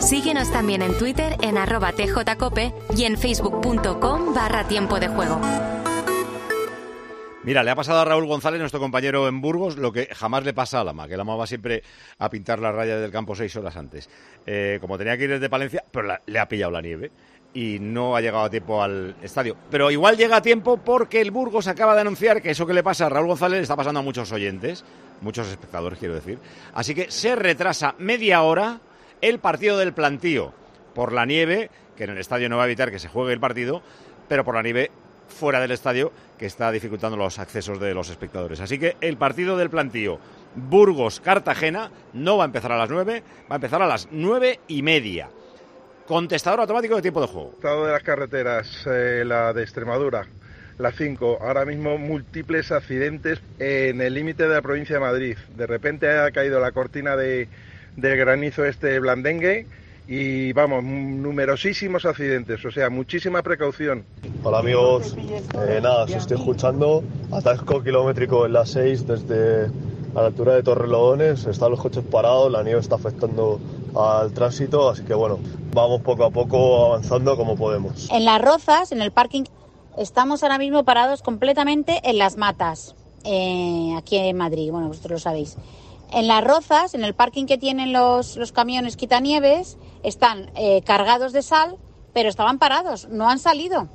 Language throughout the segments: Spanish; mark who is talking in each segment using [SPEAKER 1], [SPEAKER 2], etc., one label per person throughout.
[SPEAKER 1] Síguenos también en Twitter en arroba tjcope y en facebook.com barra tiempo de juego.
[SPEAKER 2] Mira, le ha pasado a Raúl González, nuestro compañero en Burgos, lo que jamás le pasa a Lama, que Lama va siempre a pintar las rayas del campo seis horas antes. Eh, como tenía que ir desde Palencia, pero le ha pillado la nieve y no ha llegado a tiempo al estadio. Pero igual llega a tiempo porque el Burgos acaba de anunciar que eso que le pasa a Raúl González le está pasando a muchos oyentes, muchos espectadores, quiero decir. Así que se retrasa media hora el partido del plantío por la nieve, que en el estadio no va a evitar que se juegue el partido, pero por la nieve fuera del estadio que está dificultando los accesos de los espectadores. Así que el partido del plantío Burgos-Cartagena no va a empezar a las 9, va a empezar a las nueve y media. Contestador automático de tiempo de juego.
[SPEAKER 3] Estado de las carreteras, eh, la de Extremadura, la 5, ahora mismo múltiples accidentes en el límite de la provincia de Madrid. De repente ha caído la cortina de, de granizo este blandengue y vamos, numerosísimos accidentes, o sea, muchísima precaución.
[SPEAKER 4] Hola amigos, Eh, nada, os estoy escuchando. Atasco kilométrico en la 6 desde a la altura de Torrelodones. Están los coches parados, la nieve está afectando al tránsito, así que bueno, vamos poco a poco avanzando como podemos.
[SPEAKER 5] En las rozas, en el parking, estamos ahora mismo parados completamente en las matas, eh, aquí en Madrid, bueno, vosotros lo sabéis. En las rozas, en el parking que tienen los, los camiones quitanieves, están eh, cargados de sal, pero estaban parados, no han salido.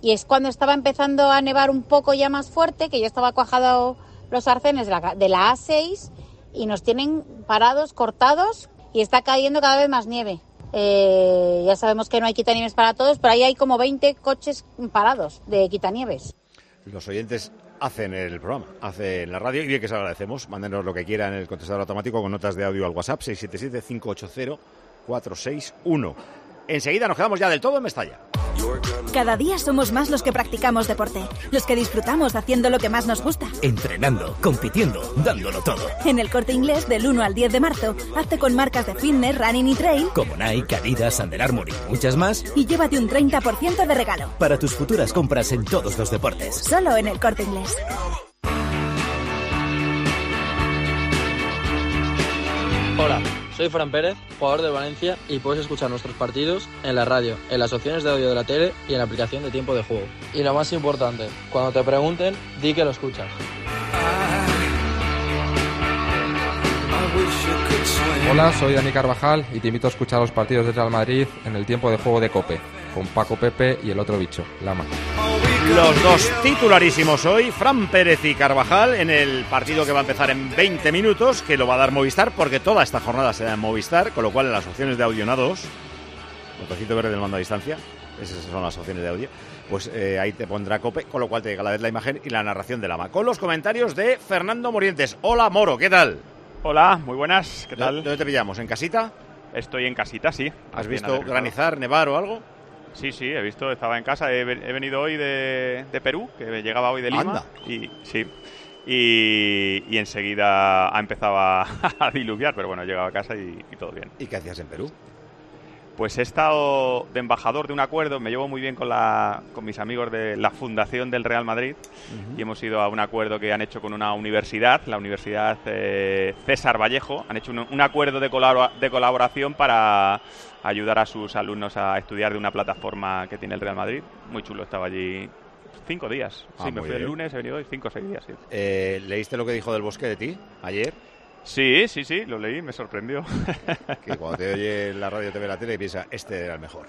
[SPEAKER 5] Y es cuando estaba empezando a nevar un poco ya más fuerte, que ya estaba cuajado los arcenes de la, de la A6 y nos tienen parados, cortados y está cayendo cada vez más nieve. Eh, ya sabemos que no hay quitanieves para todos, pero ahí hay como 20 coches parados de quitanieves.
[SPEAKER 2] Los oyentes hacen el programa, hacen la radio y bien que se agradecemos. Mándenos lo que quieran en el contestador automático con notas de audio al WhatsApp 677-580-461. Enseguida nos quedamos ya del todo en Mestalla.
[SPEAKER 6] Cada día somos más los que practicamos deporte, los que disfrutamos haciendo lo que más nos gusta.
[SPEAKER 7] Entrenando, compitiendo, dándolo todo.
[SPEAKER 6] En el corte inglés del 1 al 10 de marzo, hazte con marcas de fitness, running y trail
[SPEAKER 7] Como Nike, Adidas, Under Armour y muchas más.
[SPEAKER 6] y llévate un 30% de regalo.
[SPEAKER 7] Para tus futuras compras en todos los deportes.
[SPEAKER 6] Solo en el corte inglés.
[SPEAKER 8] Hola, soy Fran Pérez, jugador de Valencia y puedes escuchar nuestros partidos en la radio, en las opciones de audio de la tele y en la aplicación de tiempo de juego. Y lo más importante, cuando te pregunten, di que lo escuchas.
[SPEAKER 9] Hola, soy Dani Carvajal y te invito a escuchar los partidos de Real Madrid en el tiempo de juego de Cope, con Paco Pepe y el otro bicho, Lama.
[SPEAKER 2] Los dos titularísimos hoy, Fran Pérez y Carvajal, en el partido que va a empezar en 20 minutos, que lo va a dar Movistar, porque toda esta jornada se da en Movistar, con lo cual en las opciones de audio NA2, botoncito verde del mando a distancia, esas son las opciones de audio, pues eh, ahí te pondrá cope, con lo cual te llega a la vez la imagen y la narración del ama. Con los comentarios de Fernando Morientes. Hola Moro, ¿qué tal?
[SPEAKER 10] Hola, muy buenas, ¿qué tal?
[SPEAKER 2] ¿Dónde te pillamos? ¿En casita?
[SPEAKER 10] Estoy en casita, sí.
[SPEAKER 2] ¿Has visto granizar, nevar o algo?
[SPEAKER 10] Sí, sí, he visto, estaba en casa, he, he venido hoy de, de Perú, que llegaba hoy de Lima.
[SPEAKER 2] Anda.
[SPEAKER 10] Y sí. Y, y enseguida ha empezado a, diluviar, pero bueno, he llegado a casa y, y todo bien.
[SPEAKER 2] ¿Y qué hacías en Perú?
[SPEAKER 10] Pues he estado de embajador de un acuerdo, me llevo muy bien con, la, con mis amigos de la Fundación del Real Madrid y hemos ido a un acuerdo que han hecho con una universidad, la Universidad eh, César Vallejo. Han hecho un, un acuerdo de, colabora- de colaboración para ayudar a sus alumnos a estudiar de una plataforma que tiene el Real Madrid. Muy chulo, estaba allí cinco días.
[SPEAKER 2] Ah,
[SPEAKER 10] Sí, me fui el
[SPEAKER 2] bien.
[SPEAKER 10] lunes, he venido hoy cinco o seis días. sí.
[SPEAKER 2] Eh, ¿Leíste lo que dijo del bosque de ti ayer?
[SPEAKER 10] Sí, sí, sí, lo leí, me sorprendió.
[SPEAKER 2] Que cuando te oye en la radio, te ve la tele y piensa, este era el mejor.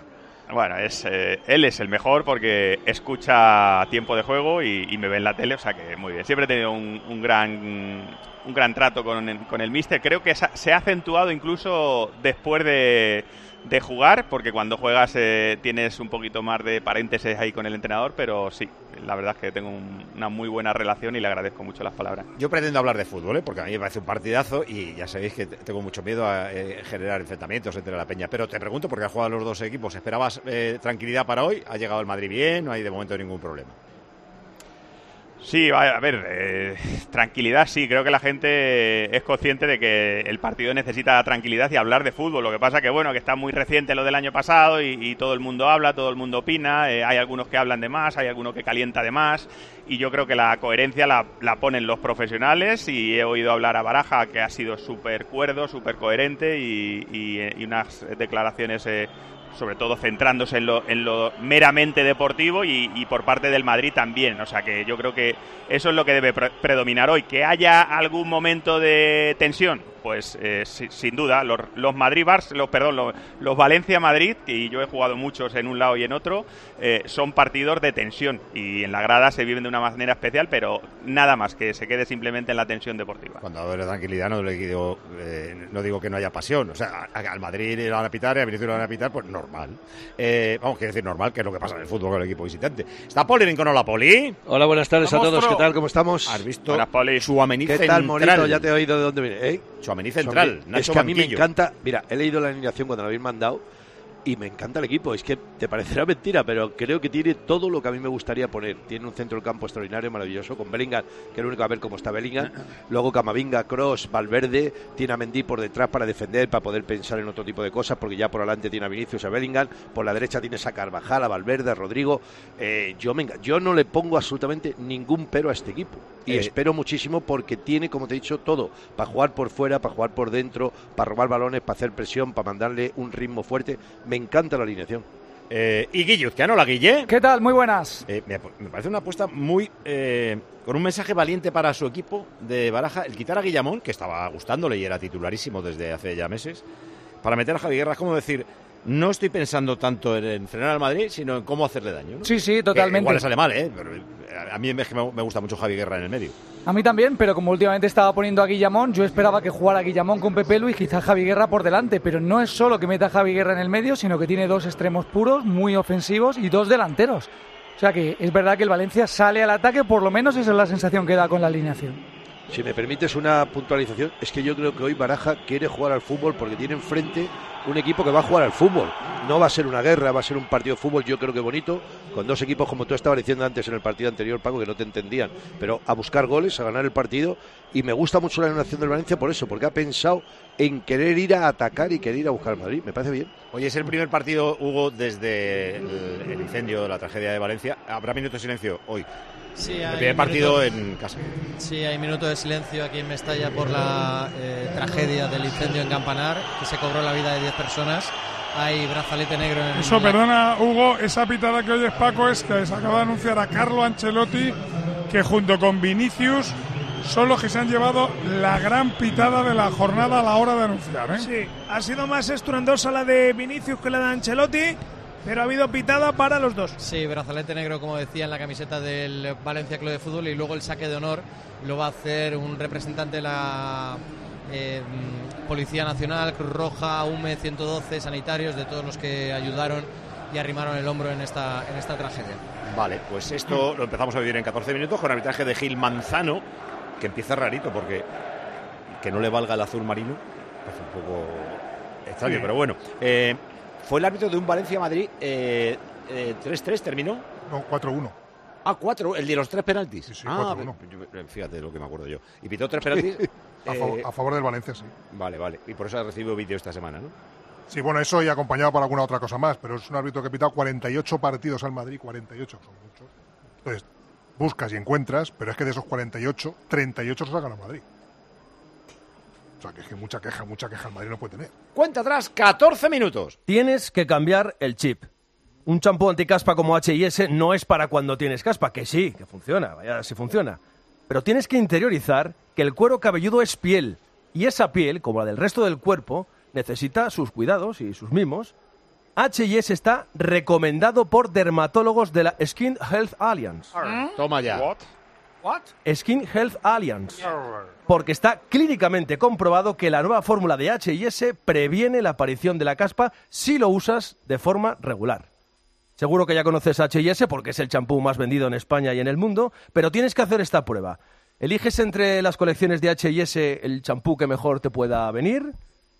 [SPEAKER 10] Bueno, es, eh, él es el mejor porque escucha tiempo de juego y, y me ve en la tele, o sea que muy bien. Siempre he tenido un, un gran un gran trato con, el- con el míster. Creo que se ha acentuado incluso después de, de jugar, porque cuando juegas eh, tienes un poquito más de paréntesis ahí con el entrenador, pero sí, la verdad es que tengo un- una muy buena relación y le agradezco mucho las palabras.
[SPEAKER 2] Yo pretendo hablar de fútbol, ¿eh? porque a mí me parece un partidazo y ya sabéis que te- tengo mucho miedo a eh, generar enfrentamientos entre la peña. Pero te pregunto, porque has jugado los dos equipos, ¿esperabas eh, tranquilidad para hoy? ¿Ha llegado el Madrid bien? No hay de momento ningún problema.
[SPEAKER 10] Sí, a ver, eh, tranquilidad sí, creo que la gente es consciente de que el partido necesita tranquilidad y hablar de fútbol. Lo que pasa que, bueno, que está muy reciente lo del año pasado y, y todo el mundo habla, todo el mundo opina, eh, hay algunos que hablan de más, hay algunos que calienta de más y yo creo que la coherencia la, la ponen los profesionales y he oído hablar a Baraja que ha sido súper cuerdo, súper coherente y, y, eh, y unas declaraciones... eh, sobre todo centrándose en lo, en lo meramente deportivo y, y por parte del Madrid también. O sea que yo creo que eso es lo que debe pre- predominar hoy. Que haya algún momento de tensión, pues eh, si- sin duda. Los, los Madrid Bars, los, perdón, los, los Valencia Madrid, y yo he jugado muchos en un lado y en otro, eh, son partidos de tensión y en la grada se viven de una manera especial, pero nada más que se quede simplemente en la tensión deportiva.
[SPEAKER 2] Cuando hablo de tranquilidad no, le digo, eh, no digo que no haya pasión. O sea, al Madrid le van a pitar y a Vinicius le van a pitar, pues normal. Eh, vamos, quiero decir normal, que es lo que pasa en el fútbol con el equipo visitante. ¿Está Poli Rincón? Hola, Poli.
[SPEAKER 11] Hola, buenas tardes a todos. ¿Qué tal? ¿Cómo estamos?
[SPEAKER 2] ¿Has visto
[SPEAKER 10] Buenas, Poli.
[SPEAKER 2] Suamení
[SPEAKER 11] ¿Qué
[SPEAKER 2] central?
[SPEAKER 11] tal, Monito? Ya te he oído de dónde viene. ¿eh?
[SPEAKER 2] Suamení central,
[SPEAKER 11] Es
[SPEAKER 2] Nacho
[SPEAKER 11] que a mí me
[SPEAKER 2] Banquillo.
[SPEAKER 11] encanta. Mira, he leído la alineación cuando la habéis mandado y me encanta el equipo. Es que te parecerá mentira, pero creo que tiene todo lo que a mí me gustaría poner. Tiene un centro del campo extraordinario, maravilloso, con Bellingham, que es el único a ver cómo está Bellingham. Luego Camavinga, Cross, Valverde. Tiene a Mendy por detrás para defender, para poder pensar en otro tipo de cosas, porque ya por delante tiene a Vinicius, a Bellingham. Por la derecha tienes a Carvajal, a Valverde, a Rodrigo. Eh, yo, me yo no le pongo absolutamente ningún pero a este equipo. Y
[SPEAKER 2] Eh,
[SPEAKER 11] espero muchísimo porque tiene, como te he dicho, todo. Para jugar por fuera, para jugar por dentro, para robar balones, para hacer presión, para mandarle un ritmo fuerte. Me encanta la alineación.
[SPEAKER 2] Eh, y Guilluzquiano, la Guille.
[SPEAKER 12] ¿Qué tal? Muy buenas.
[SPEAKER 2] Eh, me, me parece una apuesta muy. eh, con un mensaje valiente para su equipo de Baraja, el quitar a Guillamón, que estaba gustándole y era titularísimo desde hace ya meses, para meter a Javi Guerra, es como decir, no estoy pensando tanto en, en frenar al Madrid, sino en cómo hacerle daño. ¿no?
[SPEAKER 12] Sí, sí,
[SPEAKER 2] Que
[SPEAKER 12] totalmente.
[SPEAKER 2] igual le sale mal, ¿eh? Pero, eh, a mí es que me, me gusta mucho Javi Guerra en el medio.
[SPEAKER 12] A mí también, pero como últimamente estaba poniendo a Guillamón, yo esperaba que jugara Guillamón con Pepe Lu y quizás Javi Guerra por delante, pero no es solo que meta a Javi Guerra en el medio, sino que tiene dos extremos puros, muy ofensivos y dos delanteros. O sea que es verdad que el Valencia sale al ataque, por lo menos esa es la sensación que da con la alineación.
[SPEAKER 11] Si me permites una puntualización, es que yo creo que hoy Baraja quiere jugar al fútbol porque tiene enfrente un equipo que va a jugar al fútbol. No va a ser una guerra, va a ser un partido de fútbol, yo creo que bonito, con dos equipos como tú estabas diciendo antes en el partido anterior, Paco, que no te entendían, pero a buscar goles, a ganar el partido. Y me gusta mucho la animación del Valencia por eso, porque ha pensado en querer ir a atacar y querer ir a buscar al Madrid. Me parece bien.
[SPEAKER 2] Oye, es el primer partido, Hugo, desde el, el incendio, la tragedia de Valencia. ¿Habrá minuto de silencio hoy?
[SPEAKER 13] Sí,
[SPEAKER 2] el
[SPEAKER 13] hay
[SPEAKER 2] primer partido
[SPEAKER 13] minuto-
[SPEAKER 2] en casa.
[SPEAKER 13] Sí, hay minuto de silencio aquí en Mestalla por la eh, tragedia del incendio en Campanar, que se cobró la vida de 10 personas. Hay brazalete negro en
[SPEAKER 14] Eso,
[SPEAKER 13] la-
[SPEAKER 14] perdona, Hugo, esa pitada que oyes, Paco, es que se acaba de anunciar a Carlo Ancelotti que junto con Vinicius son los que se han llevado la gran pitada de la jornada a la hora de anunciar. ¿eh?
[SPEAKER 15] Sí, ha sido más estruendosa la de Vinicius que la de Ancelotti, pero ha habido pitada para los dos.
[SPEAKER 13] Sí, brazalete negro, como decía, en la camiseta del Valencia Club de Fútbol y luego el saque de honor lo va a hacer un representante de la eh, Policía Nacional, Cruz Roja, UME 112, sanitarios, de todos los que ayudaron y arrimaron el hombro en esta, en esta tragedia.
[SPEAKER 2] Vale, pues esto lo empezamos a vivir en 14 minutos con arbitraje de Gil Manzano, que empieza rarito porque que no le valga el azul marino, pues un poco extraño,
[SPEAKER 14] Sí.
[SPEAKER 2] pero bueno. Eh, fue el árbitro de un Valencia-Madrid, eh, eh, 3-3 terminó.
[SPEAKER 14] No, 4-1.
[SPEAKER 2] Ah, 4, el de los tres penaltis.
[SPEAKER 14] sí,
[SPEAKER 2] ah,
[SPEAKER 14] 4-1.
[SPEAKER 2] yo- fíjate lo que me acuerdo yo. Y pitó tres penaltis.
[SPEAKER 14] A, favor,
[SPEAKER 2] eh,
[SPEAKER 14] a favor del Valencia, sí.
[SPEAKER 2] Vale, vale. Y por eso ha recibido vídeo esta semana, ¿no?
[SPEAKER 14] Sí, bueno, eso y acompañado por alguna otra cosa más, pero es un árbitro que ha pitado 48 partidos al Madrid, 48 son muchos. Entonces, buscas y encuentras, pero es que de esos 48, 38 se sacan al Madrid. O sea, que es que mucha queja, mucha queja el Madrid no puede tener.
[SPEAKER 2] Cuenta atrás, 14 minutos.
[SPEAKER 16] Tienes que cambiar el chip. Un champú anticaspa como H&S no es para cuando tienes caspa, que sí, que funciona, vaya, sí funciona. Pero tienes que interiorizar que el cuero cabelludo es piel, y esa piel, como la del resto del cuerpo, necesita sus cuidados y sus mimos. H&S está recomendado por dermatólogos de la Skin Health Alliance.
[SPEAKER 2] Toma ya.
[SPEAKER 16] Skin Health Alliance. Porque está clínicamente comprobado que la nueva fórmula de H&S previene la aparición de la caspa si lo usas de forma regular. Seguro que ya conoces H&S porque es el champú más vendido en España y en el mundo, pero tienes que hacer esta prueba. Eliges entre las colecciones de H&S el champú que mejor te pueda venir,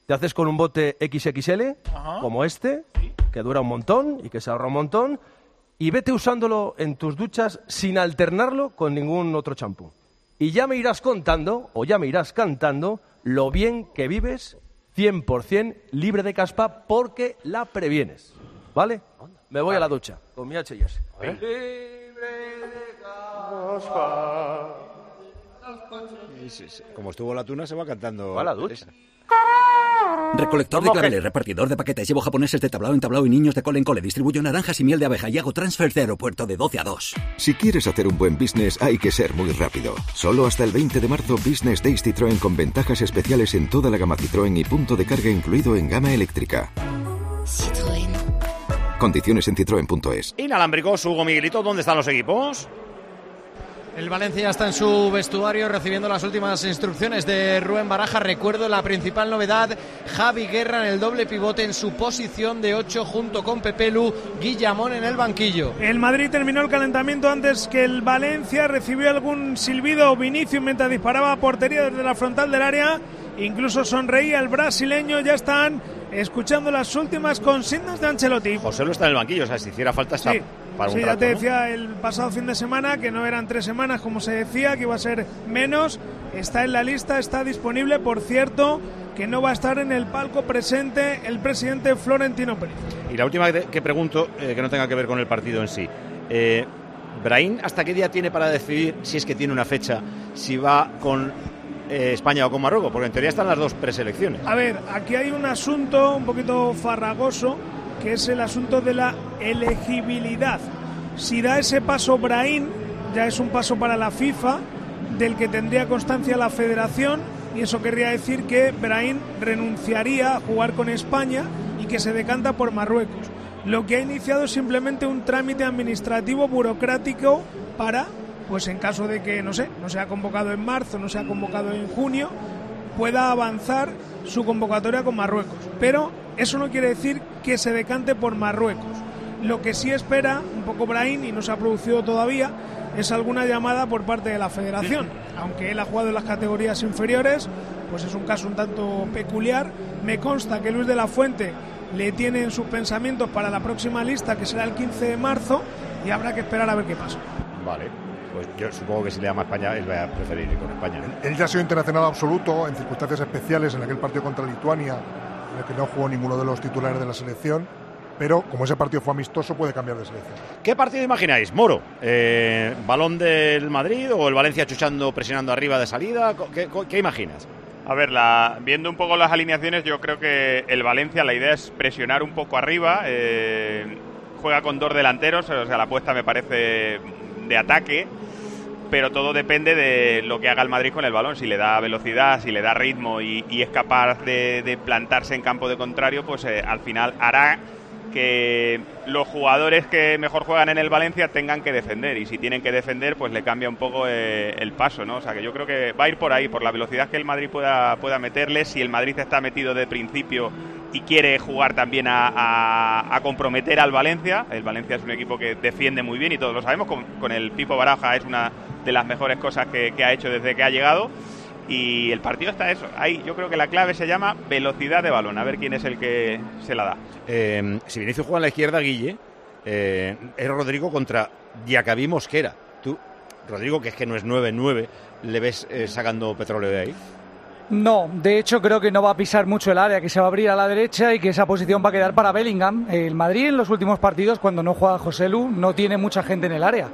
[SPEAKER 16] te haces con un bote XXL, como este, que dura un montón y que se ahorra un montón, y vete usándolo en tus duchas sin alternarlo con ningún otro champú. Y ya me irás contando, o ya me irás cantando, lo bien que vives 100% libre de caspa porque la previenes. ¿Vale? Me voy a la ducha con mi H&S.
[SPEAKER 2] Como estuvo la tuna, se va cantando.
[SPEAKER 16] Va a la ducha.
[SPEAKER 17] Recolector de
[SPEAKER 2] ¿Cómo
[SPEAKER 17] claveles,
[SPEAKER 2] que?
[SPEAKER 17] repartidor de paquetes, llevo japoneses de tablao en tablao y niños de cole en cole, distribuyo naranjas y miel de abeja y hago transfers de aeropuerto de 12 a 2.
[SPEAKER 18] Si quieres hacer un buen business hay que ser muy rápido. Solo hasta el 20 de marzo Business Days Citroën con ventajas especiales en toda la gama Citroën y punto de carga incluido en gama eléctrica. Condiciones en citroen.es.
[SPEAKER 2] Inalámbricos, Hugo Miguelito, ¿dónde están los equipos?
[SPEAKER 13] El Valencia ya está en su vestuario recibiendo las últimas instrucciones de Rubén Baraja. Recuerdo la principal novedad, Javi Guerra en el doble pivote en su posición de 8 junto con Pepelu, Guillamón en el banquillo.
[SPEAKER 15] El Madrid terminó el calentamiento antes que el Valencia recibió algún silbido Vinicius mientras disparaba a portería desde la frontal del área. Incluso sonreía el brasileño. Ya están escuchando las últimas consignas de Ancelotti.
[SPEAKER 2] José lo está en el banquillo, o sea, si hiciera falta está
[SPEAKER 15] Sí,
[SPEAKER 2] para un
[SPEAKER 15] sí, ya te
[SPEAKER 2] ¿no?
[SPEAKER 15] decía el pasado fin de semana que no eran tres semanas como se decía, que iba a ser menos. Está en la lista, está disponible. Por cierto, que no va a estar en el palco presente el presidente Florentino Pérez.
[SPEAKER 2] Y la última que, pregunto, eh, que no tenga que ver con el partido en sí. Eh, Brahim, ¿hasta qué día tiene para decidir, si es que tiene una fecha, si va con eh, España o con Marruecos? Porque en teoría están las dos preselecciones.
[SPEAKER 15] A ver, aquí hay un asunto un poquito farragoso, que es el asunto de la elegibilidad. Si da ese paso Brahim, ya es un paso para la FIFA, del que tendría constancia la federación, y eso querría decir que Brahim renunciaría a jugar con España y que se decanta por Marruecos. Lo que ha iniciado es simplemente un trámite administrativo burocrático para, pues en caso de que, no sé, no sea convocado en marzo, no sea convocado en junio, pueda avanzar su convocatoria con Marruecos. Pero eso no quiere decir que se decante por Marruecos. Lo que sí espera un poco Brahim, y no se ha producido todavía, es alguna llamada por parte de la federación. Aunque él ha jugado en las categorías inferiores, pues es un caso un tanto peculiar. Me consta que Luis de la Fuente le tiene en sus pensamientos para la próxima lista, que será el 15 de marzo, y habrá que esperar a ver qué pasa.
[SPEAKER 2] Vale. Pues yo supongo que si le llama a España, él va a preferir ir con España.
[SPEAKER 14] Él ya ha sido internacional absoluto en circunstancias especiales en aquel partido contra Lituania, en el que no jugó ninguno de los titulares de la selección, pero como ese partido fue amistoso, puede cambiar de selección.
[SPEAKER 2] ¿Qué partido imagináis? Moro, eh, ¿balón del Madrid o el Valencia chuchando, presionando arriba de salida? ¿Qué, qué imaginas?
[SPEAKER 10] A ver, la, viendo un poco las alineaciones, yo creo que el Valencia, la idea es presionar un poco arriba. eh, juega con dos delanteros, o sea, la apuesta me parece de ataque. Pero todo depende de lo que haga el Madrid con el balón. Si le da velocidad, si le da ritmo y, es capaz de, de plantarse en campo de contrario, pues eh, al final hará que los jugadores que mejor juegan en el Valencia tengan que defender y si tienen que defender pues le cambia un poco eh, el paso, ¿no? O sea que yo creo que va a ir por ahí, por la velocidad que el Madrid pueda, pueda meterle, si el Madrid está metido de principio y quiere jugar también a, a- a comprometer al Valencia, el Valencia es un equipo que defiende muy bien y todos lo sabemos, con, con el Pipo Baraja es una de las mejores cosas que, ha hecho desde que ha llegado y el partido está eso. Ahí yo creo que la clave se llama velocidad de balón, a ver quién es el que se la da.
[SPEAKER 2] Eh, si Vinicius juega en la izquierda, Guille, eh, es Rodrigo contra Diacabí Mosquera. Tú, Rodrigo, que es que no es 9-9, ¿le ves eh, sacando petróleo de ahí?
[SPEAKER 12] No, de hecho creo que no va a pisar mucho el área, que se va a abrir a la derecha y que esa posición va a quedar para Bellingham. El Madrid en los últimos partidos, cuando no juega José Lu, no tiene mucha gente en el área.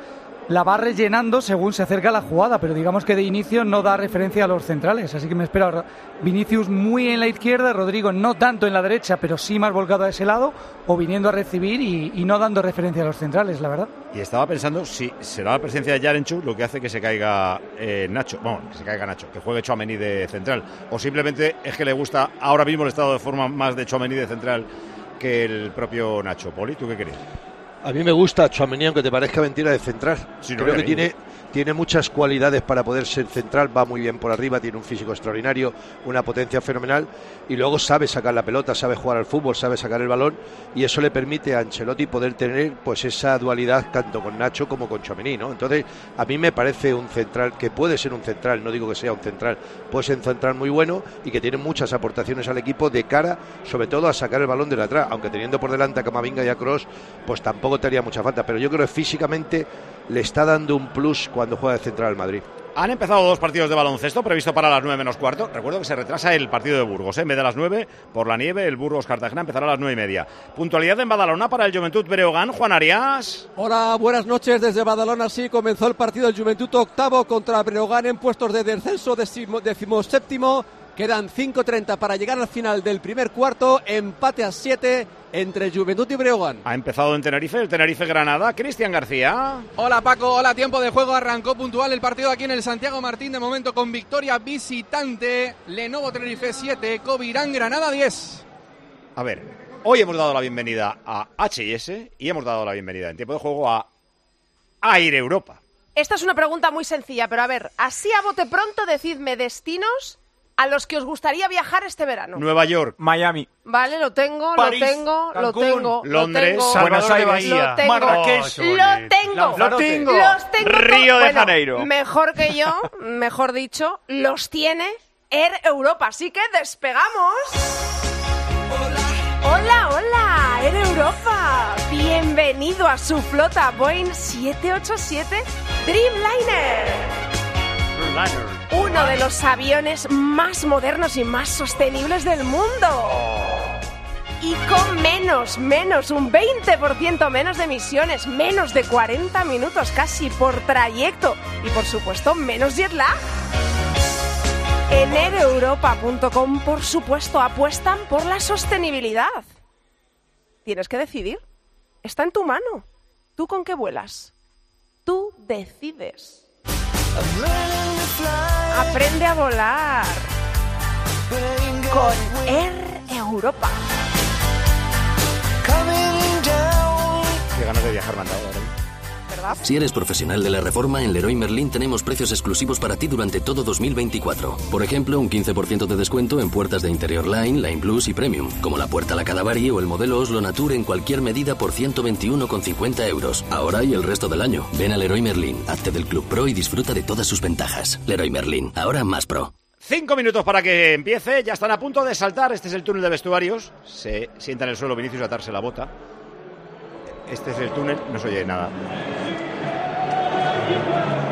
[SPEAKER 12] La va rellenando según se acerca la jugada, pero digamos que de inicio no da referencia a los centrales. Así que me espero a Vinicius muy en la izquierda, Rodrigo no tanto en la derecha, pero sí más volcado a ese lado, o viniendo a recibir y, no dando referencia a los centrales, la verdad.
[SPEAKER 2] Y estaba pensando si será la presencia de Yarenchu lo que hace que se caiga eh, Nacho, bueno, que se caiga Nacho, que juegue Chouameni de central, o simplemente es que le gusta ahora mismo el estado de forma más de Chouameni de central que el propio Nacho. Poli, ¿tú qué crees?
[SPEAKER 11] A mí me gusta Chouameni, aunque te parezca mentira, de central.
[SPEAKER 2] Sí, no,
[SPEAKER 11] Creo que tiene, tiene muchas cualidades para poder ser central, va muy bien por arriba, tiene un físico extraordinario, una potencia fenomenal y luego sabe sacar la pelota, sabe jugar al fútbol, sabe sacar el balón y eso le permite a Ancelotti poder tener pues esa dualidad tanto con Nacho como con Chomení, ¿no? Entonces, a mí me parece un central que puede ser un central, no digo que sea un central, puede ser un central muy bueno y que tiene muchas aportaciones al equipo de cara, sobre todo a sacar el balón de atrás, aunque teniendo por delante a Camavinga y a Cross, pues tampoco te haría mucha falta, pero yo creo que físicamente le está dando un plus cuando juega de central al Madrid.
[SPEAKER 2] Han empezado dos partidos de baloncesto previsto para las 9 menos cuarto. Recuerdo que se retrasa el partido de Burgos. ¿eh? En vez de las 9, por la nieve, el Burgos Cartagena empezará a las 9 y media. Puntualidad en Badalona para el Juventud Breogán. Juan Arias.
[SPEAKER 19] Hola, buenas noches desde Badalona. Sí, comenzó el partido del Juventud octavo contra Breogán en puestos de descenso decimo, séptimo. Quedan 5.30 para llegar al final del primer cuarto. Empate a 7 entre Juventud y Breogán.
[SPEAKER 2] Ha empezado en Tenerife, el Tenerife Granada. Cristian García.
[SPEAKER 20] Hola Paco, hola, tiempo de juego. Arrancó puntual el partido aquí en el Santiago Martín. De momento con victoria visitante. Lenovo Tenerife 7, Covirán Granada 10.
[SPEAKER 2] A ver, hoy hemos dado la bienvenida a HIS y hemos dado la bienvenida en tiempo de juego a Aire Europa.
[SPEAKER 21] Esta es una pregunta muy sencilla, pero a ver, así a bote pronto decidme destinos a los que os gustaría viajar este verano.
[SPEAKER 2] Nueva York,
[SPEAKER 22] Miami.
[SPEAKER 21] Vale, lo tengo,
[SPEAKER 22] París,
[SPEAKER 21] lo tengo, lo tengo.
[SPEAKER 2] Londres,
[SPEAKER 21] lo tengo,
[SPEAKER 22] Buenos Aires,
[SPEAKER 21] lo tengo,
[SPEAKER 22] Marrakech.
[SPEAKER 21] lo tengo,
[SPEAKER 22] Lo tengo.
[SPEAKER 21] los tengo.
[SPEAKER 10] Río de
[SPEAKER 21] Bueno,
[SPEAKER 10] Janeiro.
[SPEAKER 21] Mejor que yo, mejor dicho, los tiene Air Europa. Así que despegamos. Hola, hola, Air Europa. Bienvenido a su flota Boeing 787 Dreamliner. Uno de los aviones más modernos y más sostenibles del mundo. Y con menos, menos, un 20% menos de emisiones, menos de 40 minutos casi por trayecto. Y por supuesto, menos jet lag. En aereuropa.com, por supuesto, apuestan por la sostenibilidad. Tienes que decidir. Está en tu mano. ¿Tú con qué vuelas? Tú decides. Aprende a volar con Air Europa.
[SPEAKER 2] Qué ganas de viajar mandado ahora.
[SPEAKER 21] ¿Verdad?
[SPEAKER 23] Si eres profesional de la reforma, en Leroy Merlin tenemos precios exclusivos para ti durante todo 2024. Por ejemplo, un 15% de descuento en puertas de Interior Line, Line Plus y Premium, como la puerta La Cadavari o el modelo Oslo Nature en cualquier medida por 121,50 euros. Ahora y el resto del año. Ven a Leroy Merlin, hazte del Club Pro y disfruta de todas sus ventajas. Leroy Merlin, ahora más pro.
[SPEAKER 2] Cinco minutos para que empiece. Ya están a punto de saltar. Este es el túnel de vestuarios. Se sienta en el suelo Vinicius a atarse la bota. Este es el túnel. No se oye nada.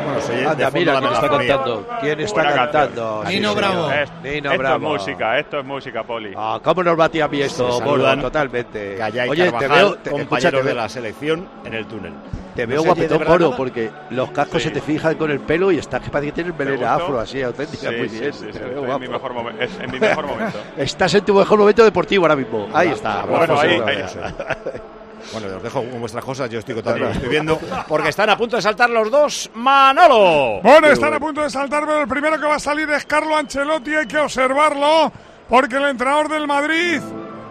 [SPEAKER 2] Bueno, se oye de
[SPEAKER 11] Anda,
[SPEAKER 2] fondo
[SPEAKER 11] mira
[SPEAKER 2] la
[SPEAKER 11] quién está cantando. ¿Quién está
[SPEAKER 10] Buena
[SPEAKER 11] cantando?
[SPEAKER 10] canción.
[SPEAKER 11] Sí,
[SPEAKER 10] Nino
[SPEAKER 11] señor.
[SPEAKER 10] Bravo.
[SPEAKER 11] Es- Nino
[SPEAKER 10] esto
[SPEAKER 11] Bravo.
[SPEAKER 10] es música, esto es música, Poli.
[SPEAKER 11] Ah, ¿Cómo nos batía a mí esto, Bolo? Totalmente. Oye, te
[SPEAKER 2] Carvajal,
[SPEAKER 11] veo, te, escucha,
[SPEAKER 2] compañeros
[SPEAKER 11] te
[SPEAKER 2] de
[SPEAKER 11] veo,
[SPEAKER 2] la selección en el túnel.
[SPEAKER 11] te
[SPEAKER 2] ¿No
[SPEAKER 11] veo
[SPEAKER 2] de
[SPEAKER 11] guapetón,
[SPEAKER 2] nada?
[SPEAKER 11] porque los cascos
[SPEAKER 10] Sí.
[SPEAKER 11] se te fijan con el pelo y estás que parece que tienes melena afro, así, auténtica.
[SPEAKER 10] Sí,
[SPEAKER 11] muy
[SPEAKER 10] sí,
[SPEAKER 11] bien.
[SPEAKER 10] sí, sí,
[SPEAKER 11] veo
[SPEAKER 10] en mi mejor momen- es- en mi mejor momento.
[SPEAKER 11] Estás en tu mejor momento deportivo ahora mismo. Ahí está. Bueno,
[SPEAKER 10] ahí-
[SPEAKER 2] Bueno, os dejo con vuestras cosas, yo estoy contando, estoy viendo, porque están a punto de saltar los dos. ¡Manolo!
[SPEAKER 14] Bueno, están a punto de saltar, pero el primero que va a salir es Carlo Ancelotti, hay que observarlo, porque el entrenador del Madrid,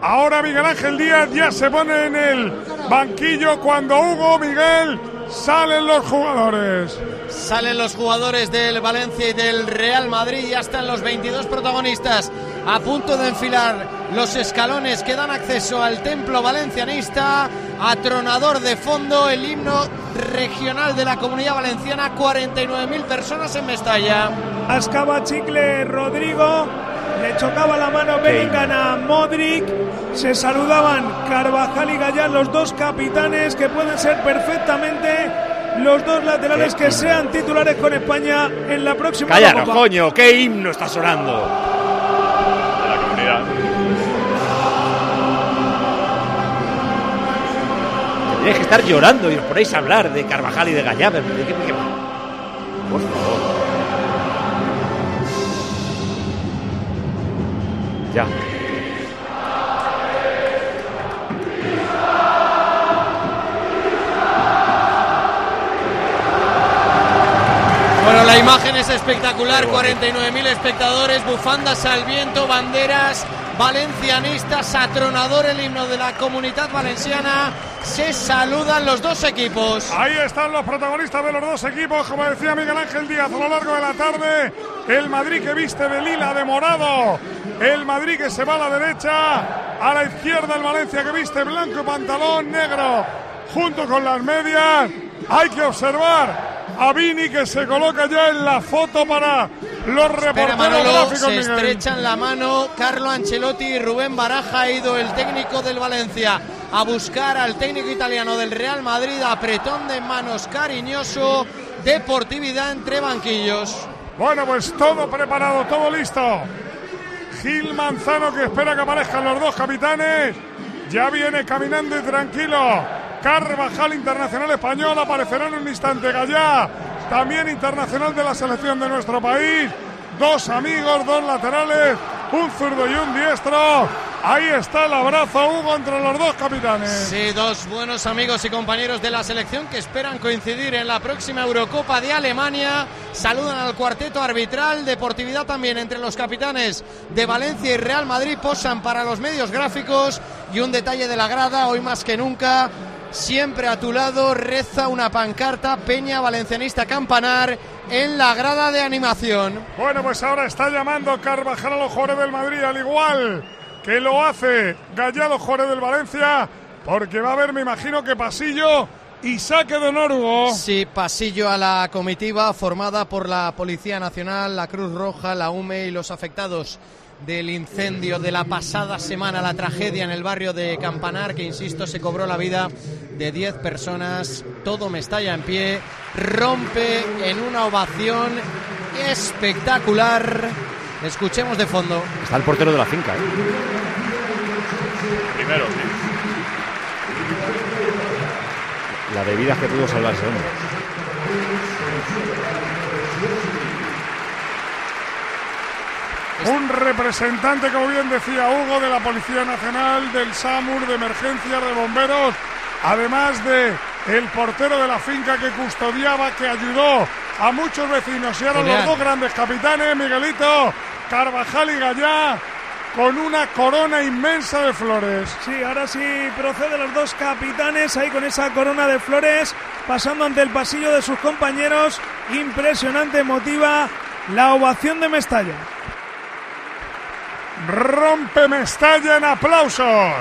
[SPEAKER 14] ahora Miguel Ángel Díaz, ya se pone en el banquillo cuando Hugo Miguel salen los jugadores.
[SPEAKER 13] Salen los jugadores del Valencia y del Real Madrid, ya están los 22 protagonistas a punto de enfilar los escalones que dan acceso al templo valencianista, atronador de fondo el himno regional de la comunidad valenciana, 49.000 personas en Mestalla.
[SPEAKER 15] Ascaba chicle Rodrigo, le chocaba la mano Bellingham a Modric, se saludaban Carvajal y Gallán, los dos capitanes que pueden ser perfectamente los dos laterales que sean titulares con España en la próxima
[SPEAKER 2] Cállanos,
[SPEAKER 15] Copa.
[SPEAKER 2] coño, qué himno está sonando. Tendríais que estar llorando y os ponéis a hablar de Carvajal y de Gallá. pero ¿de qué- de qué- Por favor. Ya.
[SPEAKER 13] Bueno, la imagen es espectacular, 49.000 espectadores, bufandas al viento, banderas valencianistas, atronador el himno de la comunidad valenciana,
[SPEAKER 20] se saludan los dos equipos.
[SPEAKER 14] Ahí están los protagonistas de los dos equipos, como decía Miguel Ángel Díaz a lo largo de la tarde. El Madrid que viste de lila, de morado. El Madrid que se va a la derecha. A la izquierda el Valencia que viste blanco y pantalón negro. Junto con las medias. Hay que observar a Vini que se coloca ya en la foto para los reporteros
[SPEAKER 20] Manolo,
[SPEAKER 14] gráficos.
[SPEAKER 20] se
[SPEAKER 14] Miguel.
[SPEAKER 20] estrechan la mano Carlo Ancelotti y Rubén Baraja ha ido el técnico del Valencia a buscar al técnico italiano del Real Madrid, apretón de manos cariñoso, deportividad entre banquillos.
[SPEAKER 14] Bueno, pues todo preparado, todo listo. Gil Manzano que espera que aparezcan los dos capitanes. Ya viene caminando y tranquilo. Carvajal, internacional español, aparecerá en un instante Gallá, también internacional de la selección de nuestro país. Dos amigos, dos laterales, un zurdo y un diestro. Ahí está el abrazo, Hugo, entre los dos capitanes.
[SPEAKER 20] Sí, dos buenos amigos y compañeros de la selección que esperan coincidir en la próxima Eurocopa de Alemania. Saludan al cuarteto arbitral, deportividad también entre los capitanes de Valencia y Real Madrid. Posan para los medios gráficos y un detalle de la grada, hoy más que nunca. Siempre a tu lado reza una pancarta Peña Valencianista Campanar en la grada de animación.
[SPEAKER 14] Bueno, pues ahora está llamando Carvajal a los jugadores del Madrid, al igual que lo hace los jugadores del Valencia, porque va a haber, me imagino, que pasillo y saque de honor, Hugo.
[SPEAKER 20] Sí, pasillo a la comitiva formada por la Policía Nacional, la Cruz Roja, la UME y los afectados del incendio de la pasada semana, la tragedia en el barrio de Campanar, que insisto, se cobró la vida de 10 personas. Todo Mestalla en pie, rompe en una ovación espectacular. Escuchemos de fondo.
[SPEAKER 2] Está el portero de la finca. ¿eh?
[SPEAKER 10] Primero, sí.
[SPEAKER 2] La de vidas que pudo salvar ese hombre.
[SPEAKER 14] Un representante, como bien decía Hugo, de la Policía Nacional, del SAMUR, de emergencias, de bomberos, además de el portero de la finca que custodiaba, que ayudó a muchos vecinos y ahora los dos grandes capitanes, Miguelito, Carvajal y Gallá, con una corona inmensa de flores.
[SPEAKER 15] Sí, ahora sí proceden los dos capitanes ahí con esa corona de flores, pasando ante el pasillo de sus compañeros. Impresionante, emotiva la ovación de Mestalla.
[SPEAKER 14] Rompe Mestalla en aplausos.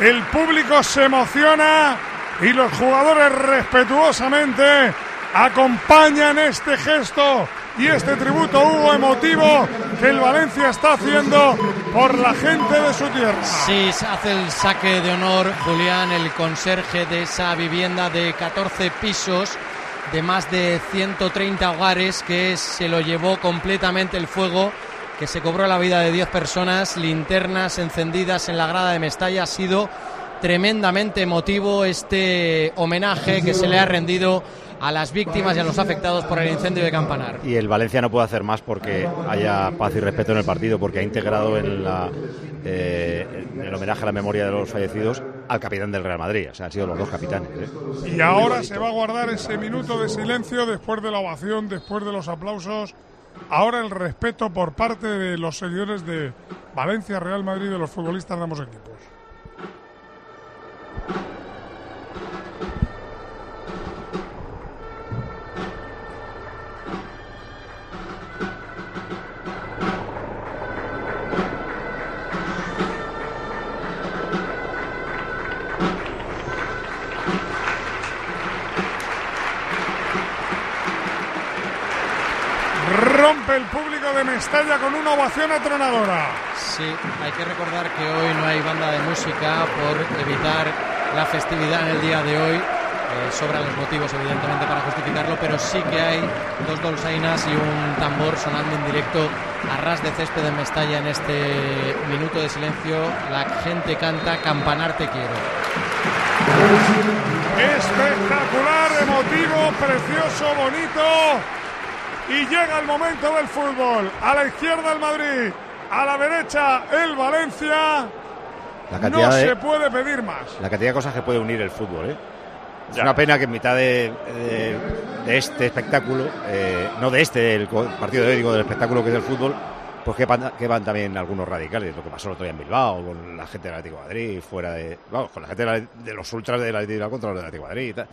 [SPEAKER 14] El público se emociona y los jugadores respetuosamente acompañan este gesto y este tributo Hugo emotivo que el Valencia está haciendo por la gente de su tierra.
[SPEAKER 20] Sí, hace el saque de honor Julián, el conserje de esa vivienda de 14 pisos, de más de 130 hogares, que se lo llevó completamente el fuego, que se cobró la vida de 10 personas, linternas encendidas en la grada de Mestalla. Ha sido tremendamente emotivo este homenaje que se le ha rendido a las víctimas y a los afectados por el incendio de Campanar.
[SPEAKER 2] Y el Valencia no puede hacer más porque haya paz y respeto en el partido, porque ha integrado en, la, eh, en el homenaje a la memoria de los fallecidos al capitán del Real Madrid. O sea, han sido los dos capitanes. ¿eh?
[SPEAKER 14] Y ahora se va a guardar ese minuto de silencio después de la ovación, después de los aplausos. Ahora el respeto por parte de los seguidores de Valencia, Real Madrid y de los futbolistas de ambos equipos. Mestalla con una ovación atronadora.
[SPEAKER 20] Sí, hay que recordar que hoy no hay banda de música por evitar la festividad en el día de hoy. Eh, sobran los motivos, evidentemente, para justificarlo, pero sí que hay dos dolzainas y un tambor sonando en directo a ras de césped en Mestalla en este minuto de silencio. La gente canta Campanar te quiero.
[SPEAKER 14] Espectacular, emotivo, precioso, bonito. Y llega el momento del fútbol. A la izquierda el Madrid, a la derecha el Valencia.
[SPEAKER 2] La cantidad
[SPEAKER 14] No
[SPEAKER 2] de-
[SPEAKER 14] se puede pedir más.
[SPEAKER 2] La cantidad de cosas que puede unir el fútbol, ¿eh? Es
[SPEAKER 14] Ya.
[SPEAKER 2] una pena que en mitad de, de- de este espectáculo, eh, no de este, el partido de hoy, digo, del espectáculo que es el fútbol, Pues que van, que van también algunos radicales, lo que pasó el otro día en Bilbao, con la gente del Atlético de Madrid, fuera de. Vamos, con la gente de, la- de los ultras del Atlético contra los del Atlético de Madrid y tal.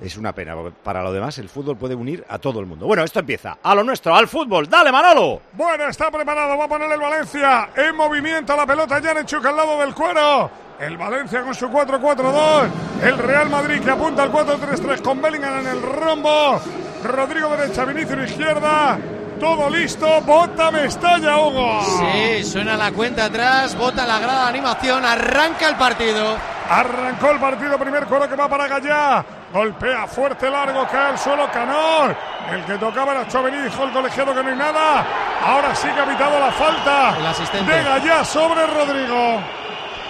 [SPEAKER 2] Es una pena, para lo demás el fútbol puede unir a todo el mundo. Bueno, esto empieza. A lo nuestro, al fútbol. ¡Dale, Manolo!
[SPEAKER 14] Bueno, está preparado, va a poner el Valencia en movimiento la pelota Janechuk al lado del cuero. El Valencia con su 4-4-2. El Real Madrid que apunta al 4-3-3 con Bellingham en el rombo. Rodrigo derecha, Vinicius izquierda. Todo listo, bota Mestalla, Hugo.
[SPEAKER 20] Sí, suena la cuenta atrás, bota la grada de animación, arranca el partido.
[SPEAKER 14] Arrancó el partido, primer coro que va para Gallá. Golpea fuerte, largo, cae al suelo Canor. El que tocaba era Chovení, dijo el colegiado que no hay nada. Ahora sí que ha pitado la falta.
[SPEAKER 20] El asistente.
[SPEAKER 14] De Gallá sobre Rodrigo.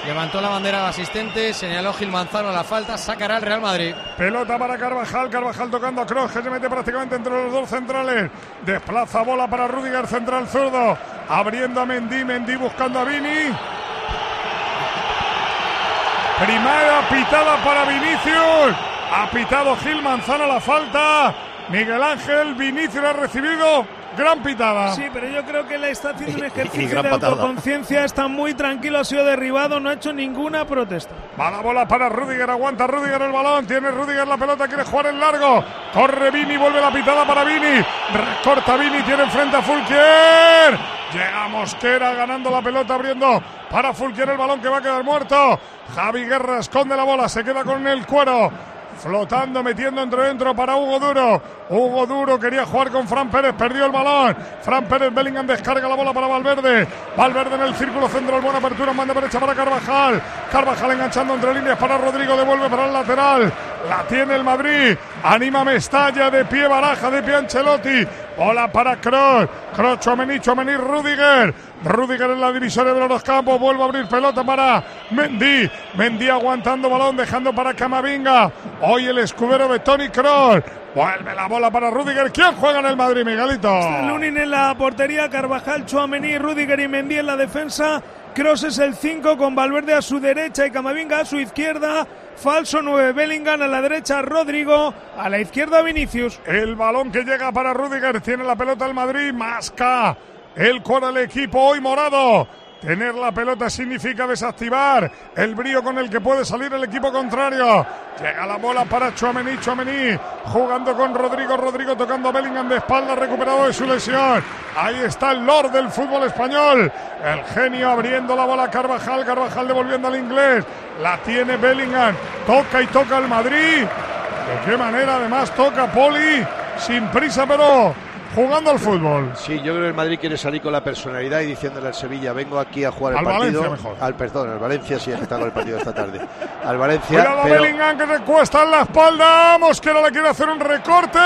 [SPEAKER 20] Levantó la bandera al asistente, señaló Gil Manzano la falta, sacará el Real Madrid.
[SPEAKER 14] Pelota para Carvajal, Carvajal tocando a Kroos, que se mete prácticamente entre los dos centrales. Desplaza bola para Rudiger, central zurdo. Abriendo a Mendy, Mendy buscando a Vini. Primera pitada para Vinicius. Ha pitado Gil Manzano la falta. Miguel Ángel Vinicius ha recibido gran pitada.
[SPEAKER 15] Sí, pero yo creo que le está haciendo un
[SPEAKER 14] Y
[SPEAKER 15] ejercicio de autoconciencia. Está muy tranquilo, ha sido derribado, no ha hecho ninguna protesta.
[SPEAKER 14] Va la bola para Rudiger, aguanta Rudiger el balón, tiene Rudiger la pelota, quiere jugar en largo. Corre Vini, vuelve la pitada para Vini. Recorta Vini, tiene enfrente a Fulquier. Llega Mosquera ganando la pelota, abriendo para Fulquier el balón que va a quedar muerto. Javi Guerra esconde la bola, se queda con el cuero. Flotando, metiendo entre dentro para Hugo Duro. Hugo Duro quería jugar con Fran Pérez, perdió el balón. Fran Pérez, Bellingham descarga la bola para Valverde. Valverde en el círculo central, buena apertura, manda derecha para Carvajal. Carvajal enganchando entre líneas para Rodrigo, devuelve para el lateral. La tiene el Madrid. Anima Mestalla, de pie Baraja, de pie Ancelotti. Bola para Kroos. Kroos, Chomení, Chomení, Rudiger. Rudiger en la divisoria de los campos. Vuelve a abrir pelota para Mendy. Mendy aguantando balón, dejando para Camavinga. Hoy el escudero de Tony Kroos. Vuelve la bola para Rudiger. ¿Quién juega en el Madrid, Miguelito?
[SPEAKER 15] Lunin en la portería, Carvajal, Chouameni, Rudiger y Mendy en la defensa. Cross es el 5 con Valverde a su derecha y Camavinga a su izquierda. Falso 9, Bellingham a la derecha, Rodrigo a la izquierda, Vinicius.
[SPEAKER 14] El balón que llega para Rudiger. Tiene la pelota el Madrid. Masca. El cora el equipo hoy morado. Tener la pelota significa desactivar el brío con el que puede salir el equipo contrario. Llega la bola para Chouameni, Chouameni jugando con Rodrigo, Rodrigo tocando a Bellingham de espalda, recuperado de su lesión. Ahí está el Lord del fútbol español. El genio abriendo la bola a Carvajal, Carvajal devolviendo al inglés. La tiene Bellingham, toca y toca el Madrid. De qué manera además toca Poli, sin prisa pero jugando al fútbol.
[SPEAKER 11] Sí, yo creo que el Madrid quiere salir con la personalidad y diciéndole al Sevilla, vengo aquí a jugar el
[SPEAKER 14] Al
[SPEAKER 11] partido.
[SPEAKER 14] Valencia mejor.
[SPEAKER 11] Al perdón, al Valencia sí, está con el partido esta tarde. Al Valencia,
[SPEAKER 14] Cuidado a
[SPEAKER 11] pero
[SPEAKER 14] Bellingham que se cuesta en la espalda. Mosquera le quiere hacer un recorte.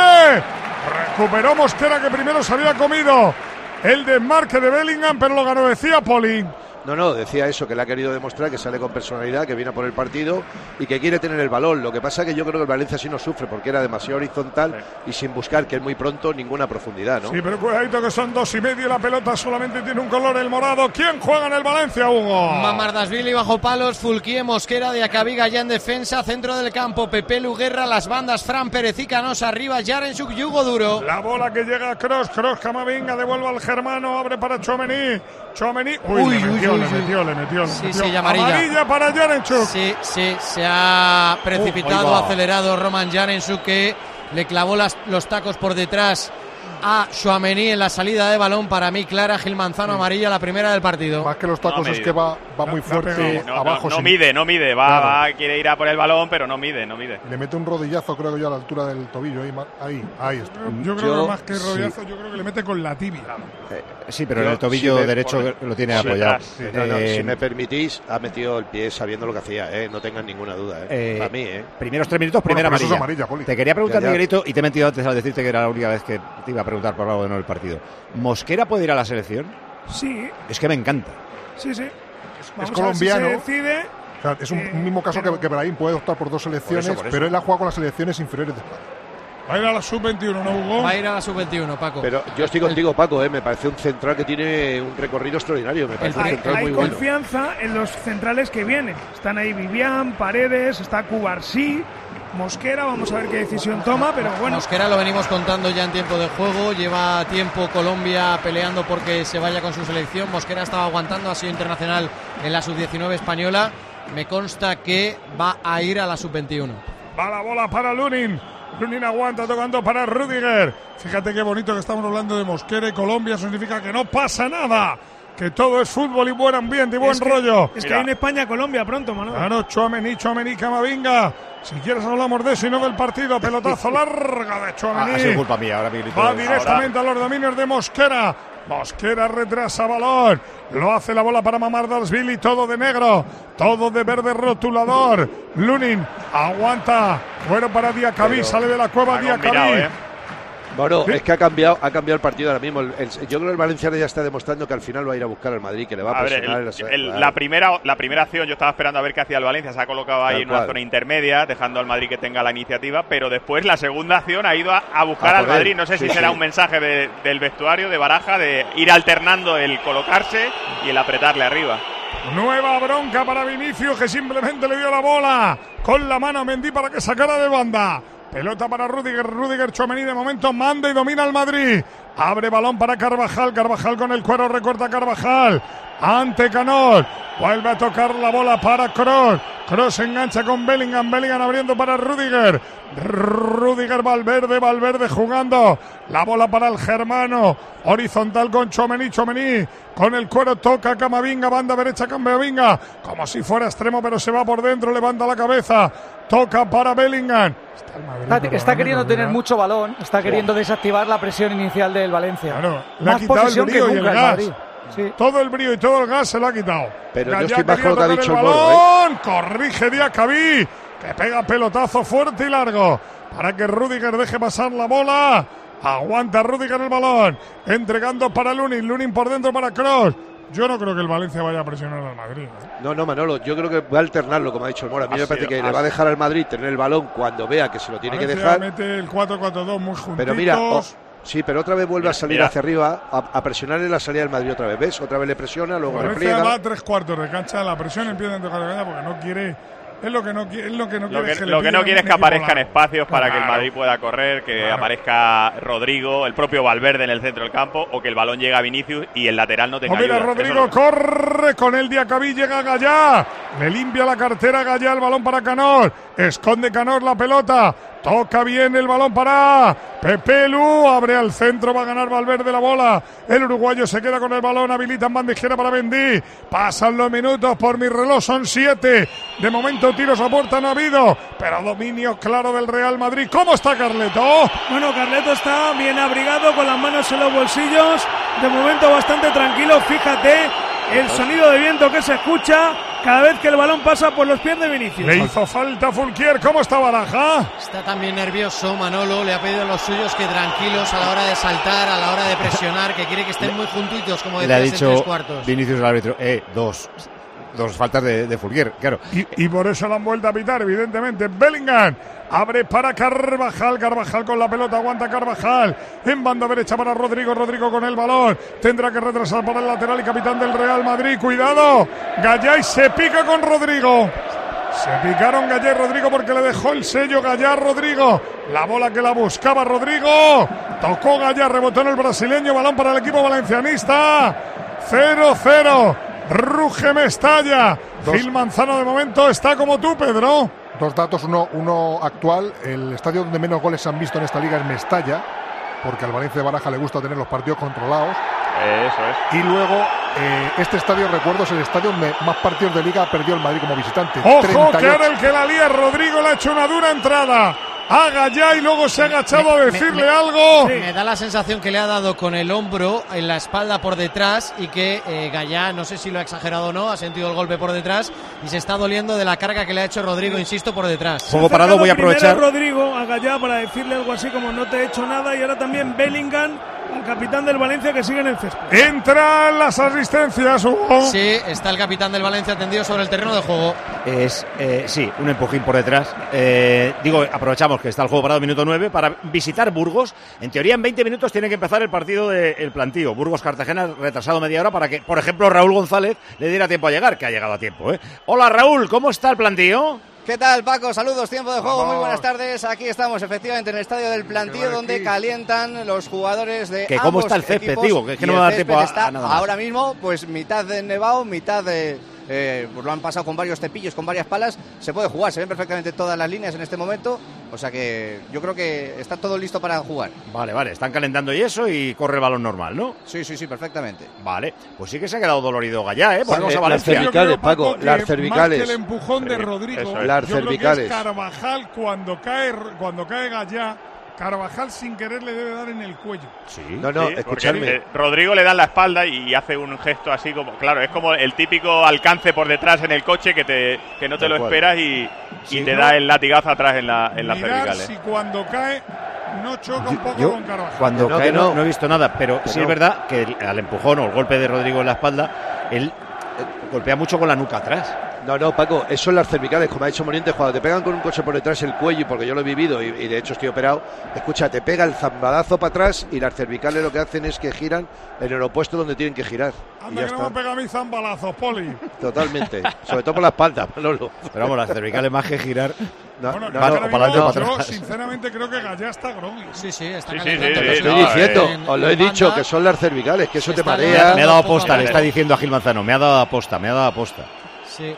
[SPEAKER 14] Recuperó Mosquera que primero se había comido el desmarque de Bellingham, pero lo ganó, decía Poli.
[SPEAKER 11] No, no, decía eso, que le ha querido demostrar que sale con personalidad, que viene a por el partido y que quiere tener el balón. Lo que pasa es que yo creo que el Valencia sí no sufre porque era demasiado horizontal y sin buscar, que es muy pronto, ninguna profundidad, ¿no?
[SPEAKER 14] Sí, pero cuidadito que son dos y medio y la pelota solamente tiene un color, el morado. ¿Quién juega en el Valencia, Hugo?
[SPEAKER 20] Mamardasvili bajo palos, Fulquier, Mosquera de Acabiga ya en defensa, centro del campo, Pepe Luguerra, las bandas, Fran Pérez y Canosa arriba, Yarensuk y Hugo Duro.
[SPEAKER 14] La bola que llega a Cross, Cross Camavinga, devuelve al germano, abre para Chomení. Chomení, uy,
[SPEAKER 20] Uy,
[SPEAKER 14] le
[SPEAKER 20] uy,
[SPEAKER 14] metió,
[SPEAKER 20] uy,
[SPEAKER 14] le
[SPEAKER 20] uy.
[SPEAKER 14] metió, le metió. le
[SPEAKER 20] Sí,
[SPEAKER 14] metió.
[SPEAKER 20] sí, y amarilla.
[SPEAKER 14] para Yarenchuk.
[SPEAKER 20] Sí, sí, se ha precipitado,
[SPEAKER 14] va.
[SPEAKER 20] acelerado Roman Yarensuk que le clavó las- los tacos por detrás a Chouameni en la salida de balón. Para mí, clara, Gil Manzano amarilla, la primera del partido.
[SPEAKER 14] Más que los
[SPEAKER 10] tacos,
[SPEAKER 14] es que va, va muy fuerte
[SPEAKER 10] No, no,
[SPEAKER 14] abajo.
[SPEAKER 10] no
[SPEAKER 14] sin-
[SPEAKER 10] mide, no mide. Va,
[SPEAKER 14] Claro.
[SPEAKER 10] va, quiere ir a por el balón, pero no mide, no mide.
[SPEAKER 14] Le mete un rodillazo, creo que yo, a la altura del tobillo. Ahí, ahí, ahí está.
[SPEAKER 2] Yo creo Yo- que más
[SPEAKER 14] que
[SPEAKER 2] rodillazo,
[SPEAKER 14] yo creo que le mete con la tibia.
[SPEAKER 2] Sí, pero
[SPEAKER 11] Yo,
[SPEAKER 2] en el tobillo
[SPEAKER 11] si
[SPEAKER 2] derecho
[SPEAKER 11] pone-
[SPEAKER 2] lo tiene
[SPEAKER 11] Sí,
[SPEAKER 2] apoyado.
[SPEAKER 11] atrás, sí. No, no,
[SPEAKER 2] Eh,
[SPEAKER 11] si me permitís, ha metido el pie sabiendo lo que hacía, ¿eh? no tengan ninguna duda. ¿eh?
[SPEAKER 2] Eh,
[SPEAKER 11] Para mí, ¿eh?
[SPEAKER 2] Primeros tres minutos, primera
[SPEAKER 11] Bueno,
[SPEAKER 2] amarilla. Te quería preguntar,
[SPEAKER 11] Ya, ya.
[SPEAKER 2] Miguelito, y te he mentido antes al decirte que era la única vez que te iba a preguntar por algo de no el partido. ¿Mosquera puede ir a la selección?
[SPEAKER 15] Sí,
[SPEAKER 2] Es que me encanta.
[SPEAKER 15] sí, sí. Vamos
[SPEAKER 14] es
[SPEAKER 15] si
[SPEAKER 14] colombiano.
[SPEAKER 15] se decide.
[SPEAKER 14] O sea, es un
[SPEAKER 15] Eh,
[SPEAKER 14] mismo caso que, que Brahim puede optar por dos selecciones,
[SPEAKER 20] por eso.
[SPEAKER 14] pero él ha jugado con las selecciones inferiores de España. Va a ir a la sub-21, ¿no, Hugo?
[SPEAKER 20] Va a ir a la sub-21, Paco.
[SPEAKER 11] Pero yo estoy contigo, Paco, ¿eh? me parece un central que tiene un recorrido extraordinario. Me parece un
[SPEAKER 15] Hay,
[SPEAKER 11] central
[SPEAKER 15] hay
[SPEAKER 11] muy bueno.
[SPEAKER 15] confianza en los centrales que vienen. Están ahí Vivian, Paredes, está Cubarsí. Mosquera, vamos a ver qué decisión toma, pero bueno.
[SPEAKER 20] Mosquera lo venimos contando ya en tiempo de juego, lleva tiempo Colombia peleando porque se vaya con su selección. Mosquera estaba aguantando, ha sido internacional en la sub-19 española. Me consta que va a ir a la sub-21.
[SPEAKER 14] Va la bola para Lunin. Lunin aguanta tocando para Rudiger. Fíjate qué bonito que estamos hablando de Mosquera y Colombia. Significa que no pasa nada. Que todo es fútbol y buen ambiente y buen
[SPEAKER 15] Es que-
[SPEAKER 14] rollo.
[SPEAKER 15] Es que hay en España Colombia pronto, Manuel.
[SPEAKER 14] Claro, Chuamení, Chuamení, Camavinga. Si quieres hablamos de eso y no del partido. Pelotazo larga de
[SPEAKER 2] Ah,
[SPEAKER 14] Chuamení.
[SPEAKER 2] ha sido culpa mía, ahora mi
[SPEAKER 14] Va directamente a los dominios de Mosquera. Mosquera retrasa balón. Lo hace la bola para Mamardalsville y todo de negro. Todo de verde rotulador. Lunin aguanta. Bueno para Diacabí.
[SPEAKER 11] Pero
[SPEAKER 14] Sale de la cueva
[SPEAKER 11] ha
[SPEAKER 14] Diacabí.
[SPEAKER 11] Bueno,
[SPEAKER 14] Sí.
[SPEAKER 11] es que ha cambiado, ha cambiado el partido ahora mismo. El- el- yo creo que el Valencia ya está demostrando que al final va a ir a buscar al Madrid, que le va a,
[SPEAKER 10] A ver,
[SPEAKER 11] presionar.
[SPEAKER 10] el-
[SPEAKER 11] la-
[SPEAKER 10] el-
[SPEAKER 11] claro.
[SPEAKER 10] la, primera, la primera acción yo estaba esperando a ver qué hacía el Valencia, se ha colocado ahí
[SPEAKER 11] Tal
[SPEAKER 10] en una zona intermedia, dejando al Madrid que tenga la iniciativa, pero después la segunda acción ha ido a, a buscar
[SPEAKER 11] A
[SPEAKER 10] al. Madrid. No sé si
[SPEAKER 11] Sí,
[SPEAKER 10] será
[SPEAKER 11] sí.
[SPEAKER 10] un mensaje de- del vestuario, de Baraja, de ir alternando el colocarse y el apretarle arriba.
[SPEAKER 14] Nueva bronca para Vinicius que simplemente le dio la bola con la mano a Mendy para que sacara de banda. Pelota para Rudiger, Rudiger Chomení de momento manda y domina al Madrid. Abre balón para Carvajal, Carvajal con el cuero recorta Carvajal. Ante Canol, vuelve a tocar la bola para Cross. Cross engancha con Bellingham, Bellingham abriendo para Rudiger. Rudiger Valverde, Valverde jugando. La bola para el germano. Horizontal con Chomení, Chomení. Con el cuero toca Camavinga, banda derecha Camavinga. Como si fuera extremo, pero se va por dentro, levanta la cabeza. Toca para Bellingham. Está Madrid,
[SPEAKER 12] Está, queriendo tener mucho balón, está queriendo desactivar la presión inicial del Valencia.
[SPEAKER 14] le ha
[SPEAKER 12] Más
[SPEAKER 14] quitado el
[SPEAKER 12] posesión que
[SPEAKER 14] brío y el
[SPEAKER 12] nunca el
[SPEAKER 14] gas.
[SPEAKER 12] Madrid.
[SPEAKER 14] Todo el brío y todo el gas se lo ha quitado.
[SPEAKER 11] Pero yo
[SPEAKER 14] Gallá
[SPEAKER 11] estoy más con lo que ha dicho
[SPEAKER 14] el
[SPEAKER 11] el Moro, ¿eh?
[SPEAKER 14] balón. Corrige Diacabí. Que pega pelotazo fuerte y largo. Para que Rudiger deje pasar la bola. Aguanta Rudiger el balón. Entregando para Lunin. Lunin por dentro para Cross. Yo no creo que el Valencia vaya a presionar al Madrid. ¿eh?
[SPEAKER 11] No, no, Manolo, yo creo que va a alternarlo, como ha dicho el Mora. A mí
[SPEAKER 14] Ha
[SPEAKER 11] me parece que
[SPEAKER 14] ha
[SPEAKER 11] le va a dejar al Madrid tener el balón cuando vea que se lo tiene que
[SPEAKER 14] Valencia
[SPEAKER 11] dejar.
[SPEAKER 14] mete el 4-4-2 muy juntitos.
[SPEAKER 11] Pero mira, oh, sí, pero otra vez vuelve a salir
[SPEAKER 14] mira.
[SPEAKER 11] hacia arriba a, a presionar en la salida del Madrid otra vez. ¿Ves? Otra vez le presiona, luego le
[SPEAKER 14] Valencia
[SPEAKER 11] friega.
[SPEAKER 14] va a tres cuartos de cancha. La presión empieza en tocar de cancha porque no quiere. Es lo que no quiere. Es lo que no
[SPEAKER 10] Lo
[SPEAKER 14] quiere.
[SPEAKER 10] que, lo que no quiere es que aparezcan
[SPEAKER 14] largo.
[SPEAKER 10] espacios para que el. Madrid pueda correr, que
[SPEAKER 14] Claro.
[SPEAKER 10] aparezca Rodrigo, el propio Valverde en el centro del campo, o que el balón llegue a Vinicius y el lateral no tenga
[SPEAKER 14] Oh, mira,
[SPEAKER 10] ayuda.
[SPEAKER 14] Rodrigo
[SPEAKER 10] Eso
[SPEAKER 14] corre con el Diacabí, llega Gallá. Le limpia la cartera Gallá, el balón para Canor. Esconde Canor la pelota. Toca bien el balón para Pepe Lu. Abre al centro, va a ganar Valverde la bola. El uruguayo se queda con el balón, habilita en banda izquierda para Bendí. Pasan los minutos, por mi reloj son siete. De momento tiros a puerta no ha habido, pero dominio claro del Real Madrid. ¿Cómo está Carleto?
[SPEAKER 15] Bueno, Carleto está bien abrigado, con las manos en los bolsillos. De momento bastante tranquilo. Fíjate el sonido de viento que se escucha cada vez que el balón pasa por los pies de Vinicius.
[SPEAKER 14] Le hizo falta Fulquier. ¿Cómo está Baraja?
[SPEAKER 20] Está también nervioso Manolo, le ha pedido a los suyos que tranquilos a la hora de saltar, a la hora de presionar, que quiere que estén muy juntitos, como
[SPEAKER 2] Le ha
[SPEAKER 20] decías en tres cuartos.
[SPEAKER 2] Vinicius al árbitro, eh, dos. Dos faltas de, de Fulquier, claro.
[SPEAKER 14] Y, por eso la han vuelto a pitar, evidentemente. Bellingham abre para Carvajal. Carvajal con la pelota, aguanta Carvajal. En banda derecha para Rodrigo. Rodrigo con el balón. Tendrá que retrasar para el lateral y capitán del Real Madrid. Cuidado. Gallay se pica con Rodrigo. Se picaron Gallá y Rodrigo porque le dejó el sello Gallá Rodrigo. La bola que la buscaba Rodrigo. Tocó Gallá, rebotó en el brasileño. Balón para el equipo valencianista. 0-0. Ruge Mestalla. Gil Manzano de momento está como tú, Pedro.
[SPEAKER 24] Dos datos, uno, uno actual. El estadio donde menos goles se han visto en esta liga es Mestalla, porque al Valencia de Baraja le gusta tener los partidos controlados.
[SPEAKER 10] Eso es.
[SPEAKER 24] Y luego, eh, este estadio, recuerdo, es el estadio donde más partidos de liga perdió el Madrid como visitante.
[SPEAKER 14] Ojo,
[SPEAKER 24] 38.
[SPEAKER 14] que ahora el que la lía, Rodrigo le ha hecho una dura entrada. Haga ya y luego se ha agachado a decirle algo.
[SPEAKER 20] Me da la sensación que le ha dado con el hombro en la espalda por detrás y que eh, Gallá, no sé si lo ha exagerado o no, ha sentido el golpe por detrás y se está doliendo de la carga que le ha hecho Rodrigo, insisto, por detrás.
[SPEAKER 2] Juego parado, voy a aprovechar.
[SPEAKER 15] Rodrigo a Gallá para decirle algo así como no te he hecho nada y ahora también Bellingham, el capitán del Valencia que sigue en el césped.
[SPEAKER 14] Entran las asistencias, Hugo.
[SPEAKER 20] Sí, está el capitán del Valencia tendido sobre el terreno de juego.
[SPEAKER 2] Es, eh, sí, un empujín por detrás. Eh, digo, aprovechamos que está el juego parado minuto 9 para visitar Burgos. En teoría, en 20 minutos tiene que empezar el partido del plantío. Burgos-Cartagena retrasado media hora para que, por ejemplo, Raúl González le diera tiempo a llegar, que ha llegado a tiempo. ¿eh? Hola, Raúl, ¿cómo está el plantío?
[SPEAKER 25] ¿Qué tal, Paco? Saludos, tiempo de juego, muy buenas tardes. Aquí estamos, efectivamente, en el estadio del Plantío, donde calientan los jugadores de
[SPEAKER 2] Que cómo
[SPEAKER 25] ambos
[SPEAKER 2] está el césped,
[SPEAKER 25] equipos,
[SPEAKER 2] digo, que es que no me da tiempo a-
[SPEAKER 25] está
[SPEAKER 2] a nada más.
[SPEAKER 25] Ahora mismo, pues mitad de nevado, mitad de... eh, pues lo han pasado con varios cepillos, con varias palas. Se puede jugar, se ven perfectamente todas las líneas en este momento. O sea que yo creo que está todo listo para jugar.
[SPEAKER 2] Vale, vale, están calentando y eso y corre el balón normal, ¿no?
[SPEAKER 25] Sí, sí, sí, perfectamente.
[SPEAKER 2] Vale, pues sí que se ha quedado dolorido Gallá, ¿eh? Volvemos
[SPEAKER 11] Eh,
[SPEAKER 2] a
[SPEAKER 11] las
[SPEAKER 2] Valencia.
[SPEAKER 11] cervicales, Paco, las
[SPEAKER 14] Más
[SPEAKER 11] cervicales.
[SPEAKER 14] que el empujón de Rodrigo,
[SPEAKER 11] es. Las
[SPEAKER 14] yo creo que
[SPEAKER 11] cervicales.
[SPEAKER 14] es Carvajal cuando cae, cuando cae Gallá, Carvajal sin querer le debe dar en el cuello.
[SPEAKER 2] Sí.
[SPEAKER 11] No, no,
[SPEAKER 10] Sí,
[SPEAKER 11] escuchadme.
[SPEAKER 10] eh, Rodrigo le da en la espalda y hace un gesto así como, claro, es como el típico alcance por detrás en el coche que, te, que no te
[SPEAKER 11] Tal
[SPEAKER 10] lo
[SPEAKER 11] cual.
[SPEAKER 10] esperas y, y te
[SPEAKER 14] ¿no?
[SPEAKER 10] da el latigazo atrás en, la, en las cervicales.
[SPEAKER 14] si cuando cae no choca un poco
[SPEAKER 2] Yo,
[SPEAKER 14] con Carvajal.
[SPEAKER 2] cuando
[SPEAKER 11] no,
[SPEAKER 2] cae, no, he visto nada, pero
[SPEAKER 11] Que
[SPEAKER 2] sí es verdad que el- al empujón o el golpe de Rodrigo en la espalda, él eh, golpea mucho con la nuca atrás.
[SPEAKER 11] No, no, Paco, eso son las cervicales, como ha dicho Moriente, cuando te pegan con un coche por detrás el cuello, y porque yo lo he vivido y, y de hecho estoy operado, escucha, te pega el zambadazo para atrás y las cervicales lo que hacen es que giran en el opuesto donde tienen que girar. Y
[SPEAKER 14] Anda
[SPEAKER 11] ya
[SPEAKER 14] que no pega mí zambalazos, Poli.
[SPEAKER 11] Totalmente. Sobre todo por la espalda, Manolo.
[SPEAKER 2] Pero vamos, las cervicales más que girar.
[SPEAKER 11] No,
[SPEAKER 14] Bueno,
[SPEAKER 11] no, no,
[SPEAKER 2] para para
[SPEAKER 14] yo
[SPEAKER 2] atrás.
[SPEAKER 14] sinceramente creo que Gallá está groggy.
[SPEAKER 20] Sí, sí, está
[SPEAKER 10] Sí, sí, sí,
[SPEAKER 20] Pero
[SPEAKER 10] sí,
[SPEAKER 11] Estoy
[SPEAKER 10] no,
[SPEAKER 11] diciendo,
[SPEAKER 20] en-
[SPEAKER 11] os lo he
[SPEAKER 20] en
[SPEAKER 11] dicho, que son las cervicales, que eso te marea.
[SPEAKER 2] Me ha dado aposta, le está diciendo a Gil Manzano. Me ha dado aposta, me ha dado aposta.
[SPEAKER 20] Sí,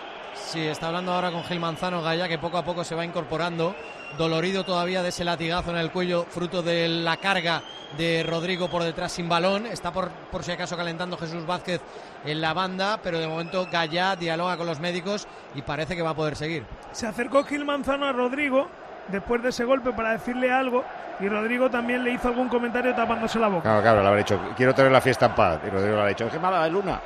[SPEAKER 20] sí, está hablando ahora con Gil Manzano Gaya, que poco a poco se va incorporando, dolorido todavía de ese latigazo en el cuello, fruto de la carga de Rodrigo por detrás sin balón. Está por, por si acaso calentando Jesús Vázquez en la banda, pero de momento Gaya dialoga con los médicos y parece que va a poder seguir.
[SPEAKER 15] Se acercó Gil Manzano a Rodrigo después de ese golpe para decirle algo y Rodrigo también le hizo algún comentario tapándose la boca.
[SPEAKER 2] Claro, claro, le habrá dicho, quiero tener la fiesta en paz. Y Rodrigo le habrá dicho, qué mala es Luna.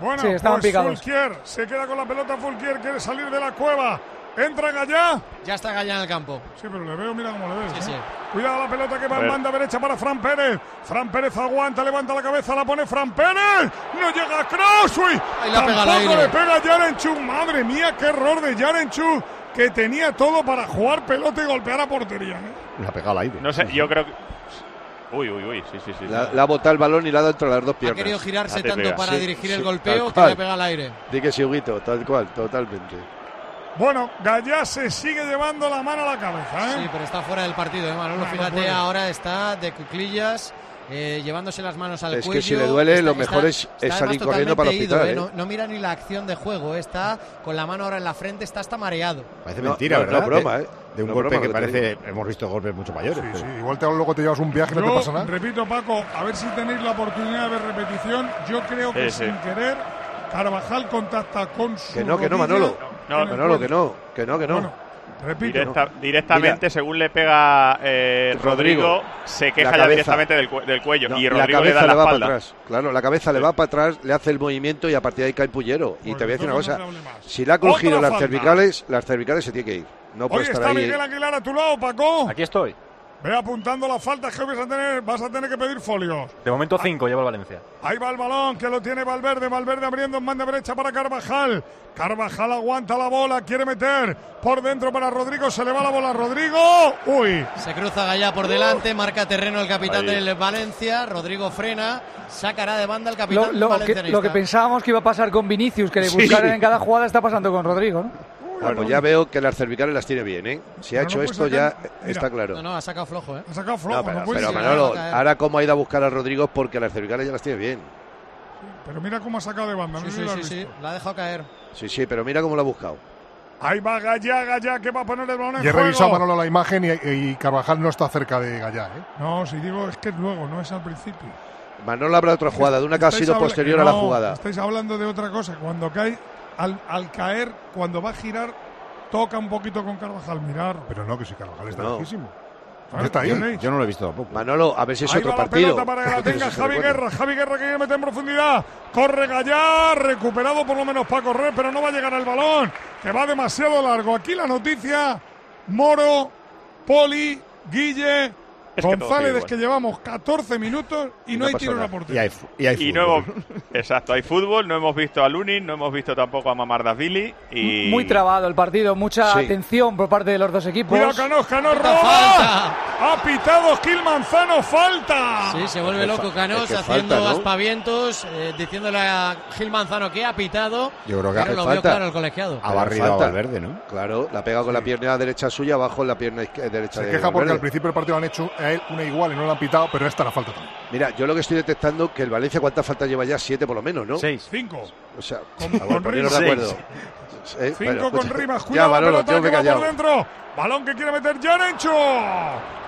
[SPEAKER 14] Bueno,
[SPEAKER 15] Sí, estaban
[SPEAKER 14] pues
[SPEAKER 15] picados.
[SPEAKER 14] Fulquier se queda con la pelota. Fulquier quiere salir de la cueva. Entra Gallá.
[SPEAKER 20] Ya está Gaya en el campo.
[SPEAKER 14] Sí, pero le veo, mira cómo le.
[SPEAKER 20] Sí,
[SPEAKER 14] ¿eh?
[SPEAKER 20] sí.
[SPEAKER 14] Cuidado la pelota que va
[SPEAKER 10] A
[SPEAKER 14] en banda derecha para Fran Pérez. Fran Pérez aguanta, levanta la cabeza, la pone Fran Pérez. No llega a
[SPEAKER 20] la
[SPEAKER 14] tampoco le pega Yarenchuk. Madre mía, qué error de Yarenchuk. Que tenía todo para jugar pelota y golpear a portería. ¿eh?
[SPEAKER 2] Le ha pegado al aire.
[SPEAKER 10] No sé, yo creo que... Uy, uy, uy, sí, sí, sí.
[SPEAKER 11] La, la ha botado el balón y la ha dado entre las dos
[SPEAKER 20] Ha
[SPEAKER 11] piernas.
[SPEAKER 20] querido girarse tanto
[SPEAKER 10] pega.
[SPEAKER 20] para
[SPEAKER 11] Sí,
[SPEAKER 20] dirigir
[SPEAKER 11] sí,
[SPEAKER 20] el golpeo que le pega al aire.
[SPEAKER 11] Di que sí, Huguito, tal cual, totalmente.
[SPEAKER 14] Bueno, Gallá se sigue llevando la mano a la cabeza. ¿eh?
[SPEAKER 20] Sí, pero está fuera del partido, ¿eh, Manolo?
[SPEAKER 14] No, no
[SPEAKER 20] Fíjate,
[SPEAKER 14] puede.
[SPEAKER 20] ahora está de cuclillas, eh, llevándose las manos al
[SPEAKER 11] Es que
[SPEAKER 20] cuello.
[SPEAKER 11] si le duele, lo
[SPEAKER 20] Está-
[SPEAKER 11] mejor
[SPEAKER 20] está-
[SPEAKER 11] es-
[SPEAKER 20] está
[SPEAKER 11] es salir corriendo para el hospital,
[SPEAKER 20] ido,
[SPEAKER 11] ¿eh?
[SPEAKER 20] No, no mira ni la acción de juego, ¿eh? está con la mano ahora en la frente, está hasta mareado.
[SPEAKER 2] Parece
[SPEAKER 11] No,
[SPEAKER 2] mentira,
[SPEAKER 11] no,
[SPEAKER 2] ¿verdad?
[SPEAKER 11] no broma,
[SPEAKER 2] de,
[SPEAKER 11] ¿eh?
[SPEAKER 2] de un
[SPEAKER 11] No
[SPEAKER 2] golpe que
[SPEAKER 11] lo que
[SPEAKER 2] parece, hemos visto golpes mucho mayores.
[SPEAKER 24] Sí,
[SPEAKER 2] pero-
[SPEAKER 24] sí. Igual te, luego te llevas un viaje y no te pasa nada.
[SPEAKER 14] repito, Paco, a ver si tenéis la oportunidad de ver repetición. Yo creo que
[SPEAKER 10] Sí,
[SPEAKER 14] sin querer, Carvajal contacta con su.
[SPEAKER 11] Que no, que no, Manolo.
[SPEAKER 10] No,
[SPEAKER 11] Manolo, que no, que no, que no.
[SPEAKER 14] Bueno, repito.
[SPEAKER 10] Directa- directamente, según le pega eh, Rodrigo,
[SPEAKER 11] Rodrigo,
[SPEAKER 10] se queja ya directamente del, del cuello.
[SPEAKER 11] No,
[SPEAKER 10] y
[SPEAKER 11] la
[SPEAKER 10] Rodrigo le da
[SPEAKER 11] le,
[SPEAKER 10] la
[SPEAKER 11] va para
[SPEAKER 10] espalda.
[SPEAKER 11] atrás. Claro, la cabeza le va para atrás, le hace el movimiento y a partir de ahí cae el pullero. Y te voy a decir una cosa.
[SPEAKER 14] no.
[SPEAKER 11] Si le ha cogido las
[SPEAKER 14] falta.
[SPEAKER 11] cervicales, las cervicales se tiene que ir. No puede
[SPEAKER 14] Hoy
[SPEAKER 11] estar
[SPEAKER 14] está
[SPEAKER 11] ahí.
[SPEAKER 14] Miguel Aguilar a tu lado, Paco.
[SPEAKER 26] Aquí estoy.
[SPEAKER 14] Ve apuntando las faltas que vas a tener, vas a tener que pedir folios.
[SPEAKER 26] De momento 5 lleva el Valencia.
[SPEAKER 14] Ahí va el balón que lo tiene Valverde. Valverde abriendo en banda derecha para Carvajal. Carvajal aguanta la bola, quiere meter por dentro para Rodrigo. Se le va la bola a Rodrigo. Uy,
[SPEAKER 20] Se cruza Gallá por delante, marca terreno el capitán
[SPEAKER 10] Ahí.
[SPEAKER 20] del Valencia, Rodrigo frena, sacará de banda el
[SPEAKER 12] Lo,
[SPEAKER 20] capitán
[SPEAKER 12] lo que,
[SPEAKER 20] valencianista.
[SPEAKER 12] lo que pensábamos que iba a pasar con Vinicius, que le
[SPEAKER 11] Sí.
[SPEAKER 12] buscaran en cada jugada, está pasando con Rodrigo. ¿no?
[SPEAKER 11] Bueno, ya veo que las cervicales las tiene bien, ¿eh? Si ha hecho
[SPEAKER 14] no puede
[SPEAKER 11] esto ya está claro.
[SPEAKER 20] No, no, ha sacado flojo, ¿eh?
[SPEAKER 14] ha sacado flojo.
[SPEAKER 11] No,
[SPEAKER 14] No,
[SPEAKER 11] pero,
[SPEAKER 14] puede
[SPEAKER 11] pero
[SPEAKER 14] ser.
[SPEAKER 11] Manolo, ahora cómo ha ido a buscar a Rodrigo porque las cervicales ya las tiene bien.
[SPEAKER 14] Pero mira cómo ha sacado de banda. No
[SPEAKER 20] Sí, sí, sí, sí, la ha dejado caer.
[SPEAKER 11] Sí, sí, pero mira cómo lo ha buscado.
[SPEAKER 14] Ahí va Gallá, Gallá que va a poner el balón en
[SPEAKER 24] Y he
[SPEAKER 14] juego.
[SPEAKER 24] revisado Manolo la imagen y, y Carvajal no está cerca de Gallá. ¿eh?
[SPEAKER 14] No, si digo es que es luego, no es al principio.
[SPEAKER 11] Manolo habrá otra jugada, de una que ha sido
[SPEAKER 14] habla-
[SPEAKER 11] posterior a la jugada.
[SPEAKER 14] Estáis hablando de otra cosa. Cuando cae, al, al caer, cuando va a girar, toca un poquito con Carvajal. Mirar.
[SPEAKER 24] Pero no, que si Carvajal está
[SPEAKER 11] No.
[SPEAKER 24] lejísimo. Está ahí.
[SPEAKER 2] Yo no lo he visto tampoco.
[SPEAKER 11] Manolo, a ver si es
[SPEAKER 14] Ahí
[SPEAKER 11] otro
[SPEAKER 14] va la
[SPEAKER 11] partido.
[SPEAKER 14] pelota para que la tenga Javi. Guerra. Javi Guerra que quiere meter en profundidad. Corre Gallá, recuperado por lo menos para correr, pero no va a llegar al balón, que va demasiado largo. Aquí la noticia, Moro, Poli, Guille,
[SPEAKER 10] Es que
[SPEAKER 14] González,
[SPEAKER 10] sigue
[SPEAKER 14] es que llevamos 14 minutos y, no, hay tiro en la portería.
[SPEAKER 2] Y hay, y hay
[SPEAKER 10] Y no
[SPEAKER 2] fútbol.
[SPEAKER 10] hemos, exacto, hay fútbol, no hemos visto a Lunin, no hemos visto tampoco a Mamardashvili y
[SPEAKER 12] Muy trabado el partido, mucha
[SPEAKER 10] Sí.
[SPEAKER 12] atención por parte de los dos equipos.
[SPEAKER 14] Canos, Canos
[SPEAKER 12] Quita
[SPEAKER 14] roba.
[SPEAKER 12] falta.
[SPEAKER 14] Ha pitado Gil Manzano, falta.
[SPEAKER 20] Sí, se vuelve loco Canos haciendo aspavientos, eh, diciéndole a Gil Manzano que ha pitado.
[SPEAKER 2] Yo creo que
[SPEAKER 20] pero
[SPEAKER 2] hace
[SPEAKER 20] lo vio
[SPEAKER 11] falta.
[SPEAKER 20] claro el colegiado.
[SPEAKER 2] Ha barrido a
[SPEAKER 11] Falta.
[SPEAKER 2] Valverde, ¿no?
[SPEAKER 11] Claro, la pega con la pierna derecha suya, abajo en la pierna derecha
[SPEAKER 24] Se
[SPEAKER 11] de
[SPEAKER 24] queja porque al principio del partido han hecho a él una igual y no lo han pitado, pero esta la falta también.
[SPEAKER 11] Mira, yo lo que estoy detectando que el Valencia cuántas faltas lleva ya, siete por lo menos, ¿no?
[SPEAKER 24] Seis. Cinco.
[SPEAKER 11] O sea,
[SPEAKER 14] Con-
[SPEAKER 11] a ver,
[SPEAKER 14] con
[SPEAKER 11] poneros de
[SPEAKER 14] Rimas.
[SPEAKER 11] acuerdo. Eh,
[SPEAKER 14] Cinco
[SPEAKER 11] bueno,
[SPEAKER 14] con
[SPEAKER 11] pues-
[SPEAKER 14] Rimas.
[SPEAKER 11] Ya,
[SPEAKER 14] Cuidado,
[SPEAKER 11] Manolo,
[SPEAKER 14] pelota
[SPEAKER 11] que
[SPEAKER 14] va por dentro. Balón que quiere meter Yarencho.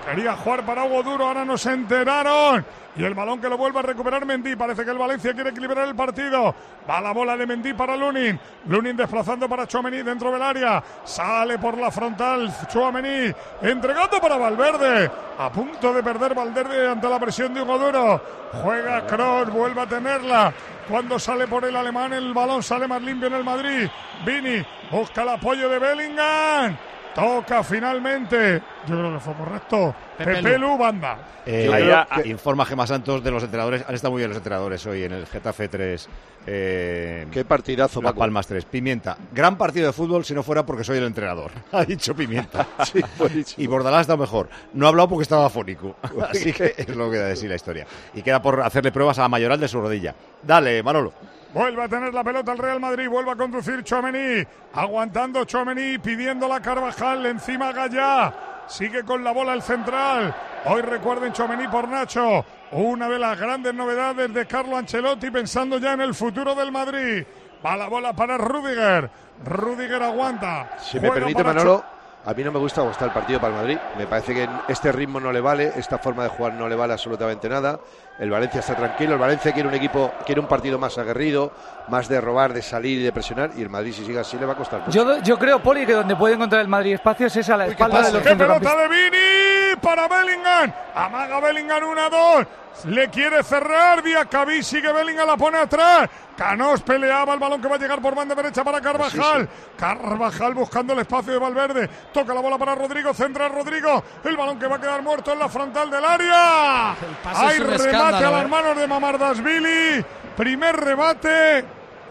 [SPEAKER 14] Quería jugar para Hugo Duro, ahora nos enteraron. Y el balón que lo vuelve a recuperar Mendy. Parece que el Valencia quiere equilibrar el partido. Va la bola de Mendy para Lunin. Lunin desplazando para Chouameni dentro del área. Sale por la frontal Chouameni. Entregando para Valverde. A punto de perder Valverde ante la presión de Hugo Duro. Juega Kroos, vuelve a tenerla. Cuando sale por el alemán, el balón sale más limpio en el Madrid. Vini busca el apoyo de Bellingham. Toca finalmente. Yo creo que fue correcto.
[SPEAKER 2] Pepe
[SPEAKER 14] Pepe
[SPEAKER 2] Lu.
[SPEAKER 14] Lu banda.
[SPEAKER 2] Eh, a- Informa Gemma Santos de los entrenadores. Han estado muy bien los entrenadores hoy en el Getafe 3. Eh,
[SPEAKER 11] Qué partidazo,
[SPEAKER 2] Las. Palmas 3. Pimienta. Gran partido de fútbol si no fuera porque soy el entrenador. Ha dicho Pimienta.
[SPEAKER 11] Sí, buenísimo.
[SPEAKER 2] y Bordalás está mejor. No ha hablado porque estaba afónico. Así que es lo que da de sí la historia. Y queda por hacerle pruebas a la mayoral de su rodilla. Dale, Manolo.
[SPEAKER 14] Vuelve a tener la pelota el Real Madrid, vuelve a conducir Chomení, aguantando Chomení, pidiendo la Carvajal, encima Gallá, sigue con la bola el central. Hoy recuerden Chomení por Nacho, una de las grandes novedades de Carlo Ancelotti pensando ya en el futuro del Madrid. Va la bola para Rudiger, Rudiger aguanta.
[SPEAKER 11] Si me permite, Manolo, a mí no me gusta está el partido para el Madrid. Me parece que este ritmo no le vale, esta forma de jugar no le vale absolutamente nada. El Valencia está tranquilo, el Valencia quiere un equipo, quiere un partido más aguerrido, más de robar, de salir y de presionar. Y el Madrid, si sigue así, le va a costar. mucho.
[SPEAKER 12] Yo, yo creo, Poli, que donde puede encontrar el Madrid espacios es a la espalda de los
[SPEAKER 14] ¡Qué pelota de Vini para Bellingham! Amaga Bellingham 1-2. Le quiere cerrar. Diacabí sigue Bellingham, la pone atrás. Canos peleaba el balón que va a llegar por banda derecha para Carvajal. Carvajal buscando el espacio de Valverde. Toca la bola para Rodrigo. Centra Rodrigo. El balón que va a quedar muerto en la frontal del área.
[SPEAKER 20] pase
[SPEAKER 14] Hay
[SPEAKER 20] un
[SPEAKER 14] remate a las
[SPEAKER 20] ¿eh?
[SPEAKER 14] manos de Mamardasvili. Primer remate.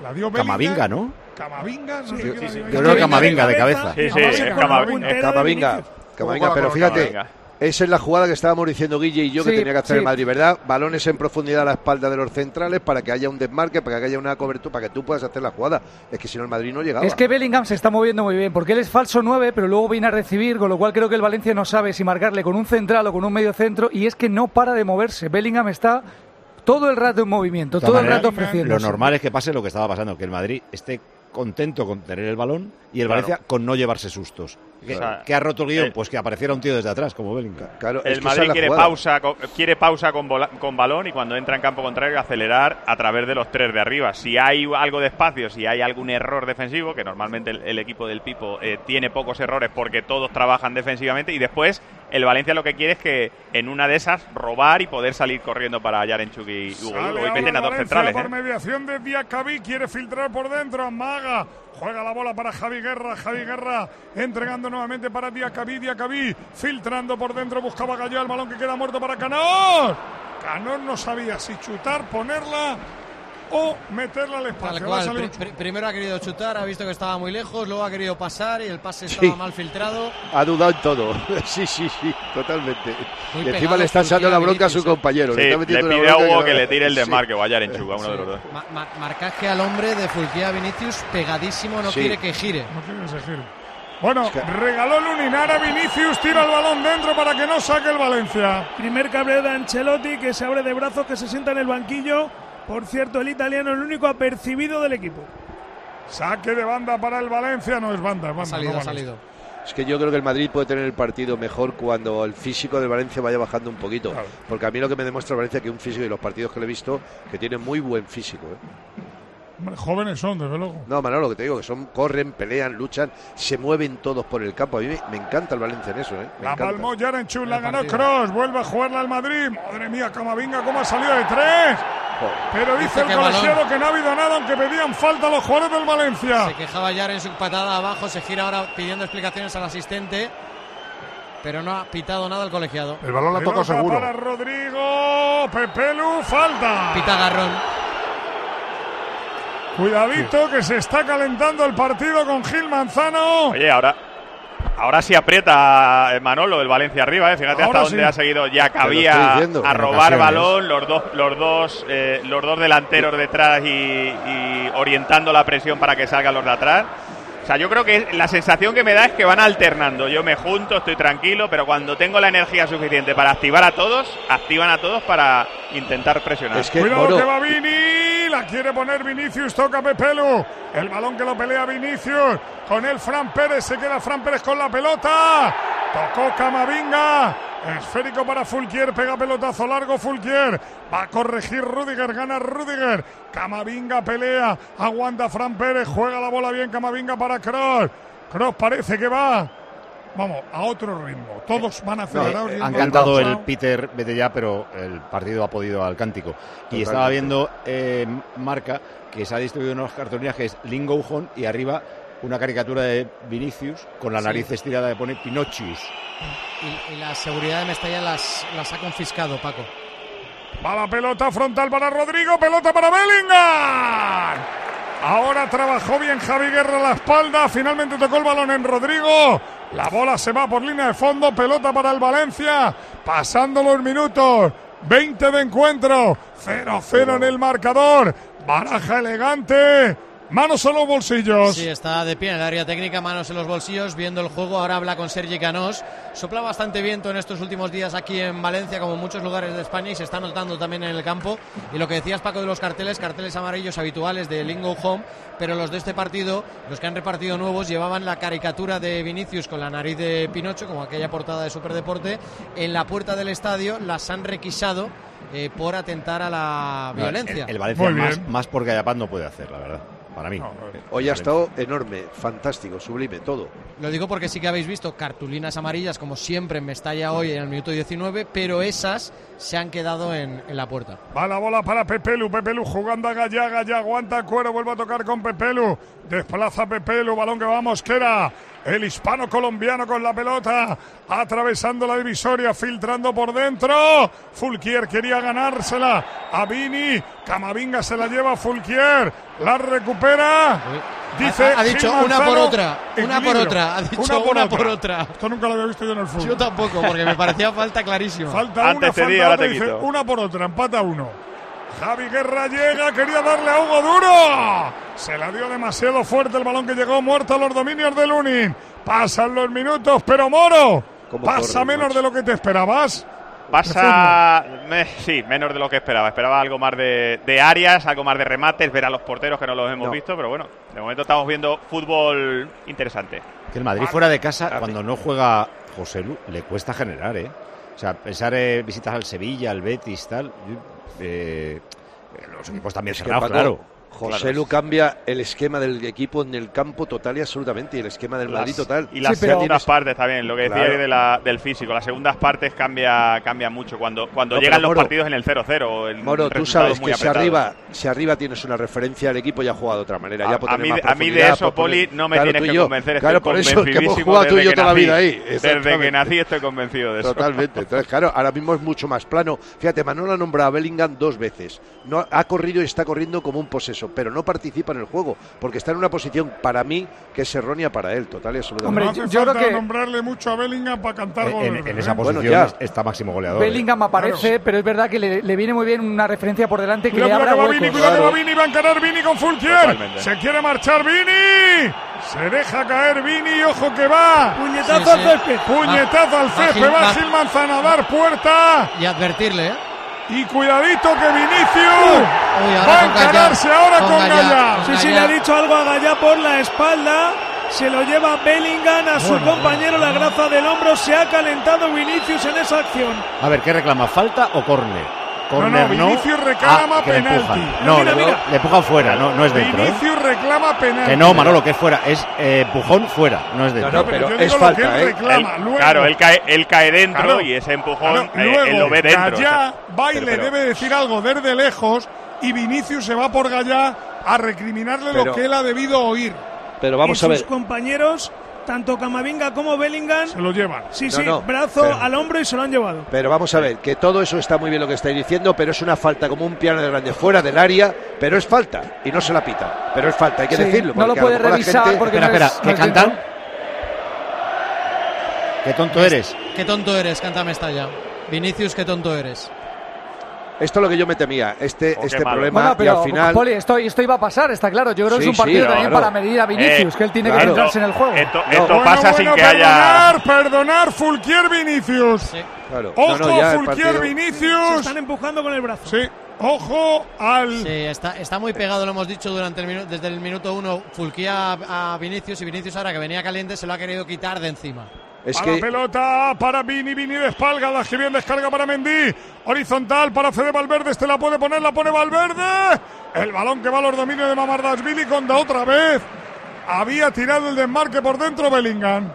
[SPEAKER 14] La dio Bellingham.
[SPEAKER 2] Camavinga, ¿no?
[SPEAKER 14] Camavinga, no sé
[SPEAKER 2] Yo-
[SPEAKER 14] quién la dio.
[SPEAKER 2] yo creo que Camavinga de cabeza.
[SPEAKER 10] Sí, sí,
[SPEAKER 14] Camavinga,
[SPEAKER 10] es Camavinga.
[SPEAKER 11] pero fíjate,
[SPEAKER 10] Camavinga.
[SPEAKER 11] Esa es la jugada que estábamos diciendo Guille y yo que tenía que hacer
[SPEAKER 12] sí.
[SPEAKER 11] el Madrid, ¿verdad? Balones en profundidad a la espalda de los centrales para que haya un desmarque, para que haya una cobertura, para que tú puedas hacer la jugada. Es que si no el Madrid no llegaba.
[SPEAKER 12] Es que Bellingham se está moviendo muy bien, porque él es falso 9, pero luego viene a recibir, con lo cual creo que el Valencia no sabe si marcarle con un central o con un medio centro, y es que no para de moverse. Bellingham está todo el rato en movimiento, todo el rato ofreciendo.
[SPEAKER 2] Lo normal es que pase lo que estaba pasando, que el Madrid esté contento con tener el balón y el
[SPEAKER 10] Claro.
[SPEAKER 2] Valencia con no llevarse sustos. ¿Qué,
[SPEAKER 10] O sea,
[SPEAKER 2] qué ha roto el guion?
[SPEAKER 10] eh,
[SPEAKER 2] pues que apareciera un tío desde atrás, como Bellingham.
[SPEAKER 11] Claro,
[SPEAKER 10] El Madrid quiere pausa, con, quiere pausa con, bola- con balón y cuando entra en campo contrario acelerar a través de los tres de arriba. Si hay algo de espacio, si hay algún error defensivo, que normalmente el, el equipo del Pipo eh, tiene pocos errores porque todos trabajan defensivamente y después el Valencia lo que quiere es que en una de esas robar y poder salir corriendo para Yarenchuk y Hugo
[SPEAKER 14] Sale ahora
[SPEAKER 10] meten a dos centrales.
[SPEAKER 14] Por
[SPEAKER 10] ¿eh?
[SPEAKER 14] mediación de Diacabí, quiere filtrar por dentro, amaga. Juega la bola para Javi Guerra, Javi Guerra entregando nuevamente para Diacabí, Diacabí filtrando por dentro, buscaba Gallo el balón que queda muerto para Canós. Canós no sabía si chutar, ponerla o meterla al espacio.
[SPEAKER 20] Cual. primero ha querido chutar, ha visto que estaba muy lejos, luego ha querido pasar y el pase
[SPEAKER 11] Sí.
[SPEAKER 20] estaba mal filtrado.
[SPEAKER 11] Ha dudado en todo. sí, sí, sí, totalmente.
[SPEAKER 20] Muy
[SPEAKER 11] y encima
[SPEAKER 20] pegado
[SPEAKER 11] le está echando la bronca a su
[SPEAKER 20] ¿eh?
[SPEAKER 11] compañero.
[SPEAKER 10] Sí,
[SPEAKER 11] está
[SPEAKER 10] le
[SPEAKER 11] metiendo una
[SPEAKER 10] pide a Hugo que le tire el
[SPEAKER 11] Sí.
[SPEAKER 10] desmarque o a Yarenchuk, a uno de los dos.
[SPEAKER 20] Ma- ma- marcaje al hombre de Fulquía Vinicius pegadísimo, no
[SPEAKER 11] Sí.
[SPEAKER 20] quiere que gire.
[SPEAKER 14] No quiere que se gire. Bueno, regaló Luninara, Vinicius tira el balón dentro para que no saque el Valencia.
[SPEAKER 15] Primer cabreo de Ancelotti que se abre de brazos, que se sienta en el banquillo. Por cierto, el italiano el único apercibido del equipo.
[SPEAKER 14] Saque de banda para el Valencia, no es banda, es banda.
[SPEAKER 20] Ha salido,
[SPEAKER 14] no
[SPEAKER 20] ha salido.
[SPEAKER 11] Es que yo creo que el Madrid puede tener el partido mejor cuando el físico del Valencia vaya bajando un poquito. Porque a mí lo que me demuestra el Valencia que un físico y los partidos que le he visto que tiene muy buen físico. ¿eh?
[SPEAKER 14] Hombre, Jóvenes son, desde luego.
[SPEAKER 11] No, Manolo, lo que te digo, que son, corren, pelean, luchan, se mueven todos por el campo. A mí me, me encanta el Valencia en eso, ¿eh? Me
[SPEAKER 14] La palmó Yarenchuk, la ganó. Cross, vuelve a jugarla al Madrid. Madre mía, Camavinga, cómo ha salido de tres. Pero dice
[SPEAKER 20] Dice
[SPEAKER 14] el colegiado que no ha habido nada, aunque pedían falta los jugadores del Valencia.
[SPEAKER 20] Se quejaba ya en su patada abajo, se gira ahora pidiendo explicaciones al asistente. pero no ha pitado nada el colegiado.
[SPEAKER 24] El balón la toca
[SPEAKER 14] Pelota
[SPEAKER 24] seguro.
[SPEAKER 14] para Rodrigo. Pepelu, falta.
[SPEAKER 20] Pita Garrón.
[SPEAKER 14] Cuidadito que se está calentando el partido con Gil Manzano.
[SPEAKER 10] Oye, ahora, ahora sí aprieta eh, Manolo el Valencia arriba, ¿eh? fíjate
[SPEAKER 14] Ahora
[SPEAKER 10] hasta dónde
[SPEAKER 14] sí.
[SPEAKER 10] ha seguido ya
[SPEAKER 11] Te lo estoy
[SPEAKER 10] cabía
[SPEAKER 11] diciendo.
[SPEAKER 10] a robar balón, los dos, los dos, eh, los dos delanteros detrás y, y orientando la presión para que salgan los de atrás. O sea, yo creo que la sensación que me da es que van alternando. Yo me junto, estoy tranquilo, pero cuando tengo la energía suficiente para activar a todos, activan a todos para intentar presionar.
[SPEAKER 11] Es que,
[SPEAKER 14] Cuidado
[SPEAKER 11] Moro,
[SPEAKER 14] que va Vini, la quiere poner Vinicius, toca Pepelu. El balón que lo pelea Vinicius. Con él Fran Pérez, se queda Fran Pérez con la pelota. Tocó Camavinga. Esférico para Fulquier, pega pelotazo largo Fulquier. Va a corregir Rudiger, gana Rudiger. Camavinga pelea, aguanta Fran Pérez, juega la bola bien Camavinga para Kroos. Kroos parece que va. Vamos, a otro ritmo. Todos van acelerados. y
[SPEAKER 2] Han
[SPEAKER 14] el
[SPEAKER 2] cantado
[SPEAKER 14] gol
[SPEAKER 2] el. Peter vete ya, pero el partido ha podido al cántico. Y estaba viendo eh, Marca que se ha distribuido unas cartulines que es Lingo Hon y arriba una caricatura de Vinicius con la
[SPEAKER 20] Sí.
[SPEAKER 2] nariz estirada de pone Pinochis.
[SPEAKER 20] Y, y la seguridad de Mestalla las, las ha confiscado, Paco.
[SPEAKER 14] Va la pelota frontal para Rodrigo, pelota para Bellingham. Ahora trabajó bien Javi Guerra a la espalda, finalmente tocó el balón en Rodrigo. La bola se va por línea de fondo, pelota para el Valencia, pasando los minutos. 20 de encuentro, 0-0 en el marcador. Baraja elegante, manos en los bolsillos.
[SPEAKER 20] Sí, está de pie en el área técnica, manos en los bolsillos, viendo el juego. Ahora habla con Sergi Canós. Sopla bastante viento en estos últimos días aquí en Valencia, como en muchos lugares de España, y se está notando también en el campo. Y lo que decías, Paco, de los carteles, carteles amarillos habituales de Lingo Home, pero los de este partido, los que han repartido nuevos, llevaban la caricatura de Vinicius con la nariz de Pinocho, como aquella portada de Superdeporte. En la puerta del estadio las han requisado eh, por atentar a la violencia.
[SPEAKER 2] El, el Valencia más, más por Gallapán no puede hacer, la verdad. Para mí.
[SPEAKER 11] hoy ha estado enorme, fantástico, sublime, todo.
[SPEAKER 20] Lo digo porque sí que habéis visto cartulinas amarillas, como siempre en Mestalla hoy en el minuto 19, pero esas se han quedado en, en la puerta.
[SPEAKER 14] Va la bola para Pepelu, Pepelu jugando a Gallá, Gallá aguanta el cuero, vuelve a tocar con Pepelu, desplaza Pepelu, balón que va a Mosquera, el hispano colombiano con la pelota, atravesando la divisoria, filtrando por dentro, Fulquier quería ganársela a Vini, Camavinga se la lleva a Fulquier, la recupera, dice
[SPEAKER 20] Ha- ha dicho
[SPEAKER 14] Gil
[SPEAKER 20] una por otra, una por otra, ha dicho una por otra.
[SPEAKER 14] Esto nunca lo había visto yo en el fútbol.
[SPEAKER 20] Yo tampoco, porque me parecía falta clarísima.
[SPEAKER 14] Falta
[SPEAKER 10] Antes
[SPEAKER 14] una,
[SPEAKER 10] te di,
[SPEAKER 14] falta otra, dice, una por otra, empata uno. Javi Guerra llega, quería darle a Hugo Duro. Se la dio demasiado fuerte el balón que llegó muerto a los dominios de Lunin. Pasan los minutos, pero Moro,
[SPEAKER 11] ¿Cómo
[SPEAKER 14] pasa
[SPEAKER 11] corre,
[SPEAKER 14] menos
[SPEAKER 11] macho?
[SPEAKER 14] de lo que te esperabas.
[SPEAKER 10] Pasa, me- sí, menos de lo que esperaba. Esperaba algo más de, de áreas, algo más de remates, ver a los porteros que no los hemos
[SPEAKER 11] No.
[SPEAKER 10] visto, pero bueno, de momento estamos viendo fútbol interesante.
[SPEAKER 2] Que el Madrid fuera de casa, cuando no juega José Lu, le cuesta generar, ¿eh? O sea, pensar en visitas al Sevilla, al Betis, tal. yo, eh, los equipos también cerrados, claro.
[SPEAKER 11] José
[SPEAKER 10] Claro.
[SPEAKER 11] Lu cambia el esquema del equipo en el campo total y absolutamente, y el esquema del Madrid total.
[SPEAKER 10] Y las
[SPEAKER 11] Sí, pero-
[SPEAKER 10] segundas partes también, lo que decía
[SPEAKER 11] Claro.
[SPEAKER 10] de la- del físico, las segundas partes cambia, cambia mucho cuando, cuando
[SPEAKER 11] No,
[SPEAKER 10] llegan los
[SPEAKER 11] Moro,
[SPEAKER 10] partidos en el 0-0. o en
[SPEAKER 11] Moro, tú sabes
[SPEAKER 10] muy
[SPEAKER 11] que si arriba, si arriba tienes una referencia, el equipo ya juega de otra manera.
[SPEAKER 10] A-
[SPEAKER 11] ya
[SPEAKER 10] mí-
[SPEAKER 11] más
[SPEAKER 10] a mí de eso,
[SPEAKER 11] poner-
[SPEAKER 10] Poli, no me
[SPEAKER 11] Claro,
[SPEAKER 10] tienes que
[SPEAKER 11] yo.
[SPEAKER 10] convencer, estoy
[SPEAKER 11] Claro, por eso que hemos jugado tú y
[SPEAKER 10] desde
[SPEAKER 11] yo
[SPEAKER 10] que
[SPEAKER 11] toda la
[SPEAKER 10] nací.
[SPEAKER 11] vida ahí.
[SPEAKER 10] Desde que nací estoy convencido de eso.
[SPEAKER 11] Totalmente. Entonces, claro, ahora mismo es mucho más plano. Fíjate, Manuel ha nombrado a Bellingham dos veces. No, ha corrido y está corriendo como un poseso, pero no participa en el juego, porque está en una posición, para mí, que es errónea para él, total y absolutamente.
[SPEAKER 14] no hace falta nombrarle mucho a Bellingham para cantar
[SPEAKER 2] En,
[SPEAKER 14] goles.
[SPEAKER 2] en esa
[SPEAKER 11] Bueno,
[SPEAKER 2] posición
[SPEAKER 11] ya.
[SPEAKER 2] está máximo goleador. ¿eh?
[SPEAKER 12] Bellingham aparece, pero es verdad que le, le viene muy bien una referencia por delante que
[SPEAKER 14] Cuidado,
[SPEAKER 12] le abra
[SPEAKER 14] que va. Vini, cuidado que va Vini, va a encarar Vini con Fulquier.
[SPEAKER 10] Totalmente.
[SPEAKER 14] Se quiere marchar Vini. Se deja caer Vini, ojo que va.
[SPEAKER 15] Puñetazo
[SPEAKER 20] Sí,
[SPEAKER 15] al césped.
[SPEAKER 14] Puñetazo al césped, va
[SPEAKER 20] va-
[SPEAKER 14] Gil Manzana a dar puerta.
[SPEAKER 20] Y advertirle, ¿eh?
[SPEAKER 14] Y cuidadito que Vinicius
[SPEAKER 20] Uy,
[SPEAKER 14] va a encararse ahora
[SPEAKER 20] Con
[SPEAKER 14] con
[SPEAKER 20] Gallá.
[SPEAKER 14] Gallá.
[SPEAKER 20] Con
[SPEAKER 14] Sí,
[SPEAKER 15] Sí, le ha dicho algo a Gallá por la espalda. Se lo lleva Bellingham a su
[SPEAKER 2] Bueno,
[SPEAKER 15] compañero, la graza del hombro. Se ha calentado Vinicius en esa acción.
[SPEAKER 2] A ver, ¿qué reclama? ¿Falta o córner? Córner
[SPEAKER 14] no, Vinicius reclama
[SPEAKER 2] Ah, que le
[SPEAKER 14] penalti. Mira,
[SPEAKER 2] No,
[SPEAKER 14] mira,
[SPEAKER 2] le,
[SPEAKER 14] mira.
[SPEAKER 2] le empujan fuera, no, no es dentro. ¿eh?
[SPEAKER 14] Vinicius reclama penalti.
[SPEAKER 2] Que no, Manolo, que es fuera. Es eh, empujón fuera, no es dentro.
[SPEAKER 11] No, no, pero
[SPEAKER 14] yo
[SPEAKER 11] es
[SPEAKER 14] digo lo
[SPEAKER 11] falta,
[SPEAKER 14] que él
[SPEAKER 11] ¿eh?
[SPEAKER 14] reclama.
[SPEAKER 10] Él-
[SPEAKER 14] luego,
[SPEAKER 10] claro, él cae, él cae dentro
[SPEAKER 14] Claro.
[SPEAKER 10] y ese empujón
[SPEAKER 14] Claro,
[SPEAKER 10] eh,
[SPEAKER 14] luego,
[SPEAKER 10] él lo ve dentro.
[SPEAKER 14] Gallá va y
[SPEAKER 10] Pero-
[SPEAKER 14] le
[SPEAKER 10] pero-
[SPEAKER 14] debe decir algo desde lejos y Vinicius se va por Gallá a recriminarle lo que él ha debido oír.
[SPEAKER 11] Pero vamos
[SPEAKER 15] y
[SPEAKER 11] a ver.
[SPEAKER 15] sus compañeros tanto Camavinga como Bellingham.
[SPEAKER 14] Se lo llevan.
[SPEAKER 15] Sí,
[SPEAKER 11] No,
[SPEAKER 15] sí,
[SPEAKER 11] no,
[SPEAKER 15] brazo
[SPEAKER 11] pero-
[SPEAKER 15] al hombro y se lo han llevado.
[SPEAKER 11] Pero vamos a ver, que todo eso está muy bien lo que estáis diciendo, pero es una falta como un piano de grande fuera del área, pero es falta y no se la pita. Pero es falta, hay que
[SPEAKER 12] Sí,
[SPEAKER 11] decirlo.
[SPEAKER 12] no lo puede revisar
[SPEAKER 11] gente-
[SPEAKER 12] porque
[SPEAKER 2] Espera,
[SPEAKER 12] no
[SPEAKER 2] espera,
[SPEAKER 12] es-
[SPEAKER 2] ¿qué
[SPEAKER 12] no es
[SPEAKER 2] cantan? Qué tonto eres.
[SPEAKER 20] Qué tonto eres, canta Mestalla. Vinicius, qué tonto eres.
[SPEAKER 11] Esto es lo que yo me temía, este,
[SPEAKER 10] Oh,
[SPEAKER 11] este problema
[SPEAKER 12] Bueno,
[SPEAKER 11] y al final...
[SPEAKER 12] Poli, esto, esto iba a pasar, está claro. Yo creo que
[SPEAKER 11] Sí,
[SPEAKER 12] es un partido
[SPEAKER 11] sí,
[SPEAKER 12] también para medir a Vinicius,
[SPEAKER 10] Eh,
[SPEAKER 12] que él tiene que centrarse en el juego.
[SPEAKER 10] Esto,
[SPEAKER 11] No.
[SPEAKER 10] esto
[SPEAKER 14] Bueno,
[SPEAKER 10] pasa sin que haya.
[SPEAKER 14] perdonar, perdonar, Fulquier Vinicius.
[SPEAKER 11] Claro.
[SPEAKER 14] Ojo,
[SPEAKER 11] No, no, ya
[SPEAKER 14] Fulquier
[SPEAKER 11] partido-
[SPEAKER 15] Se
[SPEAKER 14] Vinicius.
[SPEAKER 15] están empujando con el brazo.
[SPEAKER 14] Sí, ojo al.
[SPEAKER 20] Sí, está, está muy pegado, lo hemos dicho durante el minu- desde el minuto uno. Fulquía a, a Vinicius y Vinicius ahora que venía caliente se lo ha querido quitar de encima.
[SPEAKER 11] Es
[SPEAKER 14] a
[SPEAKER 11] que
[SPEAKER 14] la pelota para Vini, Vini de espalda, que bien descarga para Mendy, horizontal para Fede Valverde, este la puede poner, la pone Valverde, el balón que va a los dominios de Mamardashvili cuando otra vez había tirado el desmarque por dentro Bellingham.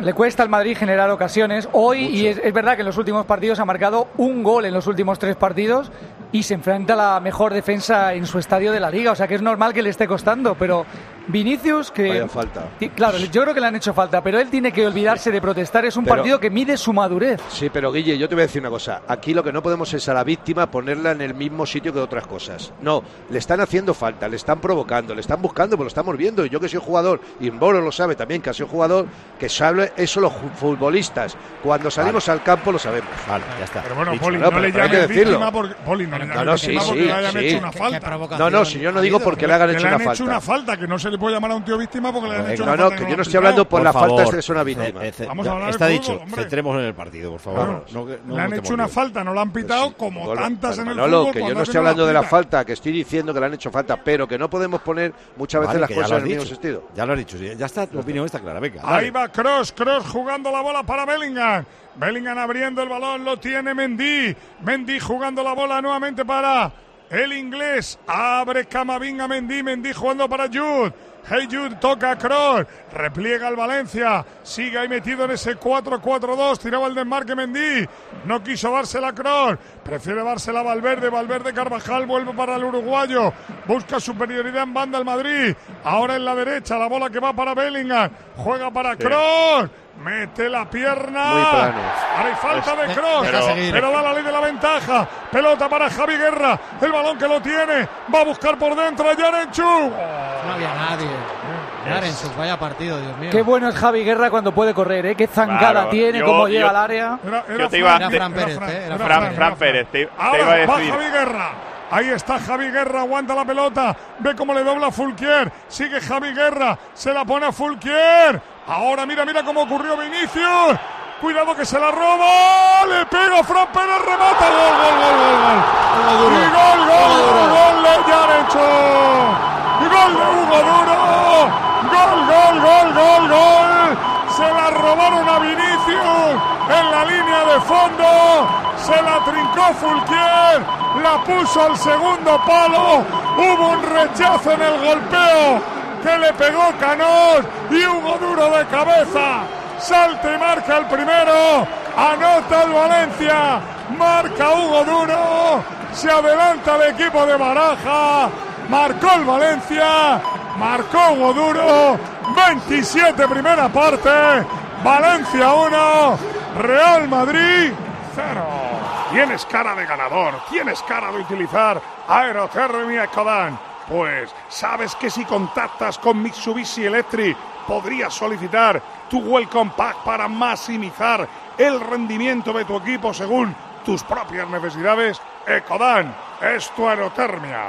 [SPEAKER 12] Le cuesta al Madrid generar ocasiones. Hoy, y es, es verdad que en los últimos partidos ha marcado un gol en los últimos tres partidos y se enfrenta a la mejor defensa en su estadio de la liga. O sea que es normal que le esté costando. Pero Vinicius, que.
[SPEAKER 11] Vaya falta.
[SPEAKER 12] Claro, yo creo que le han hecho falta, pero él tiene que olvidarse de protestar. Es un
[SPEAKER 11] Pero-
[SPEAKER 12] partido que mide su madurez.
[SPEAKER 11] Sí, pero Guille, yo te voy a decir una cosa. Aquí lo que no podemos es a la víctima ponerla en el mismo sitio que otras cosas. No, le están haciendo falta, le están provocando, le están buscando, pues lo estamos viendo. Y yo que soy jugador, y Mboro lo sabe también, que ha sido jugador, que sabe eso los futbolistas. Cuando salimos al campo lo sabemos.
[SPEAKER 2] Vale, ya está.
[SPEAKER 14] Pero bueno,
[SPEAKER 11] Dicho,
[SPEAKER 14] Poli,
[SPEAKER 11] no,
[SPEAKER 14] no, le llames
[SPEAKER 11] decirlo.
[SPEAKER 14] víctima porque, Poli, no le
[SPEAKER 11] No,
[SPEAKER 14] llames
[SPEAKER 11] no, sí, sí,
[SPEAKER 14] le hayan
[SPEAKER 11] sí.
[SPEAKER 14] hecho una
[SPEAKER 20] ¿Qué- qué
[SPEAKER 14] falta.
[SPEAKER 11] No, no, si yo no digo porque le hagan
[SPEAKER 14] que
[SPEAKER 11] hecho
[SPEAKER 14] le
[SPEAKER 11] una
[SPEAKER 14] han hecho
[SPEAKER 11] falta.
[SPEAKER 14] una falta, que no se le puede llamar a un tío víctima porque le han hecho
[SPEAKER 11] No,
[SPEAKER 14] una
[SPEAKER 11] no,
[SPEAKER 14] falta.
[SPEAKER 11] que yo no estoy hablando por,
[SPEAKER 2] Por
[SPEAKER 11] la
[SPEAKER 2] favor.
[SPEAKER 11] falta de una víctima.
[SPEAKER 2] Eh, eh,
[SPEAKER 14] Vamos
[SPEAKER 2] ya
[SPEAKER 14] a hablar de
[SPEAKER 2] está dicho, centremos en el partido, por favor.
[SPEAKER 14] Claro.
[SPEAKER 2] No que- no
[SPEAKER 14] le han hecho una falta, no la han pitado como tantas en el fútbol.
[SPEAKER 11] que yo no estoy hablando de la falta, que estoy diciendo que le han hecho falta, pero que no podemos poner muchas veces
[SPEAKER 2] Vale,
[SPEAKER 11] las cosas en el mismo sentido.
[SPEAKER 2] Ya lo has dicho, ya está, tu opinión está clara. Venga,
[SPEAKER 14] Ahí va Cross, Cross jugando la bola para Bellingham. Bellingham abriendo el balón, lo tiene Mendy. Mendy jugando la bola nuevamente para el inglés. Abre Camavinga Mendy, Mendy jugando para Jude. Hey Jude toca a Kroos, repliega el Valencia, sigue ahí metido en ese 4-4-2, tiraba el desmarque Mendy, no quiso dársela a Kroos, prefiere dársela a Valverde, Valverde Carvajal vuelve para el uruguayo, busca superioridad en banda el Madrid, ahora en la derecha, la bola que va para Bellingham, juega para Kroos, mete la pierna,
[SPEAKER 11] Muy
[SPEAKER 14] hay falta de
[SPEAKER 20] Pues, deja seguir.
[SPEAKER 14] pero da la ley de la ventaja, pelota para Javi Guerra, el balón que lo tiene, va a buscar por dentro a Yarenchu.
[SPEAKER 20] No había nadie. Yarenchuk, vaya partido, Dios mío.
[SPEAKER 12] Qué bueno es Javi Guerra cuando puede correr, ¿eh? Qué zancada
[SPEAKER 10] Claro,
[SPEAKER 12] tiene,
[SPEAKER 10] yo-
[SPEAKER 12] cómo
[SPEAKER 10] yo-
[SPEAKER 12] llega al área.
[SPEAKER 14] Era, era
[SPEAKER 10] Yo te iba,
[SPEAKER 20] Era
[SPEAKER 10] te-
[SPEAKER 20] Fran Pérez, eh, era
[SPEAKER 10] Fran,
[SPEAKER 20] Fran
[SPEAKER 10] Fran Pérez, te, te
[SPEAKER 14] Ahora
[SPEAKER 10] iba a
[SPEAKER 14] va. Javi Guerra. Ahí está Javi Guerra, aguanta la pelota. Ve cómo le dobla Fulquier. Sigue Javi Guerra. Se la pone a Fulquier. Ahora mira, mira cómo ocurrió Vinicius. Cuidado que se la roba. Le pega Fran Pérez, remata. Gol, gol, gol, gol, gol. Y gol, gol, gol, gol de Yarencho. Y gol de Hugo Duro. Gol, gol, gol, gol, gol. Se la robaron a Vinicius en la línea de fondo. Se la trincó Fulquier. La puso al segundo palo. Hubo un rechazo en el golpeo que le pegó Canós. Y Hugo Duro de cabeza. Salta y marca el primero. Anota el Valencia. Marca Hugo Duro. Se adelanta el equipo de Baraja. Marcó el Valencia. Marcó Hugo Duro. 27 primera parte. Valencia 1. Real Madrid 0. Tienes cara de ganador. Tienes cara de utilizar Aerotermia Ecodan. Pues sabes que si contactas con Mitsubishi Electric podrías solicitar tu Welcome Pack para maximizar el rendimiento de tu equipo según tus propias necesidades. Ecodan es tu aerotermia.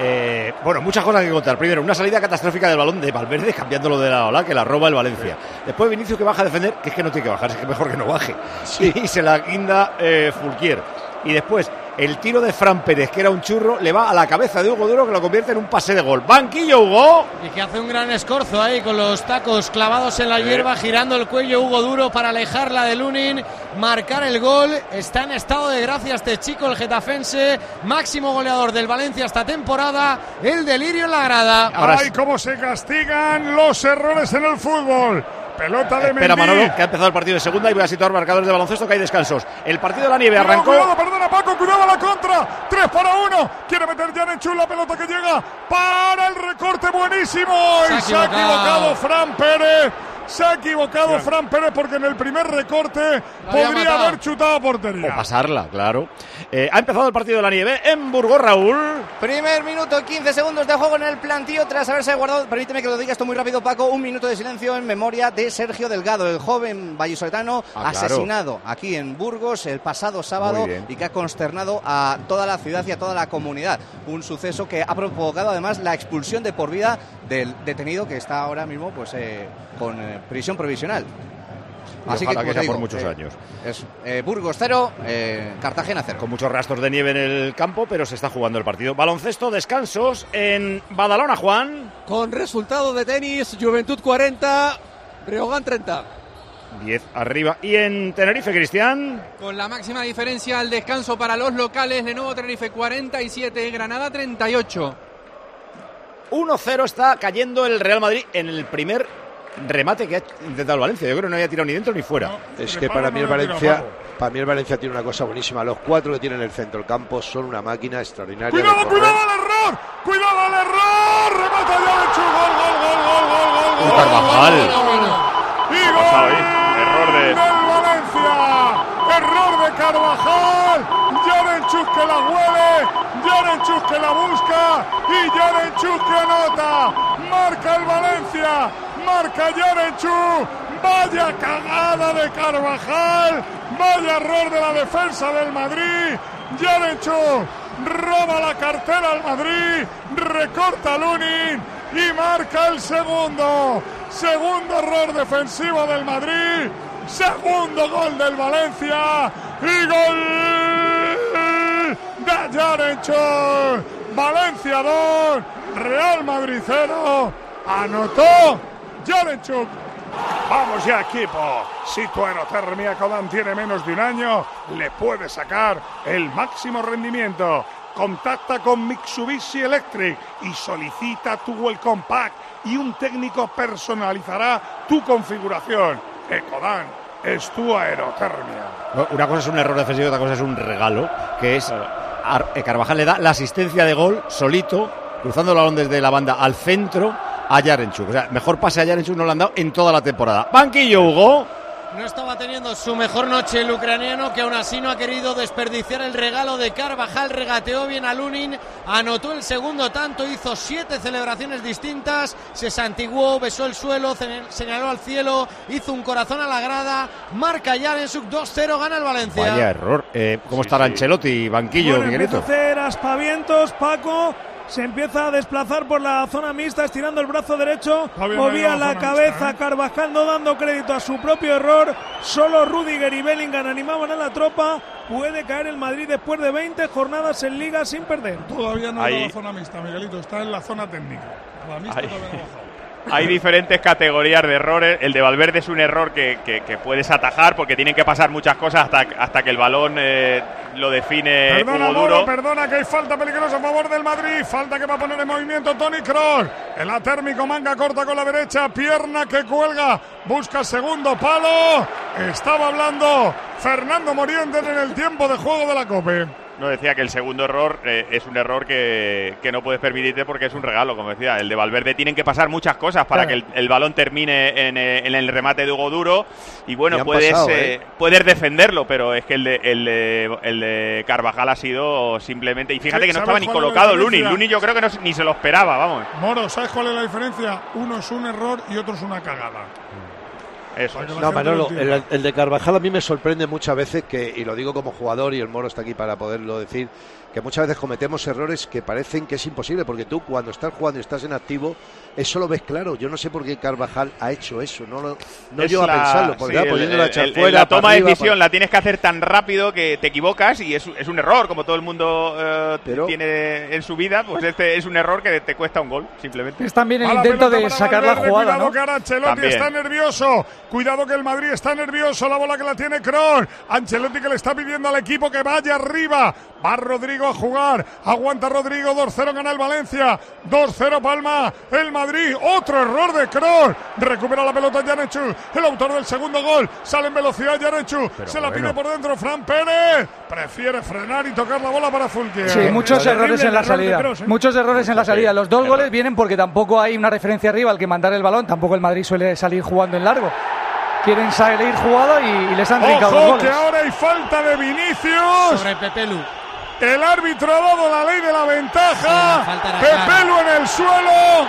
[SPEAKER 2] Eh, bueno, muchas cosas que contar. Primero, una salida catastrófica del balón de Valverde, cambiándolo de la ola, que la roba el Valencia. Después Vinicius que baja a defender, que es que no tiene que bajar, es que mejor que no baje. Y se la guinda eh, Fulquier. Y después, el tiro de Fran Pérez, que era un churro, le va a la cabeza de Hugo Duro, que lo convierte en un pase de gol. Banquillo, Hugo.
[SPEAKER 20] Y que hace un gran escorzo ahí con los tacos clavados en la hierba, girando el cuello Hugo Duro para alejarla de Lunin, marcar el gol. Está en estado de gracia este chico, el getafense, máximo goleador del Valencia esta temporada. El delirio en la grada.
[SPEAKER 14] ¡Ay, cómo se castigan los errores en el fútbol! Pelota de
[SPEAKER 2] Espera,
[SPEAKER 14] Mendy.
[SPEAKER 2] Manolo, que ha empezado el partido de segunda y voy a situar marcadores de baloncesto, que hay descansos. El partido de la nieve
[SPEAKER 14] Cuidado,
[SPEAKER 2] arrancó.
[SPEAKER 14] Cuidado, perdona Paco, cuidado a la contra. 3 para 1. Quiere meter Yarenchu la pelota que llega para el recorte buenísimo.
[SPEAKER 20] Se ha
[SPEAKER 14] y se ha
[SPEAKER 20] equivocado.
[SPEAKER 14] equivocado Fran Pérez. Se ha equivocado Fran Pérez porque en el primer recorte podría haber chutado a portería.
[SPEAKER 2] O pasarla, claro. Eh, ha empezado el partido de la nieve en Burgos, Raúl.
[SPEAKER 25] Primer minuto, 15 segundos de juego en el plantío tras haberse guardado, permíteme que lo diga esto muy rápido Paco, un minuto de silencio en memoria de Sergio Delgado, el joven vallisoletano
[SPEAKER 2] Ah, claro.
[SPEAKER 25] asesinado aquí en Burgos el pasado sábado y que ha consternado a toda la ciudad y a toda la comunidad. Un suceso que ha provocado además la expulsión de por vida del detenido que está ahora mismo pues eh, con eh, prisión provisional.
[SPEAKER 2] Y ojalá que por muchos
[SPEAKER 25] eh,
[SPEAKER 2] años.
[SPEAKER 25] Es eh, Burgos 0, Cartagena 0.
[SPEAKER 2] Con muchos rastros de nieve en el campo, pero se está jugando el partido. Baloncesto, descansos en Badalona, Juan.
[SPEAKER 19] Con resultado de tenis, Juventud 40, Breogán 30.
[SPEAKER 2] 10 arriba. Y en Tenerife, Cristian.
[SPEAKER 26] Con la máxima diferencia al descanso para los locales, de nuevo Tenerife 47, Granada 38.
[SPEAKER 2] 1-0 está cayendo el Real Madrid en el primer remate que ha intentado el Valencia. Yo creo que no había tirado ni dentro ni fuera.
[SPEAKER 11] Es que para mí el Valencia, para mí el Valencia tiene una cosa buenísima. Los cuatro que tienen en el centro del campo son una máquina extraordinaria.
[SPEAKER 14] ¡Cuidado, cuidado al error! ¡Cuidado al error! ¡Remata Yarenchu! ¡Gol, gol, gol, gol, gol, gol, gol!
[SPEAKER 2] Carvajal.
[SPEAKER 14] ¡Y gol!
[SPEAKER 10] Error de-
[SPEAKER 14] del Valencia! ¡Error de Carvajal! Yarenchuk que la huele, Yarenchuk que la busca y Yarenchuk que anota. Marca el Valencia, marca Yarenchuk. Vaya cagada de Carvajal, vaya error de la defensa del Madrid. Yarenchuk roba la cartera al Madrid, recorta Lunin y marca el segundo. Segundo error defensivo del Madrid. Segundo gol del Valencia. Y gol Yarenchuk. Valencia 2, Real Madrid 0. Anotó Yarenchuk. Vamos ya, equipo. Si tu aerotermia Codan tiene menos de un año, le puedes sacar el máximo rendimiento. Contacta con Mitsubishi Electric y solicita tu Welcome Pack y un técnico personalizará tu configuración. Ecodan es tu aerotermia.
[SPEAKER 2] Una cosa es un error defensivo otra cosa es un regalo, que es eh, Carvajal le da la asistencia de gol solito, cruzando el balón desde la banda al centro a Yarenchuk. O sea, mejor pase a Yarenchuk no le han dado en toda la temporada. Banquillo, Hugo.
[SPEAKER 20] No estaba teniendo su mejor noche el ucraniano, que aún así no ha querido desperdiciar el regalo de Carvajal. Regateó bien a Lunin, anotó el segundo tanto, hizo siete celebraciones distintas, se santiguó, besó el suelo, señaló al cielo, hizo un corazón a la grada. Marca Yarensuk 2-0, gana el Valencia.
[SPEAKER 2] Vaya error. Eh, ¿Cómo estará Ancelotti, banquillo,
[SPEAKER 15] Bueno,
[SPEAKER 2] Miguelito?
[SPEAKER 15] hacer aspavientos, Paco. Se empieza a desplazar por la zona mixta, estirando el brazo derecho.
[SPEAKER 14] bien
[SPEAKER 15] Movía
[SPEAKER 14] la
[SPEAKER 15] cabeza
[SPEAKER 14] mixta, ¿eh?
[SPEAKER 15] Carvajal, no dando crédito a su propio error. Solo Rudiger y Bellingham animaban a la tropa. Puede caer el Madrid después de 20 jornadas en Liga sin perder.
[SPEAKER 14] Todavía no
[SPEAKER 10] Ahí-
[SPEAKER 14] en la zona mixta, Miguelito. Está en la zona técnica. La mixta
[SPEAKER 10] Ahí.
[SPEAKER 14] todavía no ha bajado.
[SPEAKER 10] Hay diferentes categorías de errores. El de Valverde es un error que, que- que puedes atajar porque tienen que pasar muchas cosas hasta, hasta que el balón eh, lo define
[SPEAKER 14] Perdona,
[SPEAKER 10] Hugo
[SPEAKER 14] Moro, perdona que hay falta peligrosa a favor del Madrid. Falta que va a poner en movimiento Tony Kroos. El atérmico manga corta con la derecha, pierna que cuelga. Busca segundo palo. Estaba hablando Fernando Morientes en el tiempo de juego de la Cope.
[SPEAKER 10] No decía que el segundo error eh, es un error que, que no puedes permitirte porque es un regalo, como decía. El de Valverde tienen que pasar muchas cosas para
[SPEAKER 11] Claro.
[SPEAKER 10] que el, el balón termine en, eh, en el remate de Hugo Duro. Y bueno,
[SPEAKER 11] Y
[SPEAKER 10] puedes,
[SPEAKER 11] pasado,
[SPEAKER 10] eh,
[SPEAKER 11] ¿eh?
[SPEAKER 10] puedes defenderlo, pero es que el de, el, de, el de Carvajal ha sido simplemente. Y fíjate que no
[SPEAKER 14] ¿sabes
[SPEAKER 10] estaba ni colocado Lunin.
[SPEAKER 14] diferencia?
[SPEAKER 10] Lunin yo creo que no, ni se lo esperaba, vamos.
[SPEAKER 14] Moro, ¿sabes cuál es la diferencia? Uno es un error y otro es una cagada.
[SPEAKER 10] Eso
[SPEAKER 14] es.
[SPEAKER 11] No, Manolo, el, el de Carvajal a mí me sorprende muchas veces que, y lo digo como jugador y el Moro está aquí para poderlo decir, que muchas veces cometemos errores que parecen que es imposible, porque tú cuando estás jugando y estás en activo, eso lo ves claro. Yo no sé por qué Carvajal ha hecho eso, no, lo- no
[SPEAKER 10] Es
[SPEAKER 11] yo a pensarlo, porque
[SPEAKER 10] sí,
[SPEAKER 11] va
[SPEAKER 10] el-
[SPEAKER 11] poniéndola a
[SPEAKER 10] el-
[SPEAKER 11] echar
[SPEAKER 10] el-
[SPEAKER 11] fuera,
[SPEAKER 10] La toma de decisión
[SPEAKER 11] para-
[SPEAKER 10] la tienes que hacer tan rápido que te equivocas y es, es un error, como todo el mundo eh, tiene en su vida, pues este es un error que te cuesta un gol, simplemente.
[SPEAKER 12] Es también el intento de sacar la jugada,
[SPEAKER 14] cuidado
[SPEAKER 12] ¿no?
[SPEAKER 14] que ahora Ancelotti
[SPEAKER 10] También.
[SPEAKER 14] está nervioso. Cuidado que el Madrid está nervioso. La bola que la tiene Kroos. Ancelotti que le está pidiendo al equipo que vaya arriba. Va Rodrigo a jugar. Aguanta Rodrigo. 2-0 gana el Valencia. 2-0 Palma. El Madrid. Otro error de Kroos. Recupera la pelota Yanechu. El autor del segundo gol. Sale en velocidad Yanechu. Se la pide por dentro Fran Pérez. Prefiere frenar y tocar la bola para Fulquier.
[SPEAKER 12] Sí, muchos errores en la salida. Muchos errores en la salida. Los dos goles vienen porque tampoco hay una referencia arriba al que mandar el balón. Tampoco el Madrid suele salir jugando en largo. Quieren salir jugado y, y les han trincado los
[SPEAKER 14] Ojo
[SPEAKER 12] goles.
[SPEAKER 14] que ahora hay falta de Vinicius.
[SPEAKER 20] Sobre Pepelu.
[SPEAKER 14] El árbitro ha dado la ley de la
[SPEAKER 20] Sí,
[SPEAKER 14] ventaja.
[SPEAKER 20] clara.
[SPEAKER 14] Pepelu en el suelo.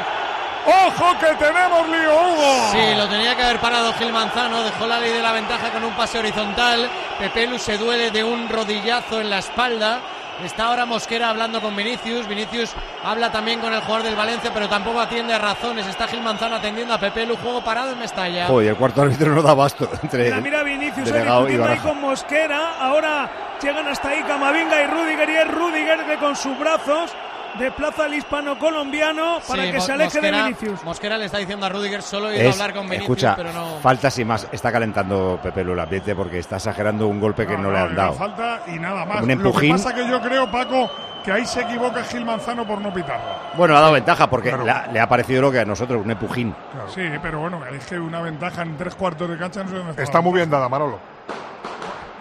[SPEAKER 14] Ojo que tenemos lío, Hugo.
[SPEAKER 20] Sí, lo tenía que haber parado Gil Manzano, dejó la ley de la ventaja con un pase horizontal. Pepelu se duele de un rodillazo en la espalda. Está ahora Mosquera hablando con Vinicius. Vinicius habla también con el jugador del Valencia, pero tampoco atiende a razones. Está Gil Manzano atendiendo a Pepelu. Juego parado en Mestalla.
[SPEAKER 2] Joder, el cuarto árbitro no da basto entre
[SPEAKER 15] Mira, mira Vinicius ahí
[SPEAKER 2] y
[SPEAKER 15] ahí con Mosquera. Ahora llegan hasta ahí Camavinga y Rudiger. Y es Rudiger que con sus brazos desplaza al hispano-colombiano para
[SPEAKER 20] Sí,
[SPEAKER 15] que se aleje de Vinicius.
[SPEAKER 20] Mosquera le está diciendo a Rudiger solo ido a hablar con Vinicius,
[SPEAKER 2] escucha,
[SPEAKER 20] pero no.
[SPEAKER 2] falta sin más. Está calentando Pepe ambiente porque está exagerando un golpe que no, le han dado.
[SPEAKER 14] falta y nada más.
[SPEAKER 2] Un
[SPEAKER 14] Lo que
[SPEAKER 2] empujín.
[SPEAKER 14] pasa que yo creo, Paco, que ahí se equivoca Gil Manzano por no pitarla.
[SPEAKER 2] Bueno, ha dado ventaja porque le ha- le ha parecido lo que a nosotros, un empujín.
[SPEAKER 14] Sí, pero bueno, es que una ventaja en tres cuartos de cancha no sé dónde
[SPEAKER 24] Está muy bien dada, Manolo.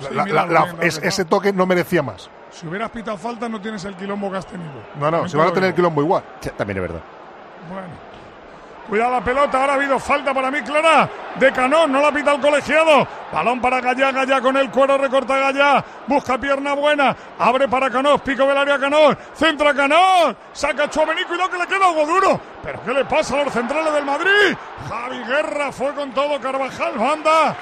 [SPEAKER 14] Sí,
[SPEAKER 24] La-
[SPEAKER 14] mira
[SPEAKER 24] la-
[SPEAKER 14] lo
[SPEAKER 24] la-
[SPEAKER 14] bien dado
[SPEAKER 24] es-
[SPEAKER 14] que
[SPEAKER 24] ese
[SPEAKER 14] está.
[SPEAKER 24] toque no merecía más.
[SPEAKER 14] Si hubieras pitado falta, no tienes el quilombo que has tenido.
[SPEAKER 24] No, no, se
[SPEAKER 14] te
[SPEAKER 24] van a tener
[SPEAKER 14] digo.
[SPEAKER 24] quilombo igual.
[SPEAKER 2] También es verdad.
[SPEAKER 14] Bueno. Cuidado la pelota, ahora ha habido falta para mí, Clara. De Canón, no la pita el colegiado. Balón para Gallá, Gallá con el cuero, recorta Gallá. Busca pierna buena. Abre para Canós, pico del área Canós. Centra Canós. Saca a Chuamení, cuidado que le queda algo duro. ¿Pero qué le pasa a los centrales del Madrid? Javi Guerra fue con todo, Carvajal, banda.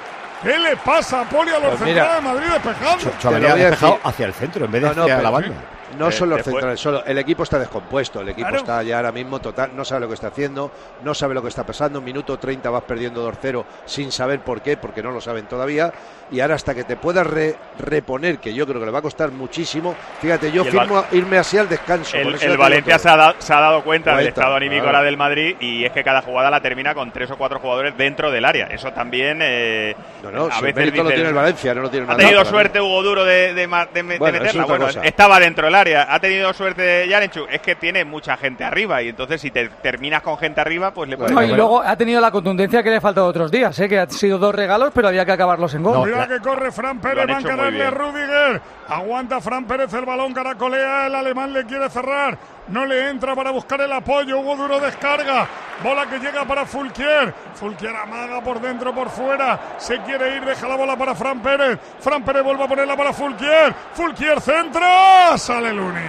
[SPEAKER 14] ¿Qué le pasa a Poli a los
[SPEAKER 11] Pues mira,
[SPEAKER 14] centrales del Madrid despejando?
[SPEAKER 2] Chuamení
[SPEAKER 11] lo
[SPEAKER 2] ha
[SPEAKER 11] voy a
[SPEAKER 2] despejado hacia el centro en vez de
[SPEAKER 11] No, no,
[SPEAKER 2] hacia la banda.
[SPEAKER 11] No
[SPEAKER 2] Eh,
[SPEAKER 11] son los centrales, solo el equipo está descompuesto. El equipo
[SPEAKER 14] Claro.
[SPEAKER 11] está ya ahora mismo total, no sabe lo que está haciendo, no sabe lo que está pasando. Minuto 30 vas perdiendo 2-0 sin saber por qué, porque no lo saben todavía. Y ahora hasta que te puedas re- reponer, que yo creo que le va a costar muchísimo. Fíjate, yo
[SPEAKER 10] el
[SPEAKER 11] firmo irme así al descanso.
[SPEAKER 10] El, el Valencia se ha, dado, se ha dado cuenta del estado anímico ahora del Madrid y es que cada jugada la termina con tres o cuatro jugadores dentro del área. Eso también eh,
[SPEAKER 11] No, no,
[SPEAKER 10] a
[SPEAKER 11] si el
[SPEAKER 10] veces
[SPEAKER 11] mérito lo tiene el Valencia, no lo tiene el
[SPEAKER 10] Ha tenido suerte Hugo Duro de, de de me- de
[SPEAKER 11] Bueno, eso es
[SPEAKER 10] meterla. Bueno,
[SPEAKER 11] cosa.
[SPEAKER 10] estaba dentro del área. Ha tenido suerte Yarenchu. Es que tiene mucha gente arriba y entonces si te terminas con gente arriba, pues le puedes...
[SPEAKER 12] No, y luego ha tenido la contundencia que le ha faltado otros días, ¿eh? que han sido dos regalos, pero había que acabarlos en gol.
[SPEAKER 14] Cuidado que corre Fran Pérez,
[SPEAKER 10] han
[SPEAKER 14] va a
[SPEAKER 10] bien.
[SPEAKER 14] Rudiger. Aguanta Fran Pérez el balón, caracolea, el alemán le quiere cerrar. No le entra para buscar el apoyo. Hugo Duro descarga. Bola que llega para Fulquier. Fulquier amaga por dentro, por fuera. Se quiere ir, deja la bola para Fran Pérez. Fran Pérez vuelve a ponerla para Fulquier. Fulquier centra. Sale Luni.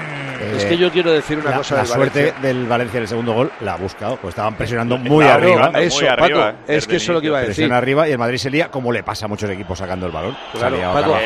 [SPEAKER 11] Es que yo quiero decir una
[SPEAKER 2] la,
[SPEAKER 11] cosa
[SPEAKER 2] la
[SPEAKER 11] del
[SPEAKER 2] suerte
[SPEAKER 11] Valencia.
[SPEAKER 2] del Valencia en el segundo gol la ha buscado, pues estaban presionando muy
[SPEAKER 11] Claro,
[SPEAKER 2] arriba.
[SPEAKER 11] eso,
[SPEAKER 10] muy arriba,
[SPEAKER 11] Paco, es que eso es lo que iba a decir.
[SPEAKER 2] Presiona arriba y el Madrid se lía como le pasa a muchos equipos sacando el balón.
[SPEAKER 11] Claro, Paco.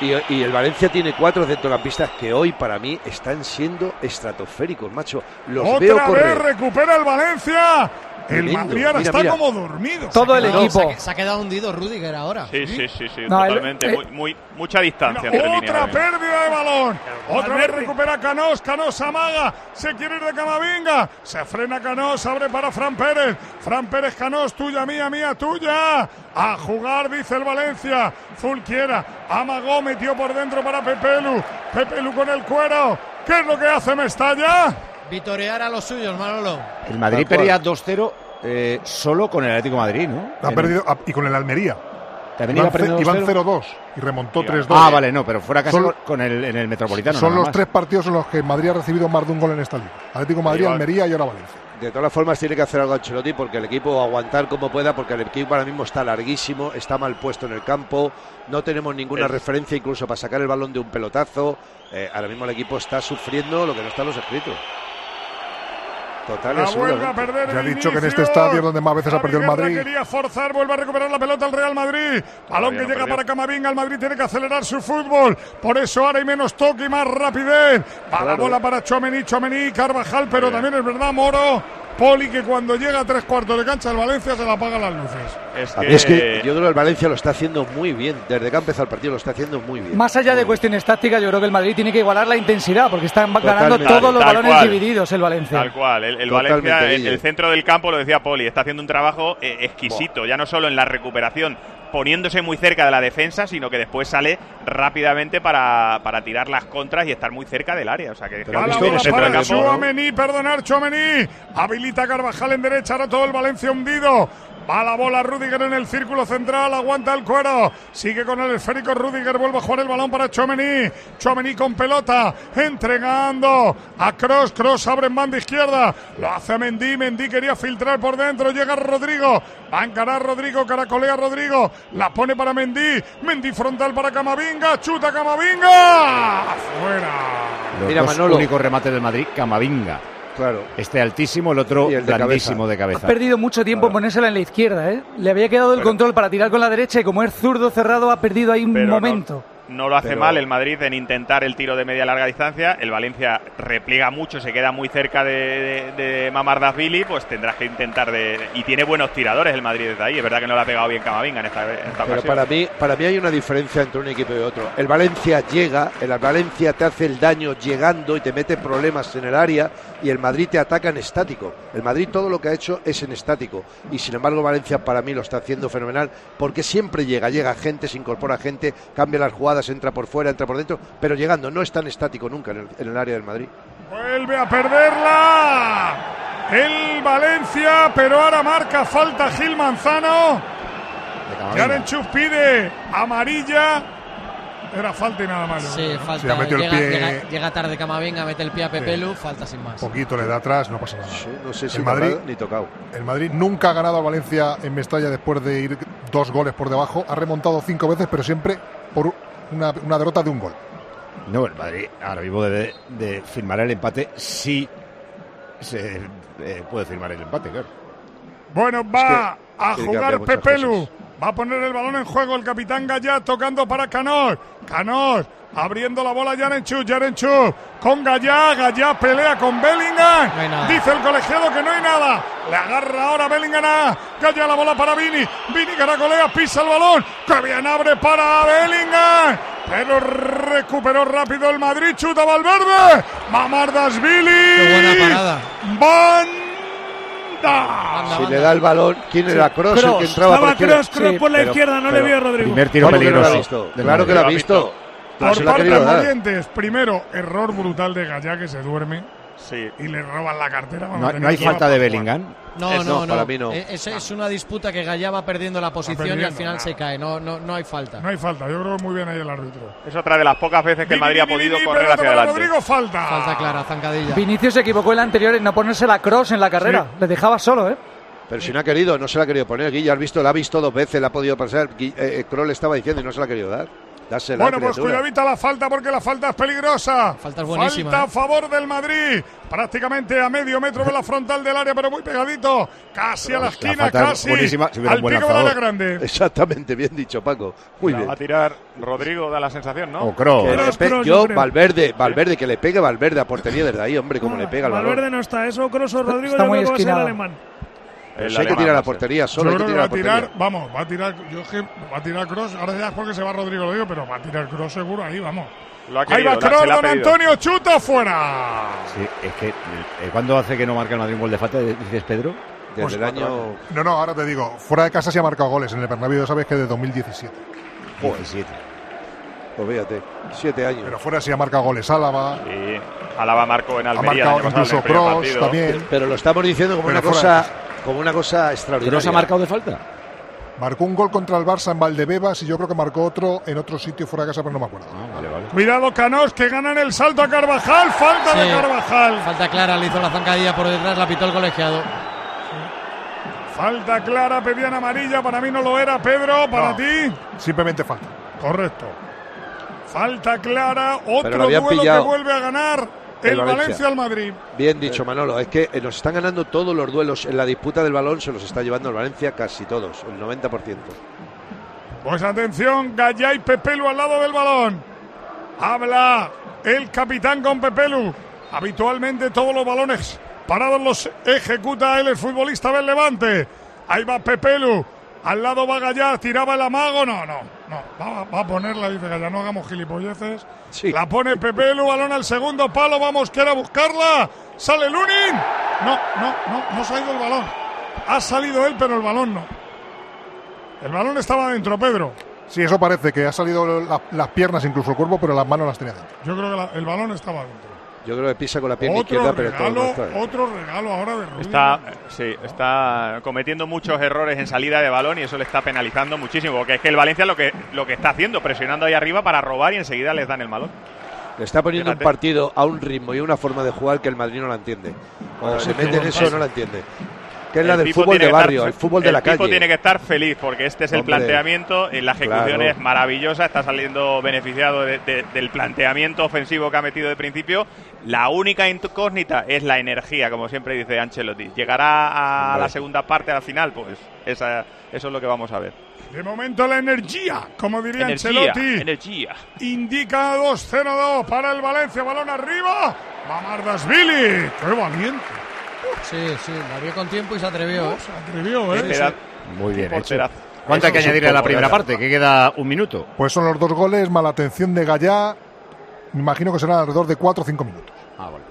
[SPEAKER 11] Y, y el Valencia tiene cuatro centrocampistas que hoy para mí están siendo estratosféricos, macho. Los veo
[SPEAKER 14] Otra
[SPEAKER 11] correr.
[SPEAKER 14] vez recupera el Valencia. El
[SPEAKER 11] Tremendo.
[SPEAKER 14] Madrid ahora
[SPEAKER 11] Mira,
[SPEAKER 14] está
[SPEAKER 11] mira.
[SPEAKER 14] como dormido.
[SPEAKER 12] Todo el equipo.
[SPEAKER 20] Se ha, se ha quedado hundido Rudiger ahora.
[SPEAKER 10] Sí, sí, sí, sí,
[SPEAKER 12] No, el-
[SPEAKER 10] totalmente.
[SPEAKER 12] eh,
[SPEAKER 10] muy, muy- mucha distancia entre líneas.
[SPEAKER 14] Otra pérdida de balón. Otra vez recupera Canós. Canós amaga. Se quiere ir de Camavinga. Se frena Canós. Abre para Fran Pérez. Fran Pérez Canós. Tuya, mía, mía, tuya. A jugar, dice el Valencia. Fulquiera. Amagó. Metió por dentro para Pepelu. Pepelu con el cuero. ¿Qué es lo que hace Mestalla?
[SPEAKER 20] Vitorear a los suyos, Manolo.
[SPEAKER 2] El Madrid perdía 2-0 eh, solo con el Atlético de Madrid, ¿no?
[SPEAKER 24] Ha
[SPEAKER 2] En-
[SPEAKER 24] perdido, ah, y con el Almería.
[SPEAKER 2] También
[SPEAKER 24] Iban,
[SPEAKER 2] iba perdiendo
[SPEAKER 24] ce- iban
[SPEAKER 2] 2-0.
[SPEAKER 24] 0-2 y remontó 3-2.
[SPEAKER 2] Ah, vale, no, pero fuera casa
[SPEAKER 24] Son-
[SPEAKER 2] con- el, en el Metropolitano.
[SPEAKER 24] Son los
[SPEAKER 2] más.
[SPEAKER 24] tres partidos en los que Madrid ha recibido más de un gol en esta liga. Atlético Madrid,
[SPEAKER 11] Igual.
[SPEAKER 24] Almería y ahora Valencia.
[SPEAKER 11] De todas formas tiene que hacer algo Ancelotti porque el equipo aguantar como pueda porque el equipo ahora mismo está larguísimo, está mal puesto en el campo, no tenemos ninguna
[SPEAKER 10] Es-
[SPEAKER 11] referencia incluso para sacar el balón de un pelotazo. Eh, ahora mismo el equipo está sufriendo lo que no está en los escritos. Total,
[SPEAKER 14] La vuelve a perder
[SPEAKER 24] Ya ha dicho que en este estadio es donde más veces ha perdido el Madrid.
[SPEAKER 14] quería forzar, vuelve a recuperar la pelota el Real Madrid. Balón que llega
[SPEAKER 10] perdió.
[SPEAKER 14] para Camavinga. El Madrid tiene que acelerar su fútbol. Por eso ahora hay menos toque y más rapidez. Va la bola para Chomení, Chomení, Carvajal, pero también es verdad, Moro. Poli que cuando llega a tres cuartos de cancha el Valencia se le apagan las luces.
[SPEAKER 11] Es que... es que yo creo que el Valencia lo está haciendo muy bien. Desde que ha empezado el partido lo está haciendo muy bien.
[SPEAKER 12] Más allá de cuestiones tácticas, yo creo que el Madrid tiene que igualar la intensidad porque están ganando todos los
[SPEAKER 10] Tal
[SPEAKER 12] balones
[SPEAKER 10] cual.
[SPEAKER 12] divididos el Valencia.
[SPEAKER 10] Tal cual. El, el Valencia, el, centro del campo, lo decía Poli, está haciendo un trabajo eh, exquisito, ya no solo en la recuperación, poniéndose muy cerca de la defensa, sino que después sale rápidamente para, para tirar las contras y estar muy cerca del área. O sea que, que
[SPEAKER 14] la bola para Chouameni, perdonar Chouameni. Habilita Carvajal en derecha, ahora todo el Valencia hundido. Va la bola Rudiger en el círculo central, aguanta el cuero. Sigue con el esférico Rudiger, vuelve a jugar el balón para Chouameni. Chouameni con pelota, entregando a Cross. Cross abre en banda izquierda. Lo hace Mendy, Mendy quería filtrar por dentro. Llega Rodrigo, va a encarar Rodrigo, caracolea Rodrigo. La pone para Mendy, Mendy frontal para Camavinga, chuta Camavinga. Fuera.
[SPEAKER 2] Los
[SPEAKER 11] Mira,
[SPEAKER 2] dos
[SPEAKER 11] Manolo.
[SPEAKER 2] únicos remates del Madrid, Camavinga.
[SPEAKER 11] Claro.
[SPEAKER 2] Este altísimo, el otro
[SPEAKER 11] el de
[SPEAKER 2] grandísimo
[SPEAKER 11] cabeza.
[SPEAKER 2] de
[SPEAKER 12] Ha
[SPEAKER 2] cabeza.
[SPEAKER 12] perdido mucho tiempo en ponérsela en la izquierda, ¿eh? Le había quedado el control para tirar con la derecha y como es zurdo cerrado ha perdido ahí un
[SPEAKER 10] no-
[SPEAKER 12] momento.
[SPEAKER 10] No lo hace
[SPEAKER 11] Pero-
[SPEAKER 10] mal el Madrid en intentar el tiro de media larga distancia. El Valencia repliega mucho, se queda muy cerca de, de, de Mamardashvili, pues tendrás que intentar de. Y tiene buenos tiradores el Madrid desde ahí. Es verdad que no le ha pegado bien Camavinga en esta, en esta
[SPEAKER 11] Pero
[SPEAKER 10] ocasión.
[SPEAKER 11] para mí, para mí hay una diferencia entre un equipo y otro. El Valencia llega, el Valencia te hace el daño llegando y te mete problemas en el área y el Madrid te ataca en estático. El Madrid todo lo que ha hecho es en estático y sin embargo Valencia para mí lo está haciendo fenomenal porque siempre llega, llega gente, se incorpora gente, cambia las jugadas, entra por fuera, entra por dentro, pero llegando, no es tan estático nunca en el, en el área del Madrid.
[SPEAKER 14] Vuelve a perderla. El Valencia, pero ahora marca falta Gil Manzano.
[SPEAKER 2] Camavinga.
[SPEAKER 14] Yarenchuk pide amarilla. Era falta y nada más.
[SPEAKER 13] Sí, falta.
[SPEAKER 24] Sí, ha metido el
[SPEAKER 13] llega,
[SPEAKER 24] pie.
[SPEAKER 13] llega- llega tarde Camavinga, mete el pie a Pepelu, falta sin más.
[SPEAKER 24] Poquito le da atrás, no pasa nada.
[SPEAKER 11] no sé si
[SPEAKER 24] el Madrid,
[SPEAKER 11] tocado ni tocado.
[SPEAKER 24] el Madrid nunca ha ganado a Valencia en Mestalla después de ir dos goles por debajo. Ha remontado cinco veces, pero siempre por una, una derrota de un gol.
[SPEAKER 2] No, el Madrid ahora mismo debe de firmar el empate si se eh, puede firmar el empate, claro.
[SPEAKER 14] Bueno, va a jugar Pepelu. Va a poner el balón en juego el capitán Gallat tocando para Canós. Canós abriendo la bola Yarenchuk. Yarenchuk con Gallat. Gallat pelea con Bellingham.
[SPEAKER 13] No.
[SPEAKER 14] Dice el colegiado que no hay nada. Le agarra ahora Bellingham a Gallat la bola para Vini. Vini caracolea, pisa el balón. Que bien abre para Bellingham. Pero recuperó rápido el Madrid. Chuta Valverde. Mamardasvili.
[SPEAKER 13] Qué buena parada.
[SPEAKER 14] Banda.
[SPEAKER 11] Si le da el balón, ¿quién era? Cross, el que entraba por
[SPEAKER 14] Estaba. Kroos, Kroos por la
[SPEAKER 11] pero-
[SPEAKER 14] izquierda, no le vio a Rodrigo.
[SPEAKER 2] Primer tiro
[SPEAKER 11] ¿Cómo que no lo ha
[SPEAKER 2] peligroso
[SPEAKER 11] Claro que lo ha visto.
[SPEAKER 14] Por parte de. Molientes, primero, error brutal de Gallá que se duerme
[SPEAKER 10] Sí.
[SPEAKER 14] y le roban la cartera.
[SPEAKER 2] No, hay falta de. Bellingham.
[SPEAKER 13] No,
[SPEAKER 11] Es-
[SPEAKER 13] no,
[SPEAKER 11] no, para mí no.
[SPEAKER 13] Eh, Es, es una disputa que Gallá va perdiendo la posición y al final
[SPEAKER 14] nada.
[SPEAKER 13] se cae. No, no, no hay falta.
[SPEAKER 14] No hay falta, yo creo que muy bien ahí el árbitro.
[SPEAKER 10] Es otra de las pocas veces que el Madrid ha podido
[SPEAKER 14] Vini,
[SPEAKER 10] correr hacia adelante.
[SPEAKER 14] Rodrigo, falta.
[SPEAKER 13] Falta clara, zancadilla.
[SPEAKER 12] Vinicius se equivocó el anterior en no ponerse la cross en la carrera. Le dejaba solo, ¿eh?
[SPEAKER 11] Pero si no ha querido, no se la ha querido poner. Guilla, has visto, la ha visto dos veces, la ha podido pasar. Eh, eh, Kroos le estaba diciendo y no se la ha querido dar. Dásela,
[SPEAKER 14] Bueno, pues
[SPEAKER 11] criatura.
[SPEAKER 14] cuidadita la falta porque la falta es peligrosa.
[SPEAKER 13] Falta es buenísima,
[SPEAKER 14] Falta
[SPEAKER 13] ¿eh?
[SPEAKER 14] a favor del Madrid. Prácticamente a medio metro de la frontal del área, pero muy pegadito. Casi a la
[SPEAKER 2] La
[SPEAKER 14] esquina, casi.
[SPEAKER 2] buenísima, si
[SPEAKER 14] al pico área
[SPEAKER 2] lanzador.
[SPEAKER 14] grande.
[SPEAKER 11] Exactamente, bien dicho, Paco. Muy
[SPEAKER 10] La
[SPEAKER 11] bien.
[SPEAKER 10] va a tirar Rodrigo, da la sensación, ¿no?
[SPEAKER 2] O Kroos.
[SPEAKER 14] Kroos, Kroos,
[SPEAKER 11] yo. Valverde, Valverde, que le pegue Valverde a portería desde ahí, hombre, cómo
[SPEAKER 15] Ah,
[SPEAKER 11] le pega el balón.
[SPEAKER 15] Valverde no está, eso Cross o Rodrigo
[SPEAKER 12] está muy
[SPEAKER 15] a
[SPEAKER 12] esquinado.
[SPEAKER 15] alemán.
[SPEAKER 11] Pero si hay que tirar
[SPEAKER 10] va
[SPEAKER 11] a
[SPEAKER 10] a ser.
[SPEAKER 11] portería,
[SPEAKER 14] Yo
[SPEAKER 11] solo hay
[SPEAKER 14] creo
[SPEAKER 11] que
[SPEAKER 14] que va
[SPEAKER 11] tirar
[SPEAKER 14] a tirar,
[SPEAKER 11] portería.
[SPEAKER 14] vamos, va a tirar, yo es que va a tirar Cross, ahora ya es porque se va Rodrigo, lo digo, pero va a tirar Cross seguro ahí, vamos.
[SPEAKER 10] Lo ha
[SPEAKER 14] Ahí va
[SPEAKER 10] la- se la ha
[SPEAKER 14] don. Antonio, chuta fuera.
[SPEAKER 2] Sí, es que eh, ¿cuándo hace que no marca el Madrid un gol de falta? Dices Pedro.
[SPEAKER 11] Desde
[SPEAKER 14] Pues
[SPEAKER 11] el año.
[SPEAKER 24] No, no, ahora te digo, fuera de casa se ha marcado goles en el Bernabéu, ya sabes que de 2017.
[SPEAKER 2] 17.
[SPEAKER 11] Pues fíjate, siete años.
[SPEAKER 24] Pero fuera sí ha marcado goles Álava,
[SPEAKER 10] Sí. Álava marcó en
[SPEAKER 24] ha
[SPEAKER 10] Almería. el
[SPEAKER 24] marcado incluso
[SPEAKER 10] partido.
[SPEAKER 24] también.
[SPEAKER 11] Pero lo estamos diciendo como
[SPEAKER 24] Pero
[SPEAKER 11] una cosa, como una cosa extraordinaria.
[SPEAKER 2] ¿Kroos ha marcado de falta?
[SPEAKER 24] Marcó un gol contra el Barça en Valdebebas y yo creo que marcó otro en otro sitio fuera de casa, pero no me acuerdo.
[SPEAKER 2] Ah, vale, vale.
[SPEAKER 14] Cuidado Canos, que ganan el salto a Carvajal, falta de. Carvajal.
[SPEAKER 13] Falta clara, le hizo la zancadilla por detrás, la pitó el colegiado.
[SPEAKER 14] Falta clara, pedían amarilla, para mí no lo era, Pedro, para
[SPEAKER 24] No.
[SPEAKER 14] ti.
[SPEAKER 24] Simplemente falta.
[SPEAKER 14] Correcto. Falta clara,
[SPEAKER 11] Pero
[SPEAKER 14] otro duelo
[SPEAKER 11] pillado.
[SPEAKER 14] que vuelve a ganar el,
[SPEAKER 11] El Valencia.
[SPEAKER 14] Valencia al Madrid.
[SPEAKER 11] Bien dicho, Manolo. Es que eh, nos están ganando todos los duelos. En la disputa del balón se los está llevando el Valencia casi todos, el 90%.
[SPEAKER 14] Pues atención, Gallá y Pepelu al lado del balón. Habla el capitán con Pepelu. Habitualmente todos los balones Parados los ejecuta él, el futbolista del Levante. Ahí va Pepelu. Al lado va Gallar, tiraba el amago. No, no, no. Va, va a ponerla, dice Gallar. No hagamos gilipolleces. La pone Pepelu, balón al segundo palo. Vamos, quiere buscarla. Sale Lunin. No, no, no, no se ha ido el balón. Ha salido él, pero el balón no. El balón estaba dentro, Pedro.
[SPEAKER 24] Sí, eso parece que ha salido la- las piernas, incluso el cuerpo, pero las manos las tenía dentro.
[SPEAKER 14] Yo creo que la- el balón estaba dentro.
[SPEAKER 11] Yo creo que pisa con la pierna
[SPEAKER 14] Otro
[SPEAKER 11] izquierda, pero todo
[SPEAKER 14] regalo,
[SPEAKER 11] no está.
[SPEAKER 14] otro regalo ahora de Rubio.
[SPEAKER 10] Está, sí, está cometiendo muchos errores en salida de balón y eso le está penalizando muchísimo. Porque es que el Valencia lo que, lo que está haciendo, presionando ahí arriba para robar y enseguida les dan el balón.
[SPEAKER 11] Le está poniendo
[SPEAKER 10] Fíjate.
[SPEAKER 11] un partido a un ritmo y una forma de jugar que el Madrid no la entiende. Cuando
[SPEAKER 10] Bueno,
[SPEAKER 11] se mete en eso no la entiende. Que es la
[SPEAKER 10] El
[SPEAKER 11] del fútbol
[SPEAKER 10] tiene
[SPEAKER 11] de
[SPEAKER 10] que estar-
[SPEAKER 11] barrio, el fútbol de la calle.
[SPEAKER 10] tiene que estar feliz porque este es el
[SPEAKER 11] Hombre.
[SPEAKER 10] planteamiento y la ejecución
[SPEAKER 11] Claro.
[SPEAKER 10] es maravillosa, está saliendo beneficiado de- de- del planteamiento ofensivo que ha metido de principio. La única incógnita es la energía, como siempre dice Ancelotti. ¿Llegará a
[SPEAKER 14] Hombre.
[SPEAKER 10] la segunda parte, a la final? Pues esa, eso es lo que vamos a ver.
[SPEAKER 14] De momento la energía, como diría
[SPEAKER 10] Energía,
[SPEAKER 14] Ancelotti.
[SPEAKER 10] energía.
[SPEAKER 14] Indica 2-0-2 para el Valencia, balón arriba. Mamardasvili, qué valiente.
[SPEAKER 20] Sí, sí, la vio con tiempo y se atrevió. ¿eh?
[SPEAKER 14] Se atrevió,
[SPEAKER 20] Sí, sí.
[SPEAKER 2] Muy bien hecho. ¿Cuánto hay que añadirle a la primera parte? Que queda un minuto.
[SPEAKER 24] Pues son los dos goles, mala atención de Gallá. Me imagino que serán alrededor de 4 o 5 minutos.
[SPEAKER 2] Ah, vale.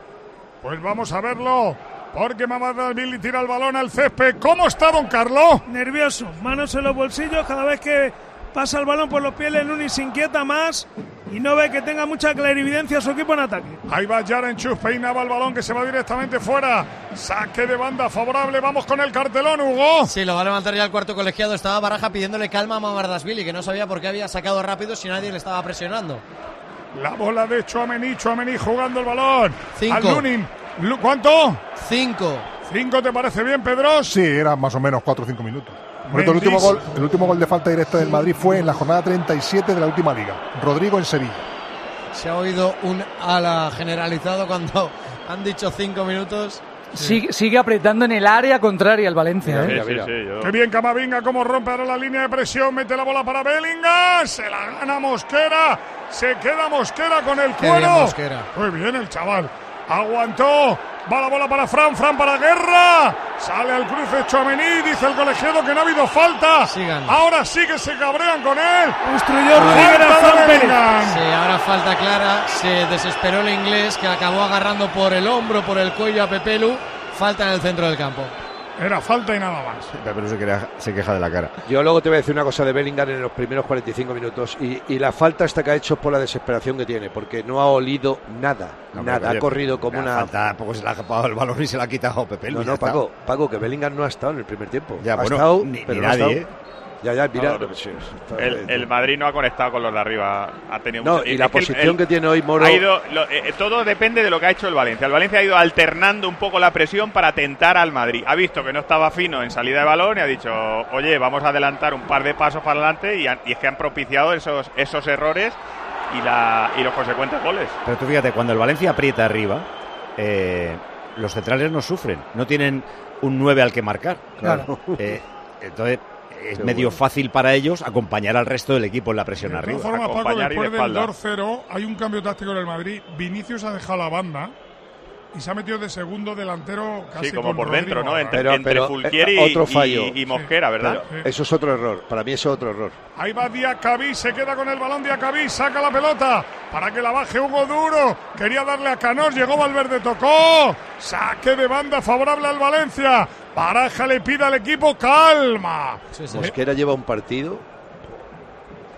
[SPEAKER 14] Pues vamos a verlo. Porque Mamardasvili tira el balón al césped. ¿Cómo está Don Carlos?
[SPEAKER 15] Nervioso, manos en los bolsillos. Cada vez que pasa el balón por los pies, Lenuni se inquieta más y no ve que tenga mucha clarividencia su equipo en ataque.
[SPEAKER 14] Ahí va Yarenchus, peinaba el balón que se va directamente fuera. Saque de banda favorable. Vamos con el cartelón, Hugo.
[SPEAKER 20] Sí, lo va a levantar ya el cuarto colegiado. Estaba Baraja pidiéndole calma a Mamardasvili, que no sabía por qué había sacado rápido si nadie le estaba presionando.
[SPEAKER 14] La bola de Chuamení, Chuamení jugando el balón.
[SPEAKER 20] Cinco.
[SPEAKER 14] Al Lunin. Lu- ¿Cuánto?
[SPEAKER 20] Cinco.
[SPEAKER 14] ¿Cinco te parece bien, Pedro?
[SPEAKER 24] Sí, eran más o menos 4 o 5 minutos. Por el último, gol, el último gol de falta directa del Madrid fue en la jornada 37 de la última liga. Rodrigo en Sevilla.
[SPEAKER 20] Se ha oído un ala generalizado cuando han dicho cinco minutos.
[SPEAKER 12] Sigue, sigue apretando en el área contraria al Valencia. ¿eh?
[SPEAKER 14] Qué bien Camavinga, cómo rompe ahora la línea de presión, mete la bola para Bellingham, se la gana Mosquera, se queda Mosquera con el cuero. Muy bien el chaval, aguantó, va la bola para Fran, Fran para Guerra, sale al cruce Chouameni, dice el colegiado que no ha habido falta. Ahora sí que se cabrean con él.
[SPEAKER 15] Construyó
[SPEAKER 14] Bellingham.
[SPEAKER 20] Sí, ahora falta clara. Se desesperó el inglés que acabó agarrando por el hombro, por el cuello a Pepelu. Falta en el centro del campo.
[SPEAKER 14] Era falta y nada más.
[SPEAKER 2] Pero se queja, se queja de la cara.
[SPEAKER 11] Yo luego te voy a decir una cosa de Bellingham en los primeros 45 minutos y, y la falta esta que ha hecho es por la desesperación que tiene, porque no ha olido nada,
[SPEAKER 2] No, pero,
[SPEAKER 11] nada,
[SPEAKER 2] oye,
[SPEAKER 11] ha corrido como
[SPEAKER 2] la
[SPEAKER 11] una...
[SPEAKER 2] falta, tampoco se le ha escapado el balón y se le ha quitado Pepe
[SPEAKER 11] No, no. Paco, Paco, que Bellingham no ha estado en el primer tiempo.
[SPEAKER 2] Ya,
[SPEAKER 11] ha
[SPEAKER 2] bueno,
[SPEAKER 11] estado,
[SPEAKER 2] ni-
[SPEAKER 11] pero
[SPEAKER 2] ni
[SPEAKER 11] no ha
[SPEAKER 2] nadie,
[SPEAKER 11] estado. Ya, ya, mira.
[SPEAKER 10] No,
[SPEAKER 11] no, sí, está-
[SPEAKER 10] El, el Madrid no ha conectado con los de arriba. Ha tenido
[SPEAKER 11] No,
[SPEAKER 10] mucho-
[SPEAKER 11] y
[SPEAKER 10] es
[SPEAKER 11] la
[SPEAKER 10] que
[SPEAKER 11] posición
[SPEAKER 10] el-
[SPEAKER 11] que tiene hoy Moro-
[SPEAKER 10] ha ido- lo- eh, todo depende de lo que ha hecho el Valencia. El Valencia ha ido alternando un poco la presión para tentar al Madrid. Ha visto que no estaba fino en salida de balón y ha dicho, oye, vamos a adelantar un par de pasos para adelante y, han- y es que han propiciado esos, esos errores y, la, y los consecuentes goles.
[SPEAKER 2] Pero tú fíjate, cuando el Valencia aprieta arriba, eh, los centrales no sufren. No tienen un 9 al que marcar.
[SPEAKER 11] Claro.
[SPEAKER 2] Eh, entonces, es
[SPEAKER 11] Qué
[SPEAKER 2] medio
[SPEAKER 11] bueno.
[SPEAKER 2] fácil para ellos acompañar al resto del equipo en la presión
[SPEAKER 14] De
[SPEAKER 2] arriba.
[SPEAKER 14] formas, Paco,
[SPEAKER 2] Acompañar y de
[SPEAKER 14] después del
[SPEAKER 2] espalda.
[SPEAKER 14] 2-0 hay un cambio táctico en el Madrid. Vinicius ha dejado la banda y se ha metido de segundo delantero casi
[SPEAKER 10] Sí, como
[SPEAKER 14] con
[SPEAKER 10] por
[SPEAKER 14] Rodrigo
[SPEAKER 10] dentro, ¿no? Entre,
[SPEAKER 11] Pero-
[SPEAKER 10] entre
[SPEAKER 11] pero,
[SPEAKER 10] Fulquieri
[SPEAKER 11] eh, otro
[SPEAKER 10] y-
[SPEAKER 11] fallo.
[SPEAKER 10] y, Mosquera, ¿verdad?
[SPEAKER 11] Pero Eso es otro error, para mí eso es otro error.
[SPEAKER 14] Ahí va Diacabí, se queda con el balón Diacabí, saca la pelota para que la baje Hugo Duro. Quería darle a Canós, llegó Valverde, tocó. Saque de banda favorable al Valencia. Baraja le pide al equipo calma.
[SPEAKER 11] Mosquera lleva un partido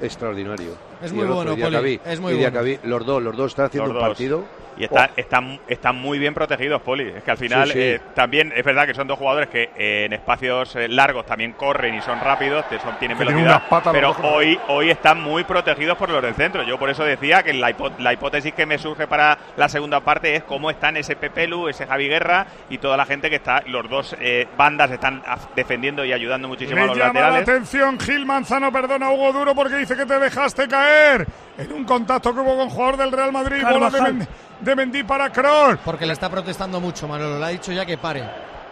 [SPEAKER 11] extraordinario.
[SPEAKER 20] Es
[SPEAKER 11] Y
[SPEAKER 20] muy bueno, Poli, es muy
[SPEAKER 11] y
[SPEAKER 20] bueno.
[SPEAKER 11] Diacabí, los dos, los dos están haciendo
[SPEAKER 10] Los
[SPEAKER 11] un
[SPEAKER 10] dos.
[SPEAKER 11] partido.
[SPEAKER 10] Y está- están, están muy bien protegidos, Poli. Es que al final
[SPEAKER 11] Sí, sí.
[SPEAKER 10] eh, también es verdad que son dos jugadores que eh, en espacios eh, largos también corren y son rápidos, que son, tienen
[SPEAKER 14] Que
[SPEAKER 10] velocidad. pero hoy, hoy están muy protegidos por los del centro. Yo por eso decía que la, hipo- la hipótesis que me surge para la segunda parte es cómo están ese Pepelu, ese Javi Guerra y toda la gente que está, los dos eh, bandas están defendiendo y ayudando muchísimo a los
[SPEAKER 14] llama la atención Gil Manzano, perdona a Hugo Duro porque dice que te dejaste caer en un contacto que hubo con jugador del Real Madrid. Bola de, de Mendy para Kroos.
[SPEAKER 20] Porque le está protestando mucho, Manolo. Le ha dicho ya que pare.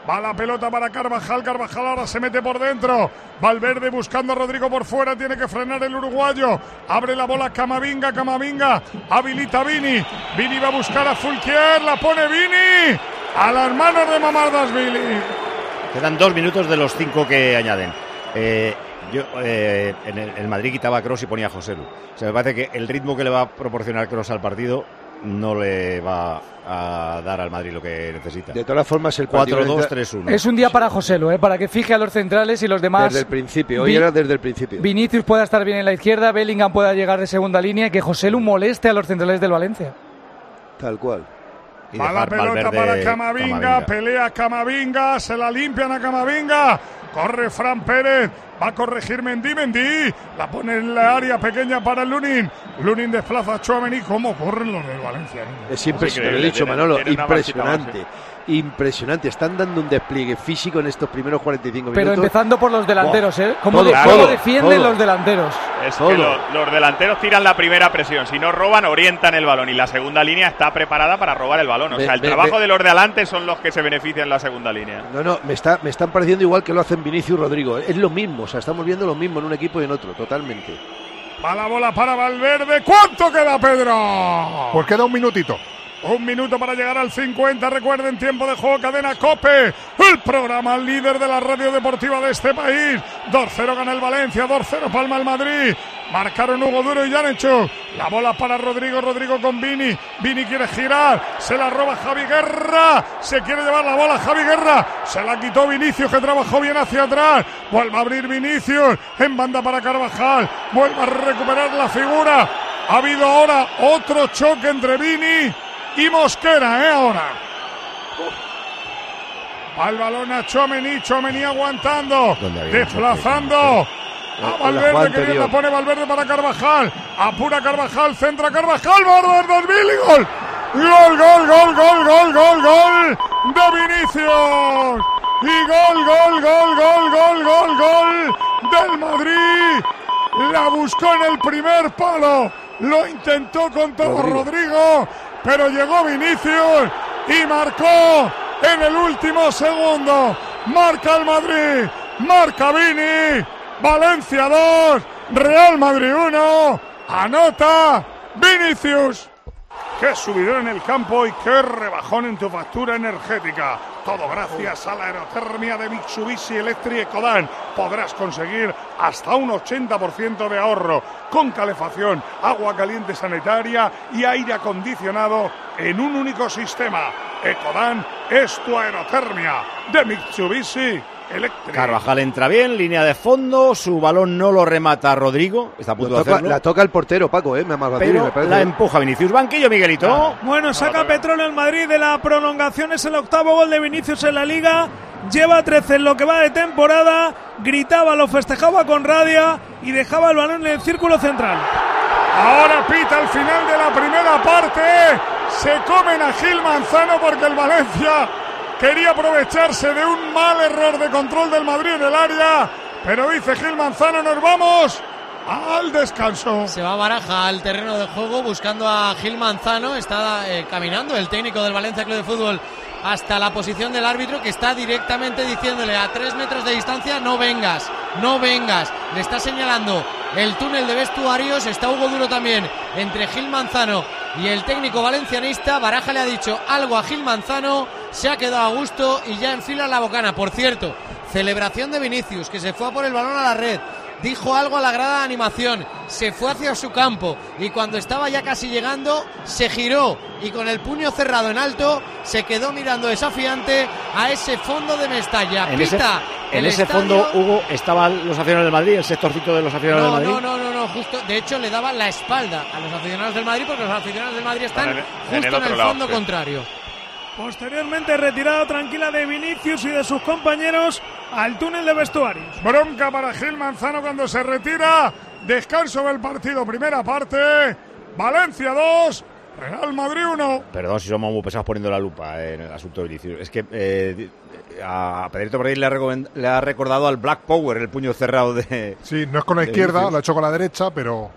[SPEAKER 14] Va la pelota para Carvajal, Carvajal ahora se mete por dentro. Valverde buscando a Rodrigo por fuera, tiene que frenar el uruguayo. Abre la bola Camavinga, Camavinga. Habilita a Vini. Vini va a buscar a Fulquier, la pone Vini. a las manos de Mamardasvili.
[SPEAKER 2] Quedan dos minutos de los cinco que añaden. Eh, yo eh, en el, el Madrid quitaba a Cross y ponía a José Lu. O sea, me parece que el ritmo que le va a proporcionar Cross al partido no le va a dar al Madrid lo que necesita.
[SPEAKER 11] De todas formas, el partido
[SPEAKER 2] 4-2-3-1.
[SPEAKER 12] Es un día para Joselu, ¿eh? para que fije a los centrales y los demás.
[SPEAKER 11] Desde el principio, hoy
[SPEAKER 12] Vi-
[SPEAKER 11] era desde el principio.
[SPEAKER 12] Vinicius pueda estar bien en la izquierda, Bellingham pueda llegar de segunda línea y que Joselu moleste a los centrales del Valencia.
[SPEAKER 11] Tal cual.
[SPEAKER 14] Va la pelota para Camavinga, pelea Camavinga, se la limpian a Camavinga, corre Fran Pérez, va a corregir Mendy, Mendy, la pone en la área pequeña para Lunin, Lunin desplaza a Chouameni, ¿cómo corren los del Valencia?
[SPEAKER 11] Es impresionante, lo he dicho Manolo, impresionante. Impresionante, están dando un despliegue físico en estos primeros 45 minutos.
[SPEAKER 12] Pero empezando por los delanteros. ¿eh? ¿Cómo,
[SPEAKER 11] Todo,
[SPEAKER 12] de- cómo defienden
[SPEAKER 11] todo.
[SPEAKER 12] los delanteros?
[SPEAKER 10] Es que lo- los delanteros tiran la primera presión. Si no roban, orientan el balón. Y la segunda línea está preparada para robar el balón. O sea, el trabajo de los de adelante son los que se benefician en la segunda línea.
[SPEAKER 11] No, no, me, está, me están pareciendo igual que lo hacen Vinicius y Rodrigo. Es lo mismo, o sea, estamos viendo lo mismo en un equipo y en otro, totalmente.
[SPEAKER 14] Va la bola para Valverde, ¿cuánto queda Pedro?
[SPEAKER 24] Pues queda un minutito.
[SPEAKER 14] Un minuto para llegar al 50. Recuerden, tiempo de juego, cadena Cope. El programa líder de la radio deportiva de este país. 2-0 gana el Valencia, 2-0 palma el Madrid. Marcaron Hugo Duro y Yanecho. La bola para Rodrigo, Rodrigo con Vini. Vini quiere girar, se la roba Javi Guerra. Se quiere llevar la bola Javi Guerra. Se la quitó Vinicius que trabajó bien hacia atrás. Vuelve a abrir Vinicius en banda para Carvajal. Vuelve a recuperar la figura. Ha habido ahora otro choque entre Vini y Mosquera, ¿eh? Ahora. Al balón a Chomení, Chomení aguantando,
[SPEAKER 2] ¿Dónde había un
[SPEAKER 14] desplazando.
[SPEAKER 11] La-
[SPEAKER 14] A Valverde que bien la pone Valverde para Carvajal. Apura Carvajal, centra Carvajal, Bárbaro 2000 y gol. Gol, gol, gol, gol, gol, gol, gol de Vinicius. Y gol, gol, gol, gol, gol, gol, gol del Madrid. La buscó en el primer palo. Lo intentó con todo
[SPEAKER 11] Rodrigo.
[SPEAKER 14] Rodrigo, pero llegó Vinicius y marcó en el último segundo. Marca el Madrid, marca Vini. Valencia 2, Real Madrid 1. Anota Vinicius. Qué subidón en el campo y qué rebajón en tu factura energética. Todo gracias a la aerotermia de Mitsubishi Electric Ecodan. Podrás conseguir hasta un 80% de ahorro con calefacción, agua caliente sanitaria y aire acondicionado en un único sistema. Ecodan es tu aerotermia de Mitsubishi Electric.
[SPEAKER 2] Carvajal entra bien, línea de fondo, su balón no lo remata Rodrigo, está a punto de
[SPEAKER 11] toca-
[SPEAKER 2] hacerlo,
[SPEAKER 11] la toca el portero, Paco, ¿eh? Me ha
[SPEAKER 2] pero
[SPEAKER 11] me
[SPEAKER 2] la empuja Vinicius. Banquillo, Miguelito.
[SPEAKER 14] Bueno, saca Petróleo el Madrid de la prolongación. Es el octavo gol de Vinicius en la liga. Lleva 13 en lo que va de temporada. Gritaba, lo festejaba con rabia y dejaba el balón en el círculo central. Ahora pita al final de la primera parte. Se comen a Gil Manzano porque el Valencia quería aprovecharse de un mal error de control del Madrid en el área. Pero dice Gil Manzano, nos vamos al descanso.
[SPEAKER 20] Se va Baraja al terreno de juego buscando a Gil Manzano. Está eh, caminando el técnico del Valencia Club de Fútbol hasta la posición del árbitro que está directamente diciéndole a tres metros de distancia no vengas, no vengas. Le está señalando el túnel de vestuarios. Está Hugo Duro también entre Gil Manzano y el técnico valencianista. Baraja le ha dicho algo a Gil Manzano. Se ha quedado a gusto y ya enfila la bocana. Por cierto, celebración de Vinicius que se fue a por el balón a la red dijo algo a la grada de animación, se fue hacia su campo y cuando estaba ya casi llegando se giró y con el puño cerrado en alto se quedó mirando desafiante a ese fondo de Mestalla.
[SPEAKER 2] En ese,
[SPEAKER 20] Pita
[SPEAKER 2] en
[SPEAKER 20] el
[SPEAKER 2] ese
[SPEAKER 20] estadio-
[SPEAKER 2] fondo, Hugo, estaban los aficionados del Madrid, el sectorcito de los aficionados
[SPEAKER 20] No,
[SPEAKER 2] del Madrid.
[SPEAKER 20] no, no, no, no, justo, de hecho le daba la espalda a los aficionados del Madrid porque los aficionados del Madrid están
[SPEAKER 10] En el- en
[SPEAKER 20] justo
[SPEAKER 10] el
[SPEAKER 20] en el
[SPEAKER 10] lado,
[SPEAKER 20] fondo
[SPEAKER 10] sí.
[SPEAKER 14] Posteriormente retirada tranquila de Vinicius y de sus compañeros al túnel de vestuarios. Bronca para Gil Manzano cuando se retira. Descanso del partido, primera parte. Valencia 2, Real Madrid 1.
[SPEAKER 2] Perdón si somos muy pesados poniendo la lupa en el asunto de Vinicius. Es que eh, a Pedrito ahí le ha, recomend- le ha recordado al Black Power el puño cerrado de.
[SPEAKER 24] Sí, no es con la izquierda,
[SPEAKER 2] Vinicius.
[SPEAKER 24] lo ha hecho con la derecha, pero,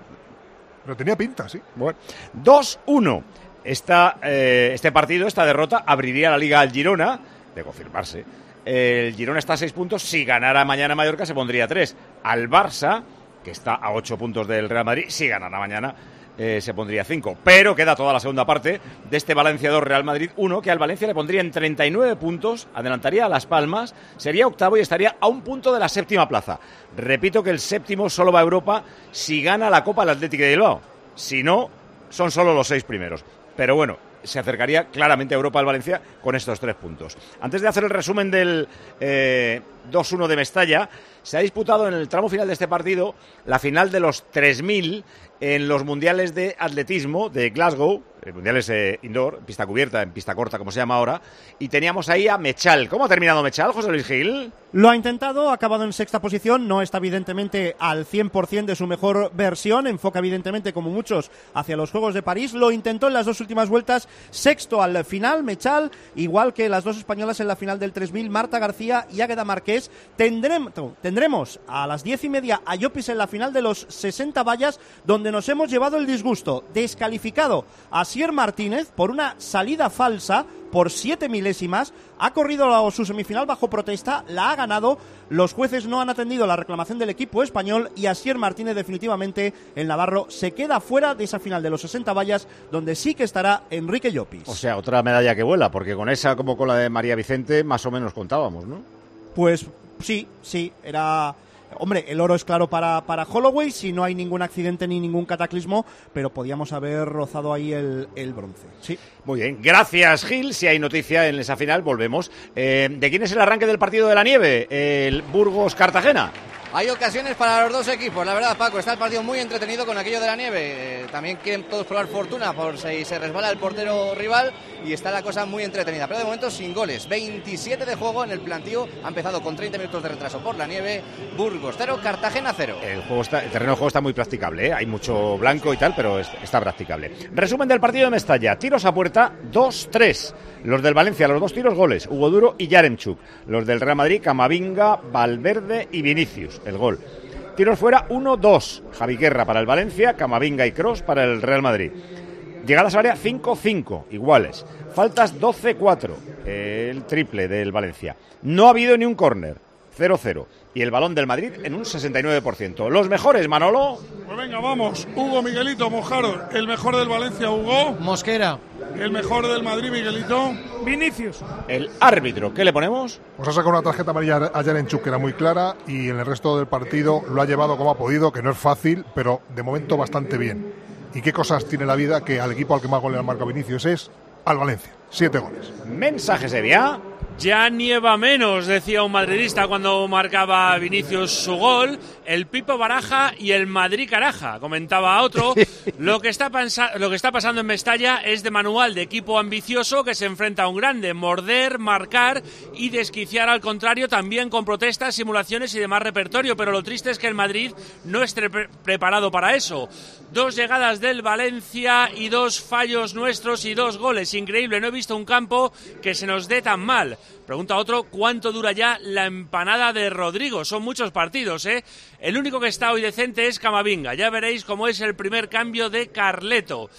[SPEAKER 24] pero tenía pinta, sí.
[SPEAKER 2] Bueno, 2-1. Esta, eh, este partido, esta derrota, abriría la liga al Girona, de confirmarse. El Girona está a 6 puntos. Si ganara mañana Mallorca, se pondría 3. Al Barça, que está a 8 puntos del Real Madrid, si ganara mañana, eh, se pondría 5. Pero queda toda la segunda parte de este Valencia 2 Real Madrid 1, que al Valencia le pondría en 39 puntos, adelantaría a Las Palmas, sería octavo y estaría a un punto de la séptima plaza. Repito que el séptimo solo va a Europa si gana la Copa del Atlético de Bilbao. Si no, son solo los seis primeros. Pero bueno, se acercaría claramente a Europa al Valencia con estos tres puntos. Antes de hacer el resumen del eh, 2-1 de Mestalla, se ha disputado en el tramo final de este partido la final de los 3.000 en los mundiales de atletismo de Glasgow, eh, mundiales eh, indoor, pista cubierta, en pista corta, como se llama ahora, y teníamos ahí a Mechal. ¿Cómo ha terminado Mechal, José Luis Gil?
[SPEAKER 27] Lo ha intentado, ha acabado en sexta posición, no está evidentemente al 100% de su mejor versión, enfoca evidentemente como muchos hacia los Juegos de París, lo intentó en las dos últimas vueltas, sexto al final, Mechal, igual que las dos españolas en la final del 3000, Marta García y Águeda Marqués. Tendremos, a las diez y media a Llopis en la final de los 60 vallas, donde nos hemos llevado el disgusto, descalificado a Sier Martínez por una salida falsa por siete milésimas, ha corrido su semifinal bajo protesta, la ha ganado, los jueces no han atendido la reclamación del equipo español y Asier Martínez definitivamente, el Navarro, se queda fuera de esa final de los 60 vallas donde sí que estará Enrique Llopis.
[SPEAKER 2] O sea, otra medalla que vuela, porque con esa como con la de María Vicente más o menos contábamos, ¿no?
[SPEAKER 27] Pues sí, sí, era Hombre, el oro es claro para, para Holloway si no hay ningún accidente ni ningún cataclismo, pero podíamos haber rozado ahí el, el bronce. Sí.
[SPEAKER 2] Muy bien, gracias Gil. Si hay noticia en esa final, volvemos. Eh, ¿De quién es el arranque del partido de la nieve? El Burgos-Cartagena.
[SPEAKER 25] Hay ocasiones para los dos equipos, la verdad, Paco. Está el partido muy entretenido con aquello de la nieve. Eh, también quieren todos probar fortuna por si se resbala el portero rival y está la cosa muy entretenida. Pero de momento sin goles. 27 de juego en el plantío. Ha empezado con 30 minutos de retraso por la nieve. Burgos 0, Cartagena 0.
[SPEAKER 2] El, terreno de juego está muy practicable. ¿eh? Hay mucho blanco y tal, pero está practicable. Resumen del partido de Mestalla. Tiros a puerta 2-3. Los del Valencia, los dos tiros goles. Hugo Duro y Yaremchuk. Los del Real Madrid, Camavinga, Valverde y Vinicius el gol. Tiros fuera 1-2. Javi Guerra para el Valencia, Camavinga y Cross para el Real Madrid. Llegadas al área 5-5, iguales. Faltas 12-4, el triple del Valencia. No ha habido ni un córner, 0-0. Y el balón del Madrid en un 69%. Los mejores, Manolo.
[SPEAKER 14] Pues venga, vamos. Hugo Miguelito Mojaro, el mejor del Valencia, Hugo.
[SPEAKER 20] Mosquera.
[SPEAKER 14] El mejor del Madrid, Miguelito.
[SPEAKER 15] Vinicius.
[SPEAKER 2] El árbitro, ¿qué le ponemos?
[SPEAKER 24] Pues ha sacado una tarjeta amarilla a Yarenchuk que era muy clara y en el resto del partido lo ha llevado como ha podido, que no es fácil, pero de momento bastante bien. ¿Y qué cosas tiene la vida que al equipo al que más goles marca Vinicius es al Valencia? Siete goles.
[SPEAKER 2] Mensaje sería.
[SPEAKER 28] Ya nieva menos, decía un madridista cuando marcaba Vinicius su gol. El Pipo Baraja y el Madrid Caraja, comentaba otro. lo, que está lo que está pasando en Mestalla es de manual de equipo ambicioso que se enfrenta a un grande. Morder, marcar y desquiciar al contrario, también con protestas, simulaciones y demás repertorio. Pero lo triste es que el Madrid no esté preparado para eso. Dos llegadas del Valencia y dos fallos nuestros y dos goles. Increíble, no he visto un campo que se nos dé tan mal. Pregunta otro, ¿cuánto dura ya la empanada de Rodrigo? Son muchos partidos, ¿eh? El único que está hoy decente es Camavinga. Ya veréis cómo es el primer cambio de Carleto.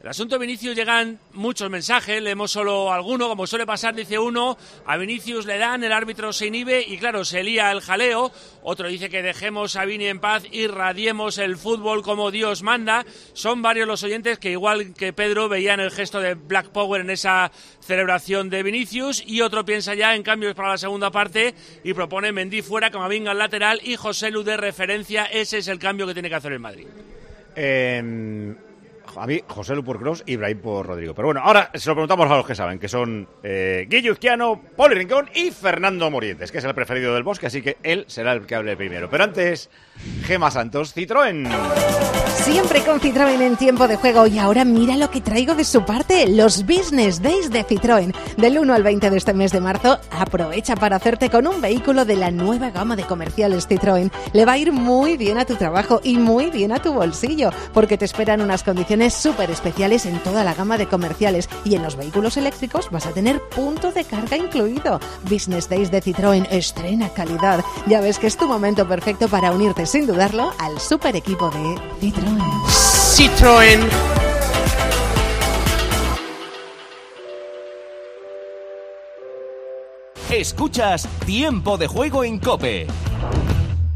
[SPEAKER 28] El asunto de Vinicius llegan muchos mensajes, leemos solo alguno, como suele pasar, dice uno, a Vinicius le dan, el árbitro se inhibe y claro, se lía el jaleo. Otro dice que dejemos a Vini en paz y radiemos el fútbol como Dios manda. Son varios los oyentes que igual que Pedro veían el gesto de Black Power en esa celebración de Vinicius y otro piensa ya en cambios para la segunda parte y propone Mendy fuera, Camavinga al lateral y José Lu de referencia. Ese es el cambio que tiene que hacer el Madrid.
[SPEAKER 2] Eh a mí José Lu por Cross y Ibrahim por Rodrigo. Pero bueno, ahora se lo preguntamos a los que saben, que son eh, Guillo Izquiano, Poli Rincón y Fernando Morientes, que es el preferido del bosque, así que él será el que hable primero. Pero antes, Gema Santos, Citroën.
[SPEAKER 29] Siempre con Citroën en tiempo de juego y ahora mira lo que traigo de su parte, los Business Days de Citroën. Del 1 al 20 de este mes de marzo, aprovecha para hacerte con un vehículo de la nueva gama de comerciales Citroën. Le va a ir muy bien a tu trabajo y muy bien a tu bolsillo, porque te esperan unas condiciones súper especiales en toda la gama de comerciales y en los vehículos eléctricos vas a tener punto de carga incluido. Business Days de Citroën estrena calidad. Ya ves que es tu momento perfecto para unirte sin dudarlo al super equipo de Citroën.
[SPEAKER 20] Citroën.
[SPEAKER 22] Escuchas Tiempo de Juego en Cope.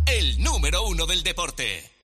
[SPEAKER 22] El número uno del deporte.